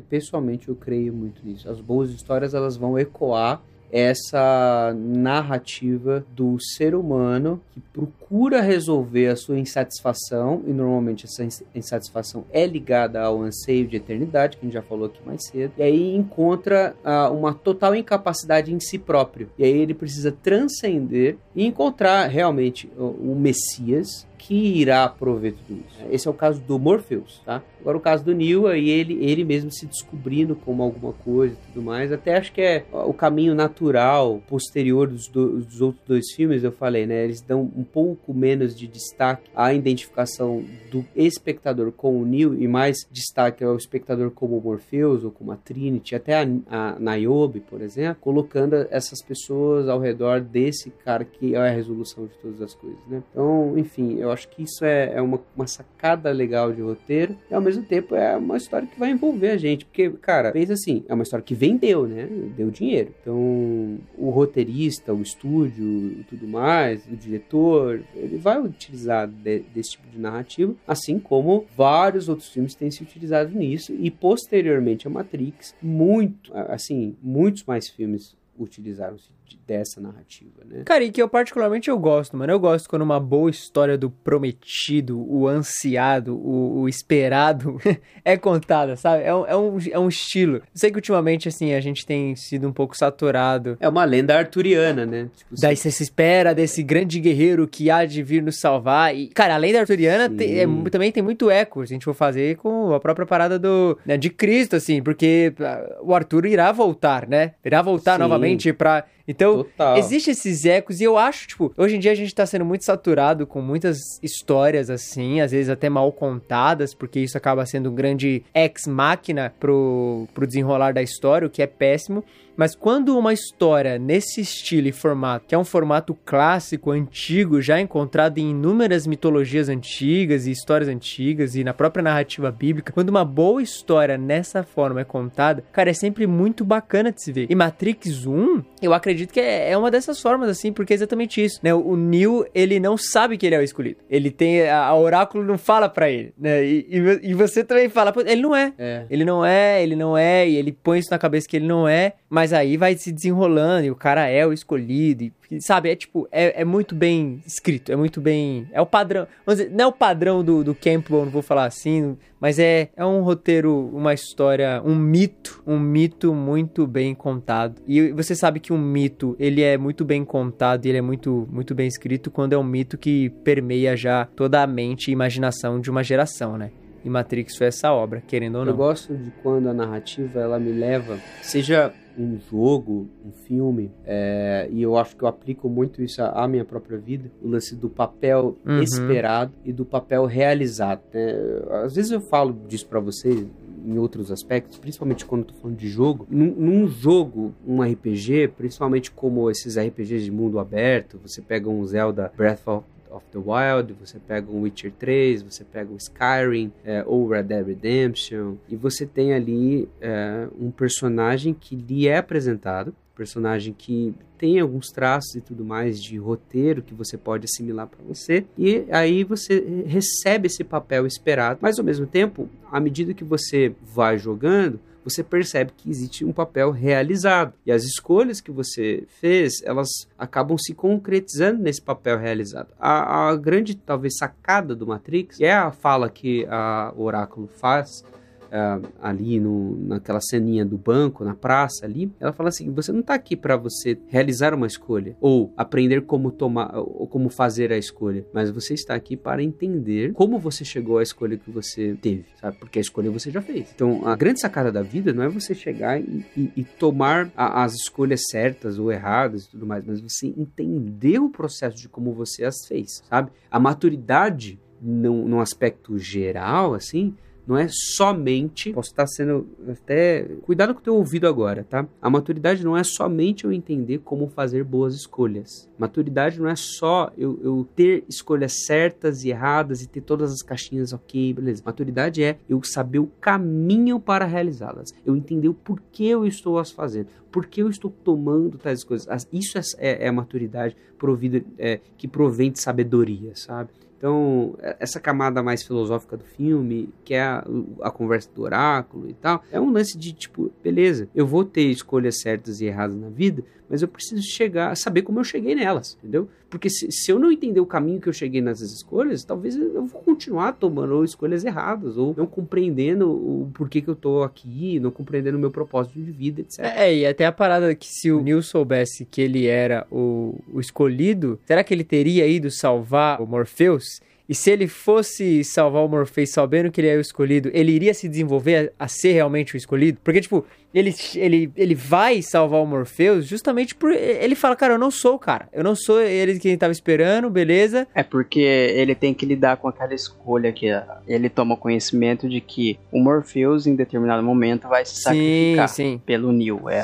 pessoalmente, eu creio muito nisso. As boas histórias, elas vão ecoar essa narrativa do ser humano que procura resolver a sua insatisfação, e normalmente essa ins- insatisfação é ligada ao anseio de eternidade, que a gente já falou aqui mais cedo, e aí encontra ah, uma total incapacidade em si próprio. E aí ele precisa transcender e encontrar realmente o, o Messias que irá prover tudo isso. Esse é o caso do Morpheus, tá? Agora o caso do Neo, aí ele, ele mesmo se descobrindo como alguma coisa e tudo mais. Até acho que é o caminho natural, posterior dos, do- dos outros dois filmes, eu falei, né? Eles dão um pouco menos de destaque à identificação do espectador com o Neo e mais destaque ao espectador como Morpheus ou como a Trinity, até a, a Niobe, por exemplo, colocando essas pessoas ao redor desse cara que é a resolução de todas as coisas, né? Então, enfim, eu acho que isso é, é uma, uma sacada legal de roteiro e ao mesmo tempo é uma história que vai envolver a gente, porque, cara, fez assim, é uma história que vendeu, né? Deu dinheiro. Então, o roteirista, o estúdio e tudo mais, o diretor, ele vai utilizar de- desse tipo de narrativa, assim como vários outros filmes têm se utilizado nisso e posteriormente a Matrix, muito, assim, muitos mais filmes utilizaram-se dessa narrativa, né? Cara, e que eu particularmente eu gosto, mano. Eu gosto quando uma boa história do prometido, o ansiado, o, o esperado é contada, sabe? É um, é, um, é um estilo. Eu sei que ultimamente, assim, a gente tem sido um pouco saturado. É uma lenda arturiana, né? Tipo, Daí você se espera desse grande guerreiro que há de vir nos salvar. E, cara, a lenda arturiana tem- é também tem muito eco. A gente for fazer com a própria parada do né, de Cristo, assim, porque ah, o Arthur irá voltar, né? Irá voltar Sim. novamente pra. Então, Total. Existem esses ecos e eu acho, tipo, hoje em dia a gente tá sendo muito saturado com muitas histórias assim, às vezes até mal contadas, porque isso acaba sendo um grande ex-máquina pro, pro desenrolar da história, o que é péssimo. Mas quando uma história nesse estilo e formato, que é um formato clássico, antigo, já encontrado em inúmeras mitologias antigas e histórias antigas e na própria narrativa bíblica, quando uma boa história nessa forma é contada, cara, é sempre muito bacana de se ver. E Matrix 1, eu acredito que é, é uma dessas formas, assim, porque é exatamente isso, né? O Neo, ele não sabe que ele é o escolhido. Ele tem, a, a oráculo não fala pra ele, né? E, e, e você também fala, "Pô, ele não é. É. Ele não é, ele não é, e ele põe isso na cabeça que ele não é, mas aí vai se desenrolando e o cara é o escolhido. E, sabe, é tipo, é, é muito bem escrito, é muito bem. É o padrão. Vamos dizer, não é o padrão do, do Campbell, não vou falar assim, mas é, é um roteiro, uma história, um mito, um mito muito bem contado. E você sabe que um mito, ele é muito bem contado e ele é muito, muito bem escrito quando é um mito que permeia já toda a mente e imaginação de uma geração, né? E Matrix foi essa obra, querendo ou não. Eu gosto de quando a narrativa ela me leva, seja um jogo, um filme, é, e eu acho que eu aplico muito isso à minha própria vida, o lance do papel Uhum. esperado e do papel realizado. né? Às vezes eu falo disso pra vocês em outros aspectos, principalmente quando eu tô falando de jogo. Num, num jogo, um RPG, principalmente como esses RPGs de mundo aberto, você pega um Zelda Breath of of the Wild, você pega um Witcher 3, você pega um Skyrim é, ou Red Dead Redemption, e você tem ali é, um personagem que lhe é apresentado, personagem que tem alguns traços e tudo mais de roteiro que você pode assimilar para você, e aí você recebe esse papel esperado, mas ao mesmo tempo, à medida que você vai jogando, você percebe que existe um papel realizado. E as escolhas que você fez, elas acabam se concretizando nesse papel realizado. A, a grande, talvez, sacada do Matrix é a fala que a Oráculo faz uh, ali no, naquela ceninha do banco, na praça ali, ela fala assim: você não está aqui para você realizar uma escolha ou aprender como tomar ou como fazer a escolha, mas você está aqui para entender como você chegou à escolha que você teve, sabe? Porque a escolha você já fez. Então, a grande sacada da vida não é você chegar e, e, e tomar a, as escolhas certas ou erradas e tudo mais, mas você entender o processo de como você as fez, sabe? A maturidade num, num aspecto geral, assim, não é somente. Posso estar sendo até. Cuidado com o teu ouvido agora, tá? A maturidade não é somente eu entender como fazer boas escolhas. Maturidade não é só eu, eu ter escolhas certas e erradas e ter todas as caixinhas ok, beleza. Maturidade é eu saber o caminho para realizá-las. Eu entender o porquê eu estou as fazendo. Por que eu estou tomando tais coisas? Isso é, é, é a maturidade provida, é, que provém de sabedoria, sabe? Então, essa camada mais filosófica do filme, que é a, a, conversa do oráculo e tal, é um lance de tipo, beleza, eu vou ter escolhas certas e erradas na vida, mas eu preciso chegar, saber como eu cheguei nelas, entendeu? Porque se, se eu não entender o caminho que eu cheguei nessas escolhas, talvez eu vou continuar tomando escolhas erradas, ou não compreendendo o porquê que eu tô aqui, não compreendendo o meu propósito de vida, etc. É, e até a parada que se o Neil soubesse que ele era o, o escolhido, será que ele teria ido salvar o Morpheus? E se ele fosse salvar o Morpheus sabendo que ele é o escolhido, ele iria se desenvolver a, a ser realmente o escolhido? Porque, tipo, ele, ele, ele vai salvar o Morpheus justamente por. Ele fala, cara, eu não sou o cara. Eu não sou ele que ele tava esperando, beleza? É porque ele tem que lidar com aquela escolha que ele toma conhecimento de que o Morpheus, em determinado momento, vai se sacrificar sim, pelo Neo. É,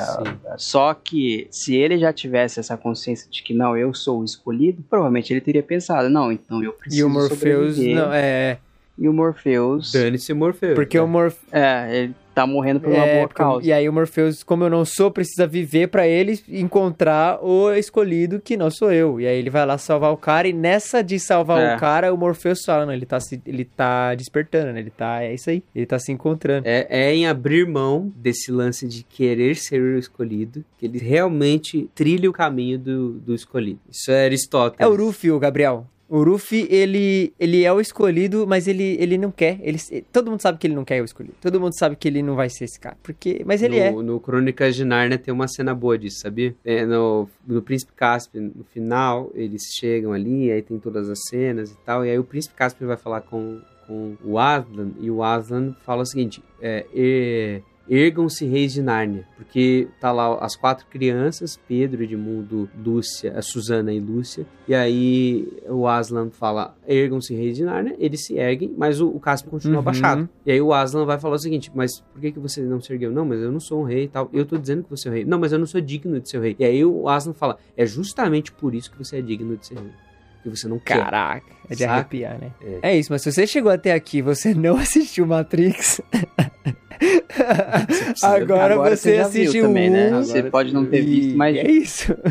só que se ele já tivesse essa consciência de que não, eu sou o escolhido, provavelmente ele teria pensado, não, então eu preciso. E o Morpheus não, é. E o Morpheus. Dane-se o Morpheus. Porque é. o Morpheus. É, ele tá morrendo por uma é, boa causa. E aí o Morpheus, como eu não sou, precisa viver para ele encontrar o escolhido que não sou eu. E aí ele vai lá salvar o cara e nessa de salvar É. o cara, o Morpheus fala, não, ele tá se, ele tá despertando, né? Ele tá, é isso aí. Ele tá se encontrando. É, é em abrir mão desse lance de querer ser o escolhido que ele realmente trilha o caminho do, do escolhido. Isso é Aristóteles. É o Ruffy, o Gabriel. O Ruffy, ele, ele é o escolhido, mas ele, ele não quer. Ele, todo mundo sabe que ele não quer o escolhido. Todo mundo sabe que ele não vai ser esse cara. Porque, mas ele no, é. No Crônicas de Nárnia tem uma cena boa disso, sabia? É, no, no Príncipe Caspian, no final, eles chegam ali, aí tem todas as cenas e tal, e aí o Príncipe Caspian vai falar com, com o Aslan, e o Aslan fala o seguinte, é, é Ergam-se reis de Nárnia, porque tá lá as quatro crianças, Pedro, Edmundo, Lúcia, a Susana e Lúcia, e aí o Aslan fala, ergam-se reis de Nárnia, eles se erguem, mas o, o Caspian continua Uhum. abaixado. E aí o Aslan vai falar o seguinte, mas por que, que você não se ergueu? Não, mas eu não sou um rei e tal, eu tô dizendo que você é um rei. Não, mas eu não sou digno de ser um rei. E aí o Aslan fala, é justamente por isso que você é digno de ser rei. Que você não quer. Caraca, é de Saca? arrepiar, né? É. isso, mas se você chegou até aqui e você não assistiu Matrix, agora, Agora você, viu assistiu também, né? um Você pode não ter e visto, mas é isso.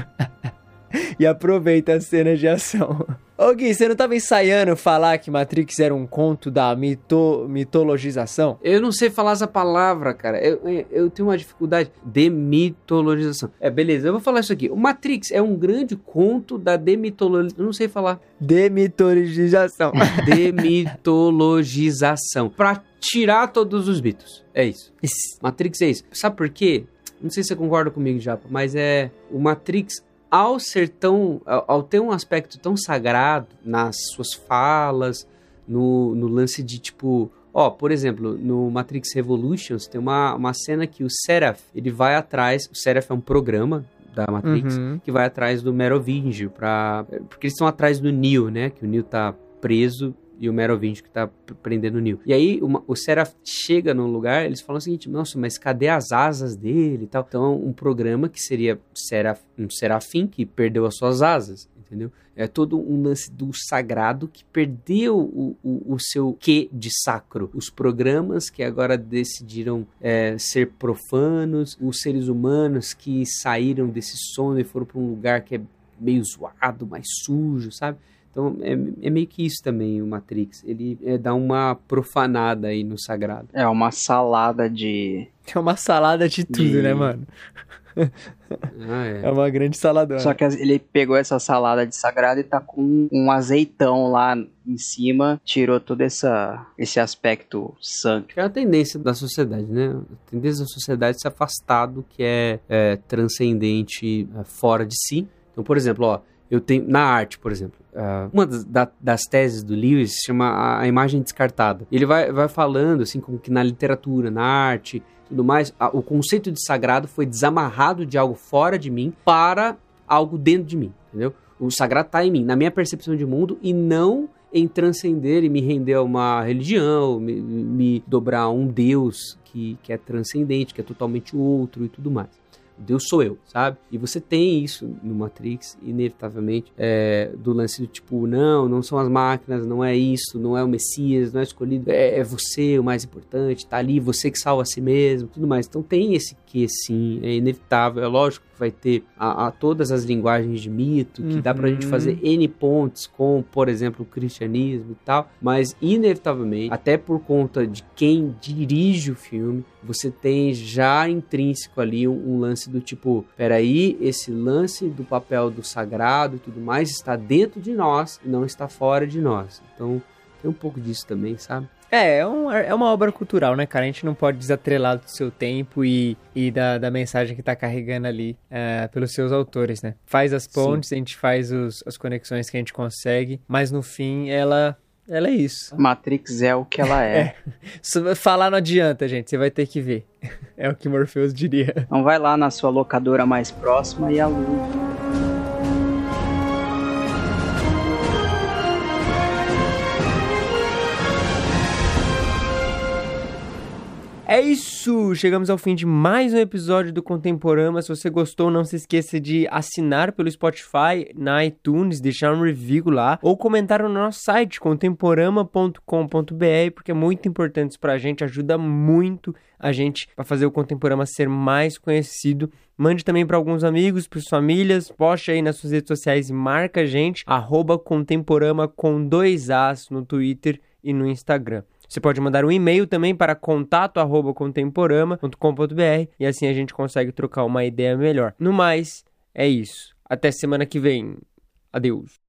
e aproveita as cenas de ação. Ô Gui, você não tava ensaiando falar que Matrix era um conto da mito, mitologização? Eu não sei falar essa palavra, cara. Eu, eu, eu tenho uma dificuldade. Demitologização. É, beleza, eu vou falar isso aqui. O Matrix é um grande conto da demitologização. Eu não sei falar. Demitologização. Demitologização. pra tirar todos os mitos. É isso. Isso. Matrix é isso. Sabe por quê? Não sei se você concorda comigo, Japa, mas é. O Matrix ao ser tão. Ao, ter um aspecto tão sagrado nas suas falas, no, no lance de tipo. Ó, por exemplo, no Matrix Revolutions tem uma, uma cena que o Seraph, ele vai atrás. O Seraph é um programa da Matrix Uhum. que vai atrás do Merovingio pra. Porque eles estão atrás do Neo, né? Que o Neo tá preso e o Merovingio que tá prendendo o Neo. E aí uma- o Seraph chega num lugar, eles falam o seguinte: nossa, mas cadê as asas dele e tal? Então, um programa que seria Seraph, um serafim que perdeu as suas asas, entendeu? É todo um lance do sagrado que perdeu o, o, o seu quê de sacro. Os programas que agora decidiram é, ser profanos, os seres humanos que saíram desse sono e foram para um lugar que é meio zoado, mais sujo, sabe? Então é, é meio que isso também o Matrix. Ele é, dá uma profanada aí no sagrado. É uma salada de. É uma salada de tudo, E- né, mano? Ah, É é. uma grande saladona. Só que ele pegou essa salada de sagrado e tá com um azeitão lá em cima, tirou todo essa, esse aspecto sangue. É a tendência da sociedade, né? A tendência da sociedade é se afastar do que é, é, transcendente é, fora de si. Então, por exemplo, ó, eu tenho na arte, por exemplo, ah, uma das, da- das teses do Lewis se chama a, a imagem descartada. Ele vai, vai falando assim como que na literatura, na arte, tudo mais, a- o conceito de sagrado foi desamarrado de algo fora de mim para algo dentro de mim, entendeu? O sagrado está em mim, na minha percepção de mundo e não em transcender e me render a uma religião, me, me dobrar a um Deus que, que é transcendente, que é totalmente outro e tudo mais. Deus sou eu, sabe? E você tem isso no Matrix, inevitavelmente, é, do lance do tipo, não, não são as máquinas, não é isso, não é o Messias, não é escolhido, é, é você o mais importante, tá ali, você que salva a si mesmo, tudo mais. Então tem esse que sim, é inevitável, é lógico que vai ter a, a todas as linguagens de mito, que dá pra gente Uhum. fazer N pontos com, por exemplo, o cristianismo e tal, mas inevitavelmente, até por conta de quem dirige o filme, você tem já intrínseco ali um, um lance do tipo, peraí, esse lance do papel do sagrado e tudo mais está dentro de nós e não está fora de nós. Então, tem um pouco disso também, sabe? É, é, um- é uma obra cultural, né, cara? A gente não pode desatrelar do seu tempo e, e da, da mensagem que tá carregando ali é, pelos seus autores, né? Faz as pontes, a gente faz os- as conexões que a gente consegue, mas no fim ela, ela é isso. Matrix é o que ela é. Só Falar não adianta, gente, você vai ter que ver. É o que Morpheus diria. Então vai lá na sua locadora mais próxima e aluga. É isso! Chegamos ao fim de mais um episódio do Contemporama. Se você gostou, não se esqueça de assinar pelo Spotify, na iTunes, deixar um review lá ou comentar no nosso site contemporama.com.br, porque é muito importante isso pra gente, ajuda muito a gente para fazer o Contemporama ser mais conhecido. Mande também para alguns amigos, para famílias, poste aí nas suas redes sociais e marca a gente, arroba Contemporama com dois As no Twitter e no Instagram. Você pode mandar um e-mail também para contato@contemporama.com.br e assim a gente consegue trocar uma ideia melhor. No mais, é isso. Até semana que vem. Adeus.